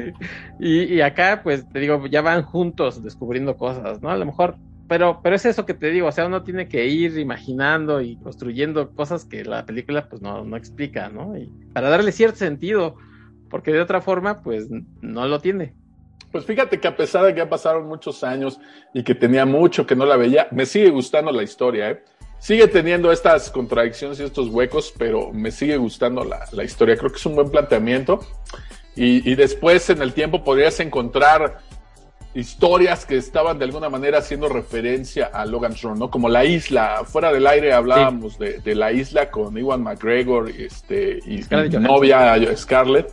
Y, y, acá, pues te digo, ya van juntos descubriendo cosas, ¿no? A lo mejor. Pero, pero es eso que te digo, o sea, uno tiene que ir imaginando y construyendo cosas que la película pues no, no explica, ¿no? Y para darle cierto sentido, porque de otra forma, pues no lo tiene. Pues fíjate que a pesar de que ya pasaron muchos años y que tenía mucho que no la veía, me sigue gustando la historia, ¿eh? Sigue teniendo estas contradicciones y estos huecos, pero me sigue gustando la, la historia. Creo que es un buen planteamiento. Y, y, después en el tiempo podrías encontrar historias que estaban de alguna manera haciendo referencia a Logan's Run, ¿no? Como la isla, fuera del aire hablábamos sí. de, de, la isla con Iwan McGregor este, y, y novia Scarlett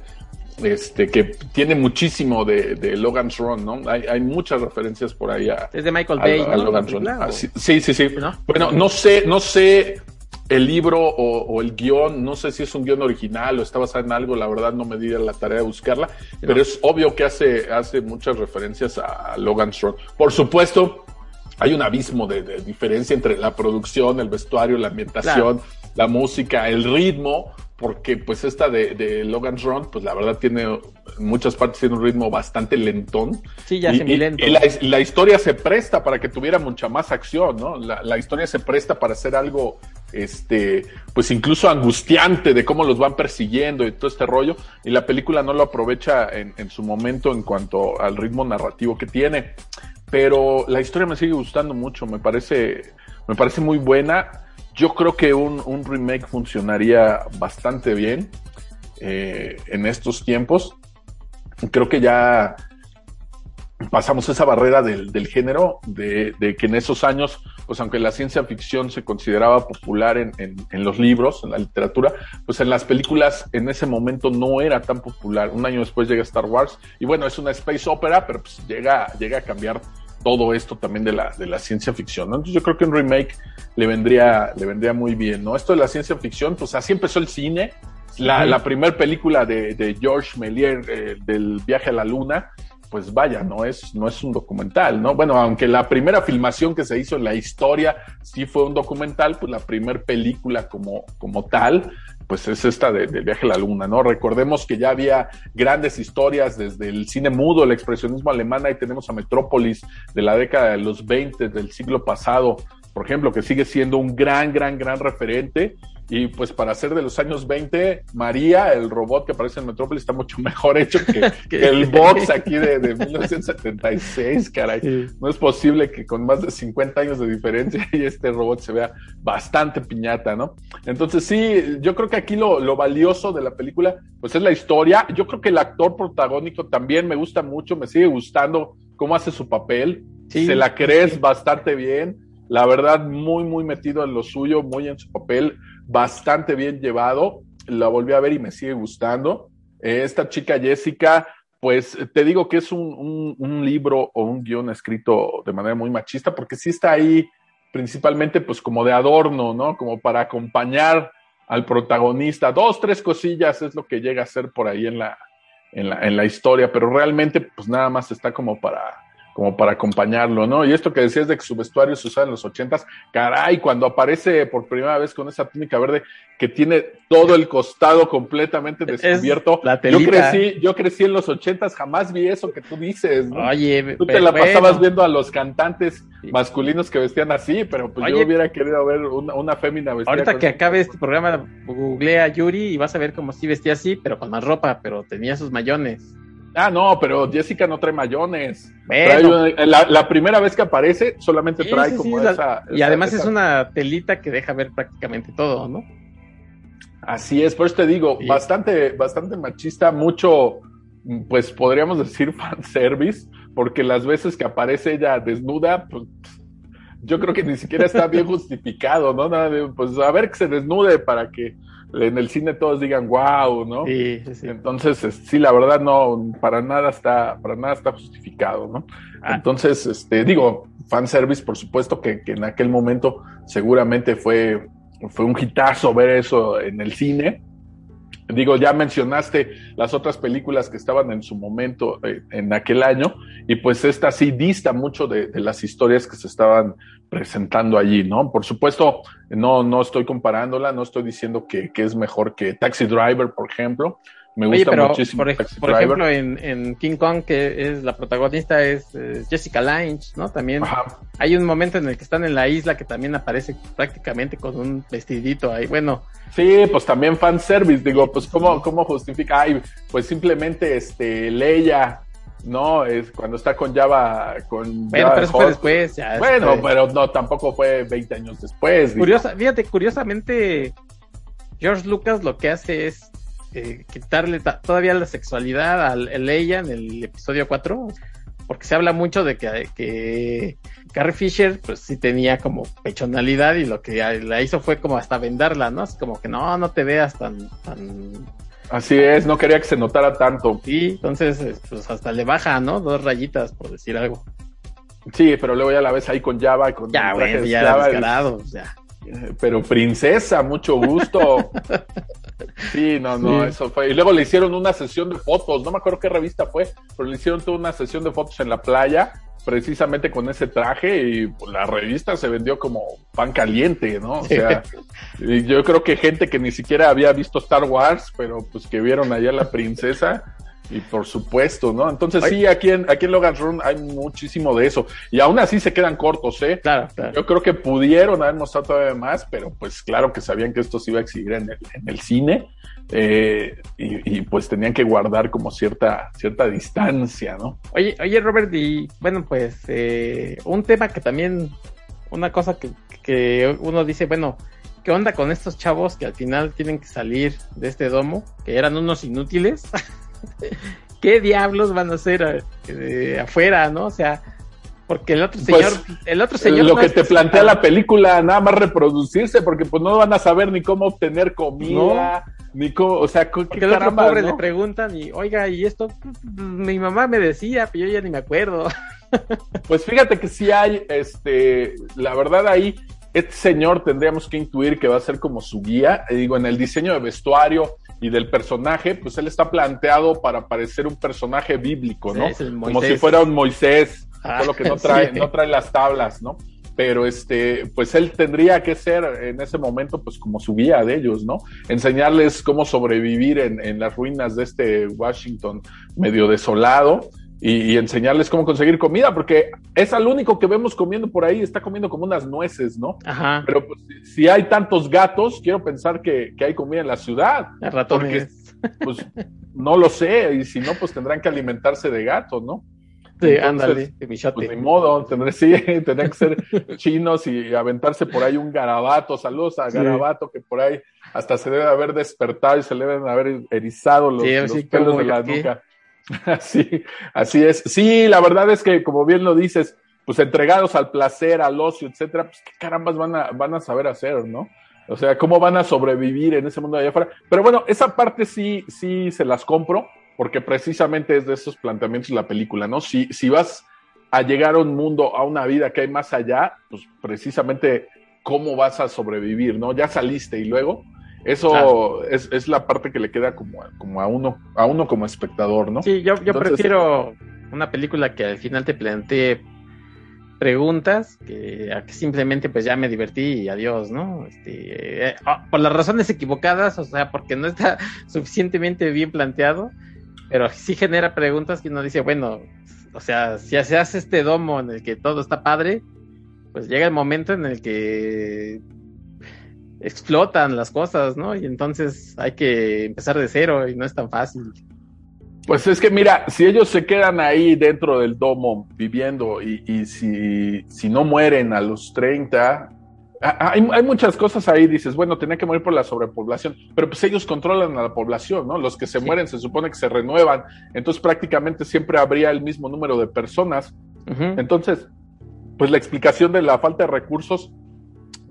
este, que tiene muchísimo de, de Logan's Run, ¿no? Hay, hay, muchas referencias por ahí a, es de Michael Bay, a, a ¿no? Logan's Run. Ah, sí, sí, sí. ¿No? Bueno, no sé, no sé el libro o, o, el guion, no sé si es un guion original o está basado en algo, la verdad no me di la tarea de buscarla, pero es obvio que hace, hace muchas referencias a Logan's Run. Por supuesto, hay un abismo de, de diferencia entre la producción, el vestuario, la ambientación, claro. la música, el ritmo, porque pues esta de, de, Logan's Run, pues la verdad tiene en muchas partes tiene un ritmo bastante lentón. Sí, ya y, y, lento. y la, la, historia se presta para que tuviera mucha más acción, ¿no? La, la, historia se presta para hacer algo, este, pues incluso angustiante de cómo los van persiguiendo y todo este rollo, y la película no lo aprovecha en, en su momento en cuanto al ritmo narrativo que tiene. Pero la historia me sigue gustando mucho, me parece, me parece muy buena yo creo que un, un remake funcionaría bastante bien eh, en estos tiempos. Creo que ya pasamos esa barrera del, del género, de, de, que en esos años, pues aunque la ciencia ficción se consideraba popular en, en, en, los libros, en la literatura, pues en las películas en ese momento no era tan popular. Un año después llega Star Wars y bueno, es una space opera, pero pues llega, llega a cambiar todo esto también de la, de la ciencia ficción, ¿no? Entonces yo creo que un remake le vendría, le vendría muy bien, ¿no? Esto de la ciencia ficción, pues así empezó el cine. La, la primera película de, de George Méliès eh, del viaje a la luna, pues vaya, no es, no es un documental, ¿no? Bueno, aunque la primera filmación que se hizo en la historia sí fue un documental, pues la primera película como, como tal, pues es esta de, viaje a la luna, ¿no? Recordemos que ya había grandes historias desde el cine mudo, el expresionismo alemán, ahí tenemos a Metrópolis de la década de los 20 del siglo pasado, por ejemplo, que sigue siendo un gran, gran, gran referente. Y pues para ser de los años 20, María, el robot que aparece en Metrópolis, está mucho mejor hecho que, que el box aquí de, de 1976, caray. Sí. No es posible que con más de 50 años de diferencia y este robot se vea bastante piñata, ¿no? Entonces sí, yo creo que aquí lo, lo valioso de la película, pues es la historia. Yo creo que el actor protagónico también me gusta mucho, me sigue gustando cómo hace su papel. Sí, se la crees sí. bastante bien. La verdad, muy, muy metido en lo suyo, muy en su papel bastante bien llevado. La volví a ver y me sigue gustando. Esta chica Jessica, pues te digo que es un, un, un, libro o un guion escrito de manera muy machista, porque sí está ahí principalmente pues como de adorno, ¿no? Como para acompañar al protagonista. Dos, tres cosillas es lo que llega a ser por ahí en la, en la, en la historia, pero realmente pues nada más está como para como para acompañarlo, ¿no? Y esto que decías de que su vestuario se usaba en los ochentas, caray, cuando aparece por primera vez con esa túnica verde que tiene todo el costado completamente descubierto. yo crecí, yo crecí en los ochentas, jamás vi eso que tú dices, ¿no? Oye, tú te la bueno. pasabas viendo a los cantantes masculinos que vestían así, pero pues Oye, yo hubiera querido ver una, una fémina vestida. Ahorita que acabe este programa, googlea a Yuri y vas a ver cómo sí vestía así, pero con más ropa, pero tenía sus mayones. Ah, no, pero Jessica no trae mayones. Bueno. Trae, la, la, primera vez que aparece solamente trae sí, sí, como sí, esa, Y esa, además esa. es una telita que deja ver prácticamente todo, ¿no? Así es, por eso te digo, bastante, bastante machista, mucho, pues podríamos decir fanservice, porque las veces que aparece ella desnuda, pues yo creo que ni siquiera está bien justificado, ¿no? Nada de, pues a ver que se desnude para que en el cine todos digan wow, ¿no? Sí, sí. Entonces, sí, la verdad no, para nada está, para nada está justificado, ¿no? Ah. Entonces, este, digo, fanservice, por supuesto que, que, en aquel momento seguramente fue, fue un hitazo ver eso en el cine. Digo, ya mencionaste las otras películas que estaban en su momento eh, en aquel año, y pues esta sí dista mucho de, de las historias que se estaban presentando allí, ¿no? Por supuesto, no, no estoy comparándola, no estoy diciendo que, que es mejor que Taxi Driver, por ejemplo. Me gusta Oye, pero muchísimo. Por, ejemplo, en, en, King Kong, que es la protagonista, es eh, Jessica Lange, ¿no? También Ajá. hay un momento en el que están en la isla que también aparece prácticamente con un vestidito ahí. Bueno. Sí, pues también fanservice, digo, pues cómo, cómo justifica, ay, pues simplemente este Leia no, es cuando está con Java, con Bueno, Java pero eso fue después, ya. Bueno, después. pero no, tampoco fue 20 años después. Curiosa, fíjate, curiosamente, George Lucas lo que hace es eh, quitarle todavía la sexualidad a Leia en el episodio 4, porque se habla mucho de que, que Carrie Fisher, pues sí tenía como pechonalidad y lo que la hizo fue como hasta vendarla, ¿no? Así como que no, no te veas tan, tan Así es, no quería que se notara tanto. Sí, entonces pues hasta le baja, ¿no? Dos rayitas, por decir algo. Sí, pero luego ya la ves ahí con Java, con ya, bueno, ya y... ya. Pero princesa, mucho gusto. sí, no, no, sí. eso fue. Y luego le hicieron una sesión de fotos, no me acuerdo qué revista fue, pero le hicieron toda una sesión de fotos en la playa, precisamente con ese traje, y pues, la revista se vendió como pan caliente, ¿no? O sea, yo creo que gente que ni siquiera había visto Star Wars, pero pues que vieron allá a la princesa, y por supuesto, ¿no? Entonces sí, aquí en, aquí en Logan Run hay muchísimo de eso. Y aún así se quedan cortos, ¿eh? Claro, claro. Yo creo que pudieron haber mostrado todavía más, pero pues claro que sabían que esto se iba a exhibir en el, en el cine. Eh, y, y, pues tenían que guardar como cierta, cierta distancia, ¿no? Oye, oye Robert, y bueno, pues eh, un tema que también, una cosa que, que uno dice, bueno, ¿qué onda con estos chavos que al final tienen que salir de este domo? Que eran unos inútiles. ¿Qué diablos van a hacer eh, afuera, no? O sea, porque el otro señor, pues, el otro señor. Lo no que te plantea la película, nada más reproducirse, porque pues no van a saber ni cómo obtener comida, no. ni cómo, o sea, ¿qué porque el otro pobre ¿no? le preguntan y, oiga, y esto, mi mamá me decía, pero yo ya ni me acuerdo. Pues fíjate que sí hay, este, la verdad ahí, este señor tendríamos que intuir que va a ser como su guía, digo, en el diseño de vestuario, y del personaje, pues él está planteado para parecer un personaje bíblico, ¿no? Sí, Como si fuera un Moisés, Ah, solo que no trae, sí. no trae las tablas, ¿no? Pero este, pues él tendría que ser en ese momento, pues como su guía de ellos, ¿no? Enseñarles cómo sobrevivir en, en las ruinas de este Washington medio desolado y, y enseñarles cómo conseguir comida, porque es al único que vemos comiendo por ahí, está comiendo como unas nueces, ¿no? Ajá. Pero pues, si- hay tantos gatos, quiero pensar que, que hay comida en la ciudad. ratones. Pues no lo sé, y si no, pues tendrán que alimentarse de gatos, ¿no? Sí, ándale, de Pues bichote. ni modo, tendré, sí, tendrían que ser chinos y aventarse por ahí un garabato. Saludos a Sí. garabato, que por ahí hasta se debe haber despertado y se deben haber erizado los, Sí, los sí, pelos ¿cómo de la nuca. Así, así es. Sí, la verdad es que, como bien lo dices, pues entregados al placer, al ocio, etcétera, pues qué carambas van a, van a saber hacer, ¿no? O sea, cómo van a sobrevivir en ese mundo de allá afuera. Pero bueno, esa parte sí, sí se las compro, porque precisamente es de esos planteamientos la película, ¿no? Si, si vas a llegar a un mundo, a una vida que hay más allá, pues precisamente cómo vas a sobrevivir, ¿no? Ya saliste y luego, eso Claro. es, es la parte que le queda como, a- como a uno, a uno como espectador, ¿no? Sí, yo, yo Entonces- prefiero una película que al final te plantee preguntas que a que simplemente pues ya me divertí y adiós, ¿no? Este, eh, ah, por las razones equivocadas, o sea, porque no está suficientemente bien planteado, pero sí genera preguntas que uno dice, bueno, o sea, si se hace este domo en el que todo está padre, pues llega el momento en el que explotan las cosas, ¿no? Y entonces hay que empezar de cero y no es tan fácil. Pues es que mira, si ellos se quedan ahí dentro del domo viviendo y, y si, si no mueren a los 30, a- hay, hay muchas cosas ahí, dices, bueno, tenía que morir por la sobrepoblación, pero pues ellos controlan a la población, ¿no? Los que se Sí. mueren se supone que se renuevan, entonces prácticamente siempre habría el mismo número de personas. Entonces, pues la explicación de la falta de recursos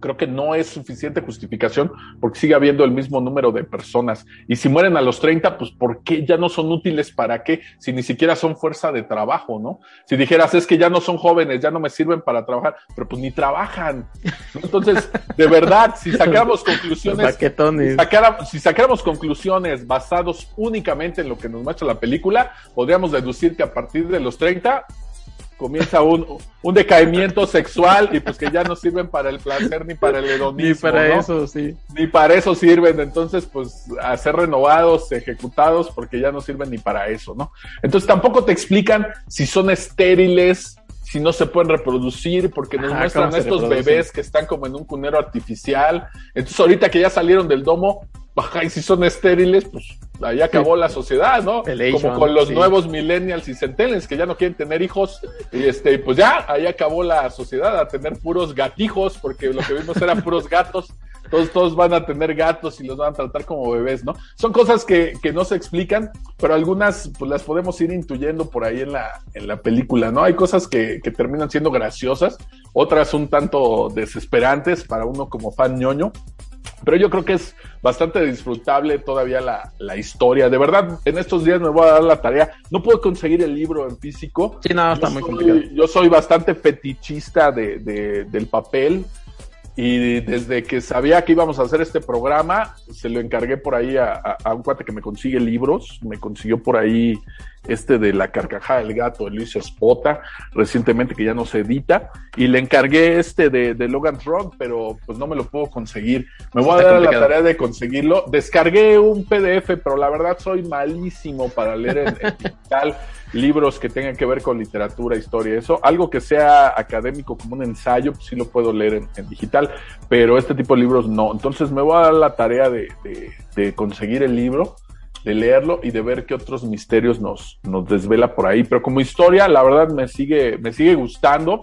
creo que no es suficiente justificación porque sigue habiendo el mismo número de personas. Y si mueren a los 30, pues ¿por qué ya no son útiles para qué? Si ni siquiera son fuerza de trabajo, ¿no? Si dijeras, es que ya no son jóvenes, ya no me sirven para trabajar, pero pues ni trabajan. Entonces, de verdad, si sacáramos conclusiones sacara- si sacáramos conclusiones basados únicamente en lo que nos muestra la película, podríamos deducir que a partir de los 30 comienza un, un decaimiento sexual y pues que ya no sirven para el placer ni para el hedonismo. Ni para ¿no? eso, sí. Ni para eso sirven, entonces pues a ser renovados, ejecutados, porque ya no sirven ni para eso, ¿no? Entonces tampoco te explican si son estériles, si no se pueden reproducir, porque nos Ajá, muestran ¿cómo a se estos reproducen? bebés que están como en un cunero artificial. Entonces ahorita que ya salieron del domo, ajá, y si son estériles, pues ahí acabó la sociedad, ¿no? Como con los sí. nuevos millennials y centennials que ya no quieren tener hijos, y este, pues ya, ahí acabó la sociedad a tener puros gatijos, porque lo que vimos eran puros gatos. Todos, todos van a tener gatos y los van a tratar como bebés, ¿no? Son cosas que, que no se explican, pero algunas pues las podemos ir intuyendo por ahí en la, en la película, ¿no? Hay cosas que, que terminan siendo graciosas, otras un tanto desesperantes para uno como fan ñoño, pero yo creo que es bastante disfrutable todavía la, la historia. De verdad, en estos días me voy a dar la tarea. No puedo conseguir el libro en físico, Sí, no, está yo muy soy- complicado. Yo soy bastante fetichista de, de- del papel y desde que sabía que íbamos a hacer este programa, se lo encargué por ahí a, a- a un cuate que me consigue libros, me consiguió por ahí este de La carcajada del gato de Luis Espota, recientemente que ya no se edita, y le encargué este de, de Logan Rock, pero pues no me lo puedo conseguir. Me voy a dar la tarea de conseguirlo. Descargué un PDF, pero la verdad soy malísimo para leer en, en digital libros que tengan que ver con literatura, historia, eso. Algo que sea académico como un ensayo, pues sí lo puedo leer en, en digital, pero este tipo de libros no. Entonces me voy a dar la tarea de, de- de conseguir el libro, de leerlo y de ver qué otros misterios nos, nos desvela por ahí. Pero como historia, la verdad me sigue, me sigue gustando.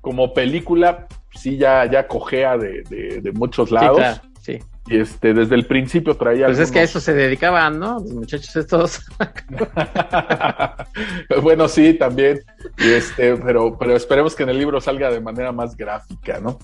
Como película, sí ya, ya cojea de, de- de muchos Sí, lados. claro. Y este, desde el principio traía. Pues es que a eso se dedicaban, ¿no? Los muchachos estos. bueno, sí, también. Y este, pero, pero esperemos que en el libro salga de manera más gráfica, ¿no?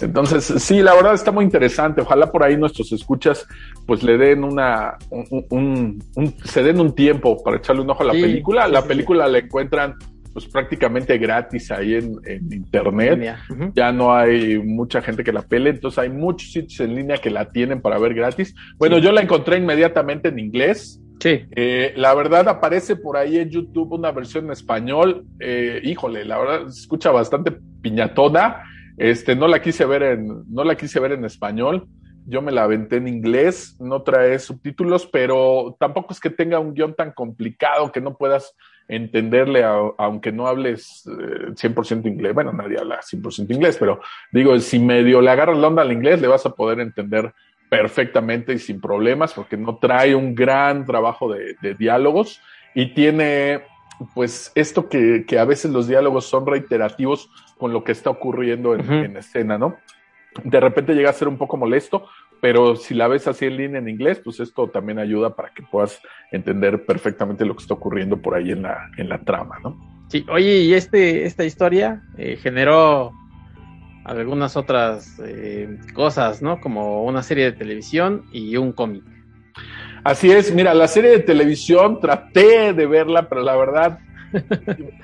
Entonces, sí, la verdad está muy interesante. Ojalá por ahí nuestros escuchas, pues le den una, un, un- un- se den un tiempo para echarle un ojo a la Sí, película. sí, la sí, película la encuentran pues prácticamente gratis ahí en, en internet. Ya no hay mucha gente que la pele, entonces hay muchos sitios en línea que la tienen para ver gratis. Bueno, yo la encontré inmediatamente en inglés. Sí. Eh, la verdad aparece por ahí en YouTube una versión en español. Eh, híjole, la verdad se escucha bastante piñatona. Este, no la quise ver en, no la quise ver en español. Yo me la aventé en inglés, no trae subtítulos, pero tampoco es que tenga un guion tan complicado que no puedas entenderle, aunque no hables 100% eh, inglés. Bueno, nadie habla 100% inglés, pero digo, si medio le agarras la onda al inglés, le vas a poder entender perfectamente y sin problemas, porque no trae un gran trabajo de, diálogos y tiene, pues, esto que, a veces los diálogos son reiterativos con lo que está ocurriendo en, en escena, ¿no? De repente llega a ser un poco molesto, pero si la ves así en línea en inglés, pues esto también ayuda para que puedas entender perfectamente lo que está ocurriendo por ahí en la, en la trama, ¿no? Sí, oye, y este, esta historia eh, generó algunas otras eh, cosas, ¿no? Como una serie de televisión y un cómic. Así es, mira, la serie de televisión traté de verla, pero la verdad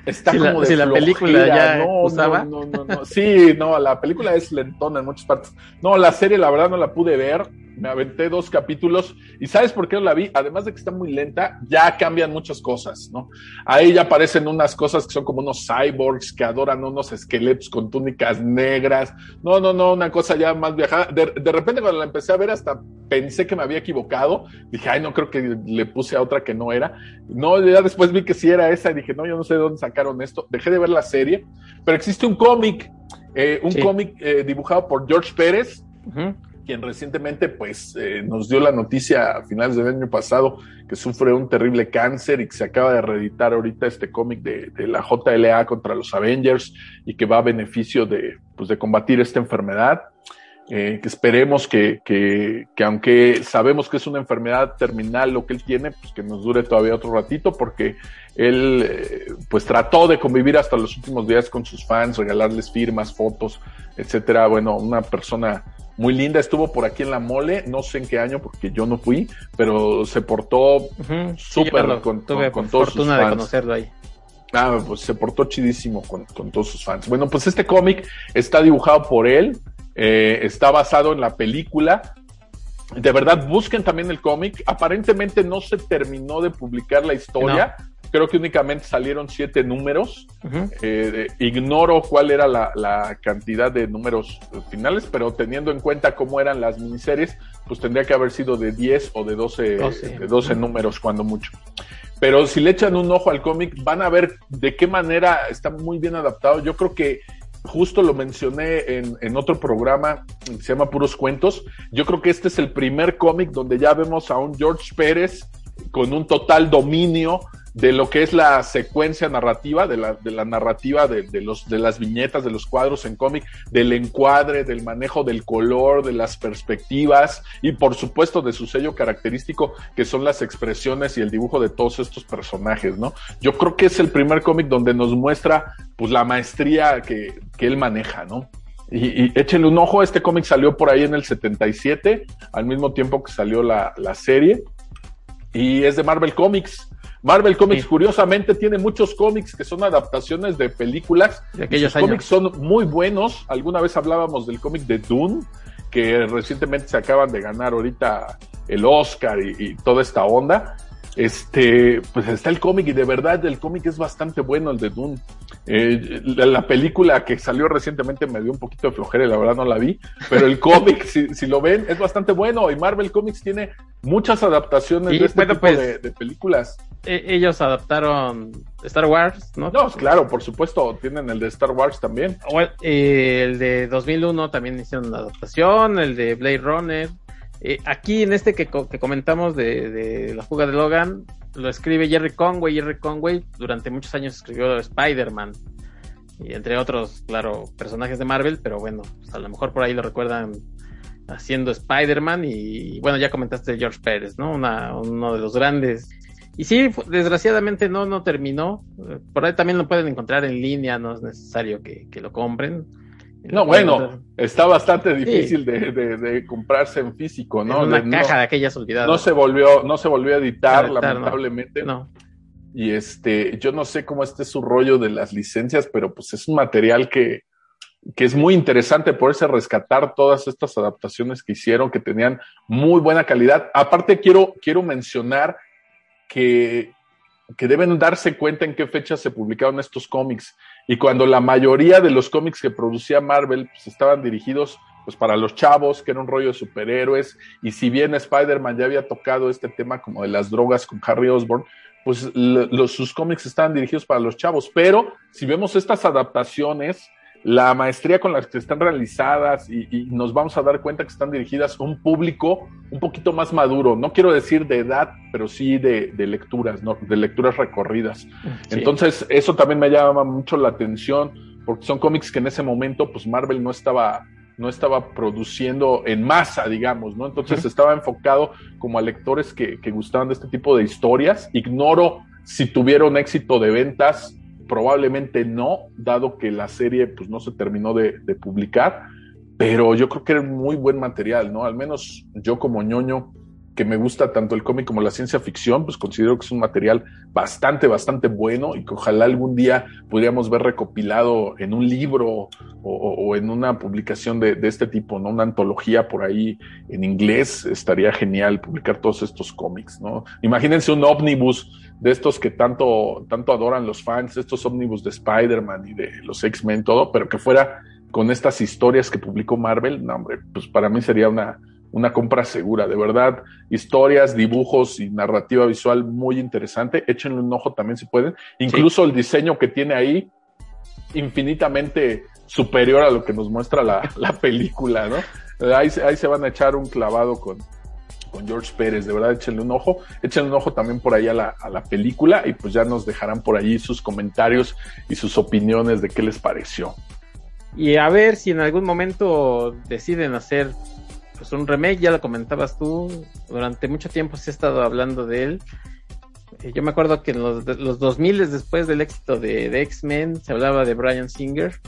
está como de si la película ya no, usaba. No, no, no, Sí, no, la película es lentona en muchas partes. No, la serie la verdad no la pude ver. Me aventé dos capítulos y ¿sabes por qué no la vi? Además de que está muy lenta, ya cambian muchas cosas, ¿no? Ahí ya aparecen unas cosas que son como unos cyborgs que adoran unos esqueletos con túnicas negras. No, no, no, una cosa ya más viajada. De, de repente cuando la empecé a ver hasta pensé que me había equivocado. Dije, ay, no creo que le puse a otra que no era. No, ya después vi que sí era esa y dije, no, yo no sé de dónde sacaron esto. Dejé de ver la serie, pero existe un cómic, eh, un cómic eh, dibujado por George Pérez, quien recientemente pues eh, nos dio la noticia a finales del año pasado que sufre un terrible cáncer y que se acaba de reeditar ahorita este cómic de, la JLA contra los Avengers y que va a beneficio de, pues, de combatir esta enfermedad. Eh, que esperemos que, que, que, aunque sabemos que es una enfermedad terminal lo que él tiene, pues que nos dure todavía otro ratito, porque él eh, pues trató de convivir hasta los últimos días con sus fans, regalarles firmas, fotos, etcétera. Bueno, una persona muy linda, estuvo por aquí en la mole, no sé en qué año porque yo no fui, pero se portó súper con, con, todos sus fans. de conocerlo ahí. Ah, pues se portó chidísimo con, con todos sus fans. Bueno, pues este cómic está dibujado por él, eh, está basado en la película. De verdad, busquen también el cómic. Aparentemente no se terminó de publicar la historia. Creo que únicamente salieron siete números. Eh, ignoro cuál era la, cantidad de números finales, pero teniendo en cuenta cómo eran las miniseries, pues tendría que haber sido de 10 o de 12, De 12 números, cuando mucho. Pero si le echan un ojo al cómic, van a ver de qué manera está muy bien adaptado. Yo creo que justo lo mencioné en, en, otro programa que se llama Puros Cuentos. Yo creo que este es el primer cómic donde ya vemos a un George Pérez con un total dominio de lo que es la secuencia narrativa, de la, de la narrativa de, de, los, de las viñetas, de los cuadros en cómic, del encuadre, del manejo del color, de las perspectivas y por supuesto de su sello característico que son las expresiones y el dibujo de todos estos personajes, ¿no? Yo creo que es el primer cómic donde nos muestra pues la maestría que, que él maneja, ¿no? Y, y, échenle un ojo, este cómic salió por ahí en el 77, al mismo tiempo que salió la, la serie, y es de Marvel Comics. Marvel Comics, curiosamente, tiene muchos cómics que son adaptaciones de películas. De aquellos Los cómics son muy buenos. Alguna vez hablábamos del cómic de Dune, que recientemente se acaban de ganar ahorita el Oscar y, y toda esta onda. Este, pues está el cómic y de verdad el cómic es bastante bueno, el de Dune. Eh, la, la, película que salió recientemente me dio un poquito de flojera y la verdad no la vi, pero el cómic, si, si, lo ven, es bastante bueno y Marvel Comics tiene muchas adaptaciones y, de este bueno, tipo pues, de, de, películas. Eh, ellos adaptaron Star Wars, ¿no? No, claro, por supuesto, tienen el de Star Wars también. Bueno, eh, el de 2001 también hicieron una adaptación, el de Blade Runner. Eh, aquí en este que, que comentamos de, de, la fuga de Logan, lo escribe Jerry Conway. Jerry Conway durante muchos años escribió Spider-Man. Y entre otros, claro, personajes de Marvel, pero bueno, pues a lo mejor por ahí lo recuerdan haciendo Spider-Man. Y bueno, ya comentaste George Pérez, ¿no? Una, uno de los grandes. Y sí, desgraciadamente no, no terminó. Por ahí también lo pueden encontrar en línea, no es necesario que, que lo compren. No, bueno, está bastante difícil sí. de, de, de, comprarse en físico, ¿no? En una de, caja no, de aquellas olvidadas. No se volvió, no se volvió a editar, editar lamentablemente. No. y este, yo no sé cómo esté su rollo de las licencias, pero pues es un material que, que es muy interesante poderse rescatar todas estas adaptaciones que hicieron, que tenían muy buena calidad. Aparte, quiero, quiero mencionar que, deben darse cuenta en qué fecha se publicaron estos cómics. Y cuando la mayoría de los cómics que producía Marvel pues, estaban dirigidos pues para los chavos, que era un rollo de superhéroes, y si bien Spider-Man ya había tocado este tema como de las drogas con Harry Osborn, pues los, sus cómics estaban dirigidos para los chavos, pero si vemos estas adaptaciones, la maestría con las que están realizadas y, nos vamos a dar cuenta que están dirigidas a un público un poquito más maduro, no quiero decir de edad, pero sí de, lecturas, ¿no? de lecturas recorridas. Entonces, eso también me llama mucho la atención, porque son cómics que en ese momento, pues Marvel no estaba no estaba produciendo en masa, digamos, ¿no? Entonces estaba enfocado como a lectores que, que gustaban de este tipo de historias. Ignoro si tuvieron éxito de ventas, probablemente no, dado que la serie pues no se terminó de, de publicar, pero yo creo que era muy buen material, ¿no? Al menos yo como ñoño que me gusta tanto el cómic como la ciencia ficción, pues considero que es un material bastante, bastante bueno y que ojalá algún día pudiéramos ver recopilado en un libro o, en una publicación de, este tipo, ¿no? Una antología por ahí en inglés, estaría genial publicar todos estos cómics, ¿no? Imagínense un ómnibus de estos que tanto, tanto adoran los fans, estos ómnibus de Spider-Man y de los X-Men, todo, pero que fuera con estas historias que publicó Marvel, no, hombre, pues para mí sería una, una compra segura, de verdad. Historias, dibujos y narrativa visual muy interesante. Échenle un ojo también si pueden. Incluso el diseño que tiene ahí, infinitamente superior a lo que nos muestra la, película, ¿no? Ahí, ahí, se van a echar un clavado con, con George Pérez, de verdad échenle un ojo, échenle un ojo también por ahí a la, película y pues ya nos dejarán por allí sus comentarios y sus opiniones de qué les pareció. Y a ver si en algún momento deciden hacer pues un remake, ya lo comentabas tú, durante mucho tiempo se ha estado hablando de él. Eh, yo me acuerdo que en los, los 2000 después del éxito de, X-Men se hablaba de Brian Singer.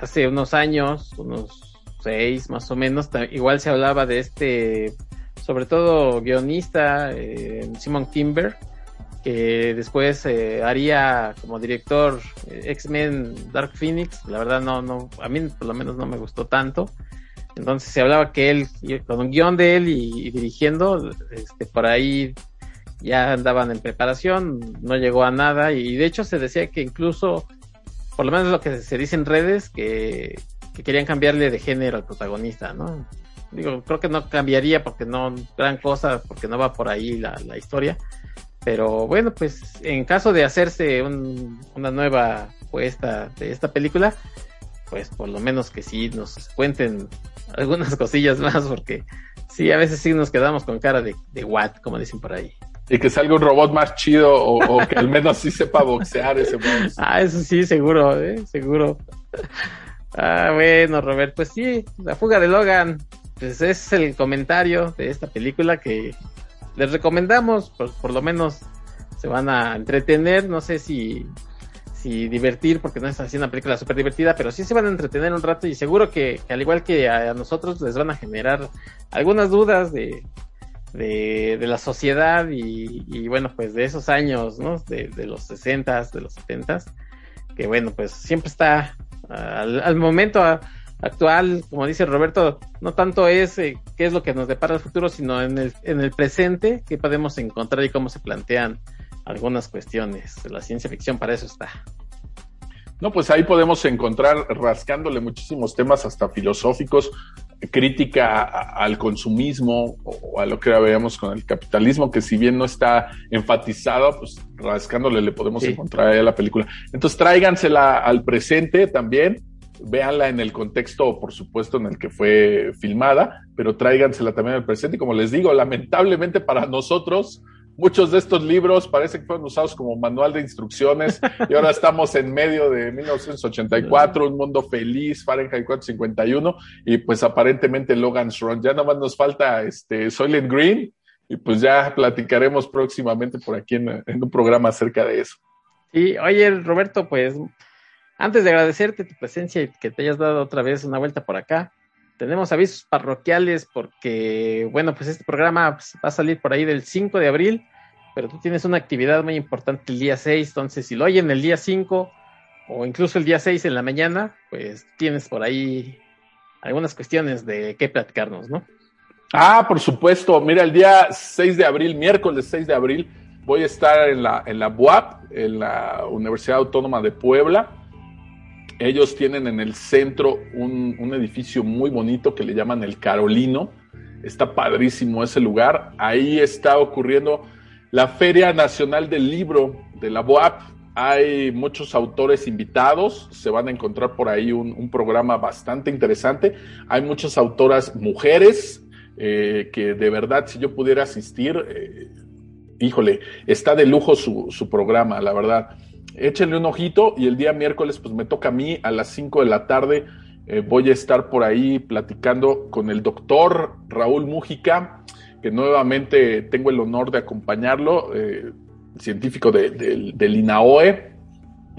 Hace unos años, unos seis más o menos, igual se hablaba de este, sobre todo guionista, eh, Simon Kimber, que después eh, haría como director X-Men Dark Phoenix. La verdad no, no, a mí por lo menos no me gustó tanto. Entonces se hablaba que él, con un guion de él y, dirigiendo, este, por ahí ya andaban en preparación, no llegó a nada y de hecho se decía que incluso, por lo menos lo que se dice en redes, que, querían cambiarle de género al protagonista, ¿no? Digo, creo que no cambiaría porque no, gran cosa, porque no va por ahí la, historia. Pero bueno, pues en caso de hacerse una nueva puesta de esta película, pues por lo menos que sí nos cuenten algunas cosillas más, porque sí, a veces sí nos quedamos con cara de, de what, como dicen por ahí. Y que salga un robot más chido o, que al menos sí sepa boxear ese monstruo. Ah, eso sí, seguro, ¿eh? seguro. Ah, bueno, Robert, pues sí, la fuga de Logan, pues es el comentario de esta película que les recomendamos, por, por lo menos se van a entretener, no sé si si divertir, porque no es así una película súper divertida, pero sí se van a entretener un rato y seguro que, al igual que a, nosotros les van a generar algunas dudas de, de, la sociedad y, bueno, pues de esos años, ¿no? De, los 60 de los 70 que bueno, pues siempre está al, momento actual, como dice Roberto, no tanto es eh, qué es lo que nos depara el futuro, sino en el, en el presente, qué podemos encontrar y cómo se plantean algunas cuestiones. La ciencia ficción para eso está. No, pues ahí podemos encontrar rascándole muchísimos temas hasta filosóficos, crítica al consumismo o a lo que veíamos con el capitalismo, que si bien no está enfatizado, pues rascándole le podemos encontrar ahí a la película. Entonces tráigansela al presente también, véanla en el contexto, por supuesto, en el que fue filmada, pero tráigansela también al presente. Y como les digo, lamentablemente para nosotros, Muchos de estos libros parece que fueron usados como manual de instrucciones y ahora estamos en medio de 1984, un mundo feliz, Fahrenheit 451 y pues aparentemente Logan's Run. Ya nomás nos falta este Soylent Green y pues ya platicaremos próximamente por aquí en, un programa acerca de eso. Sí, oye Roberto, pues antes de agradecerte tu presencia y que te hayas dado otra vez una vuelta por acá, tenemos avisos parroquiales porque, bueno, pues este programa pues, va a salir por ahí del 5 de abril, pero tú tienes una actividad muy importante el día 6, entonces si lo oyen el día 5 o incluso el día 6 en la mañana, pues tienes por ahí algunas cuestiones de qué platicarnos, ¿no? Ah, por supuesto. Mira, el día 6 de abril, miércoles 6 de abril, voy a estar en la, en la BUAP, en la Universidad Autónoma de Puebla. Ellos tienen en el centro un, un edificio muy bonito que le llaman el Carolino. Está padrísimo ese lugar. Ahí está ocurriendo la Feria Nacional del Libro de la BUAP. Hay muchos autores invitados, se van a encontrar por ahí un, un programa bastante interesante. Hay muchas autoras mujeres, eh, que de verdad si yo pudiera asistir, eh, híjole, está de lujo su, su, programa, la verdad. Échenle un ojito y el día miércoles pues me toca a mí a las 5 de la tarde. Eh, voy a estar por ahí platicando con el doctor Raúl Mújica, que nuevamente tengo el honor de acompañarlo, eh, científico de, de, del INAOE,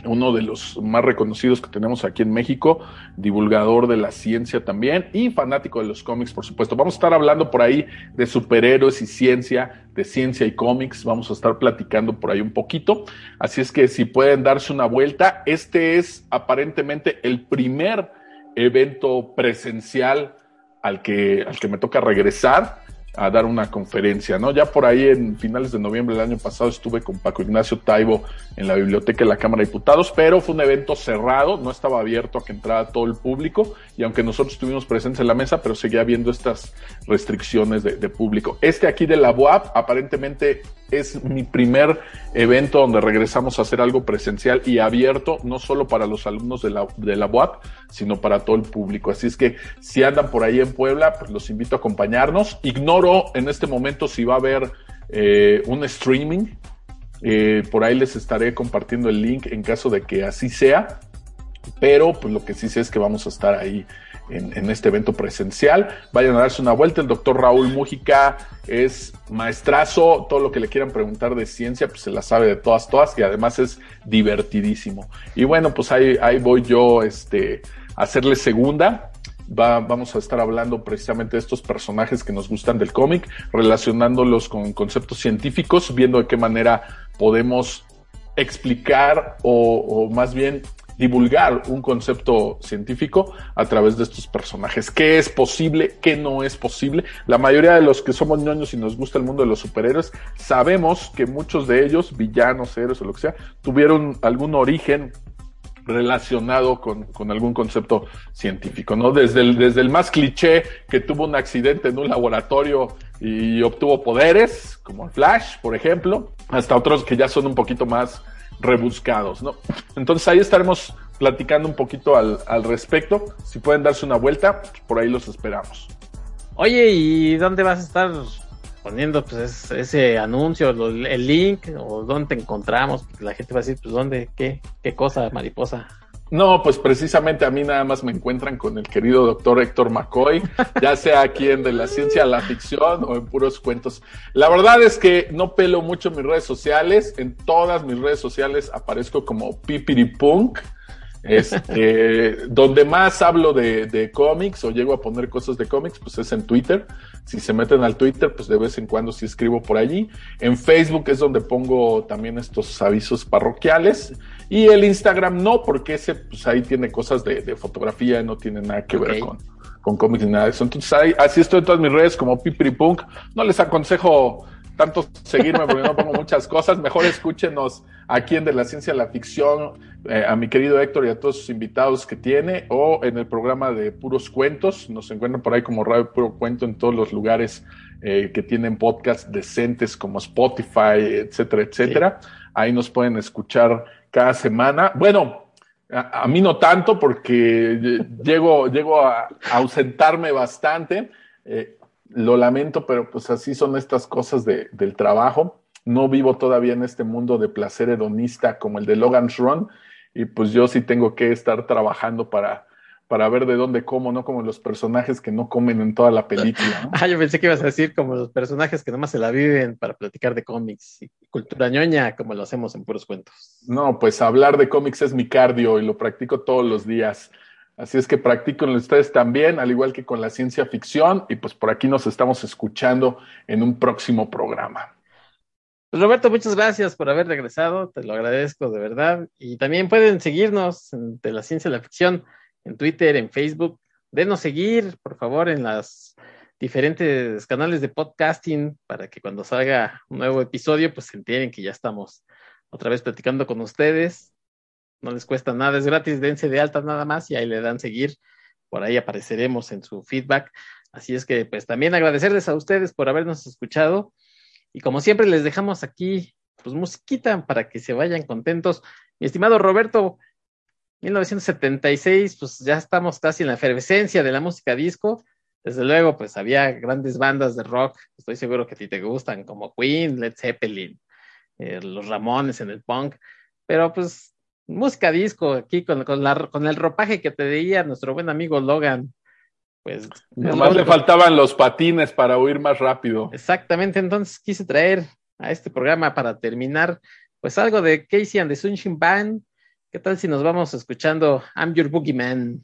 uno de los más reconocidos que tenemos aquí en México, divulgador de la ciencia también y fanático de los cómics, por supuesto. Vamos a estar hablando por ahí de superhéroes y ciencia, de ciencia y cómics. Vamos a estar platicando por ahí un poquito. Así es que si pueden darse una vuelta, este es aparentemente el primer evento presencial al que, al que me toca regresar a dar una conferencia, ¿no? Ya por ahí en finales de noviembre del año pasado estuve con Paco Ignacio Taibo en la biblioteca de la Cámara de Diputados, pero fue un evento cerrado, no estaba abierto a que entrara todo el público y aunque nosotros estuvimos presentes en la mesa, pero seguía habiendo estas restricciones de, de público. Este aquí de la UAP aparentemente es mi primer evento donde regresamos a hacer algo presencial y abierto, no solo para los alumnos de la, de la sino para todo el público. Así es que si andan por ahí en Puebla, pues los invito a acompañarnos. Ignoro en este momento si va a haber eh, un streaming. Eh, por ahí les estaré compartiendo el link en caso de que así sea. Pero pues lo que sí sé es que vamos a estar ahí en, este evento presencial. Vayan a darse una vuelta. El doctor Raúl Mújica es maestrazo. Todo lo que le quieran preguntar de ciencia, pues se la sabe de todas, todas. Y además es divertidísimo. Y bueno, pues ahí, ahí voy yo este, a hacerle segunda. Va, vamos a estar hablando precisamente de estos personajes que nos gustan del cómic, relacionándolos con conceptos científicos, viendo de qué manera podemos explicar o más bien divulgar un concepto científico a través de estos personajes. ¿Qué es posible? ¿Qué no es posible? La mayoría de los que somos ñoños y nos gusta el mundo de los superhéroes, sabemos que muchos de ellos, villanos, héroes o lo que sea, tuvieron algún origen relacionado con, con, algún concepto científico, ¿no? Desde el, desde el más cliché que tuvo un accidente en un laboratorio y obtuvo poderes, como el Flash, por ejemplo, hasta otros que ya son un poquito más rebuscados, ¿no? Entonces ahí estaremos platicando un poquito al, al respecto. Si pueden darse una vuelta, por ahí los esperamos. Oye, ¿y dónde vas a estar poniendo pues ese anuncio, el link, o dónde te encontramos? La gente va a decir, pues dónde, qué, qué cosa, mariposa. No, pues precisamente a mí nada más me encuentran con el querido doctor Héctor McCoy, ya sea aquí en De la Ciencia a la Ficción o en puros cuentos. La verdad es que no pelo mucho mis redes sociales, en todas mis redes sociales aparezco como Pipiripunk. Este, donde más hablo de, de cómics o llego a poner cosas de cómics, pues es en Twitter. Si se meten al Twitter, pues de vez en cuando sí escribo por allí. En Facebook es donde pongo también estos avisos parroquiales. Y el Instagram no, porque ese, pues ahí tiene cosas de, de fotografía, no tiene nada que okay. ver con, con cómics ni nada de eso. Entonces ahí, así estoy en todas mis redes como Pipiripunk. No les aconsejo tanto seguirme porque no pongo muchas cosas. Mejor escúchenos aquí en De la Ciencia a la Ficción, eh, a mi querido Héctor y a todos sus invitados que tiene, o en el programa de Puros Cuentos. Nos encuentran por ahí como Radio Puro Cuento en todos los lugares eh, que tienen podcasts decentes como Spotify, etcétera, etcétera. Sí. Ahí nos pueden escuchar cada semana. Bueno, a, mí no tanto porque llego, llego a, a ausentarme bastante. Eh, lo lamento, pero pues así son estas cosas de, del trabajo. No vivo todavía en este mundo de placer hedonista como el de Logan's Run y pues yo sí tengo que estar trabajando para, para ver de dónde como, no como los personajes que no comen en toda la película. ¿no? ah, yo pensé que ibas a decir como los personajes que nomás se la viven para platicar de cómics y cultura ñoña como lo hacemos en puros cuentos. No, pues hablar de cómics es mi cardio y lo practico todos los días. Así es que practiquen ustedes también, al igual que con la ciencia ficción, y pues por aquí nos estamos escuchando en un próximo programa. Pues Roberto, muchas gracias por haber regresado, te lo agradezco de verdad. Y también pueden seguirnos de la ciencia de la ficción en Twitter, en Facebook. Denos seguir, por favor, en las diferentes canales de podcasting para que cuando salga un nuevo episodio, pues se enteren que ya estamos otra vez platicando con ustedes. No les cuesta nada, es gratis, dense de alta nada más y ahí le dan seguir. Por ahí apareceremos en su feedback. Así es que, pues también agradecerles a ustedes por habernos escuchado. Y como siempre, les dejamos aquí, pues, musiquita para que se vayan contentos. Mi estimado Roberto, 1976, pues ya estamos casi en la efervescencia de la música disco. Desde luego, pues había grandes bandas de rock, estoy seguro que a ti te gustan, como Queen, Led Zeppelin, eh, los Ramones en el punk, pero pues música disco aquí con, con, la, con el ropaje que te veía nuestro buen amigo Logan. Pues, Nomás le faltaban los patines para huir más rápido. Exactamente, entonces quise traer a este programa para terminar, pues algo de Casey and the Sunshine Band. ¿Qué tal si nos vamos escuchando I'm Your Boogeyman?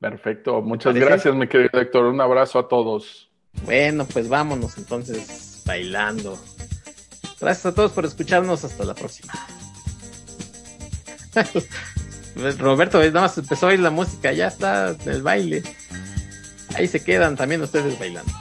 Perfecto, muchas gracias, mi querido Héctor. Un abrazo a todos. Bueno, pues vámonos entonces bailando. Gracias a todos por escucharnos. Hasta la próxima. Roberto, nada más empezó a oír la música, ya está el baile. Ahí se quedan también ustedes bailando.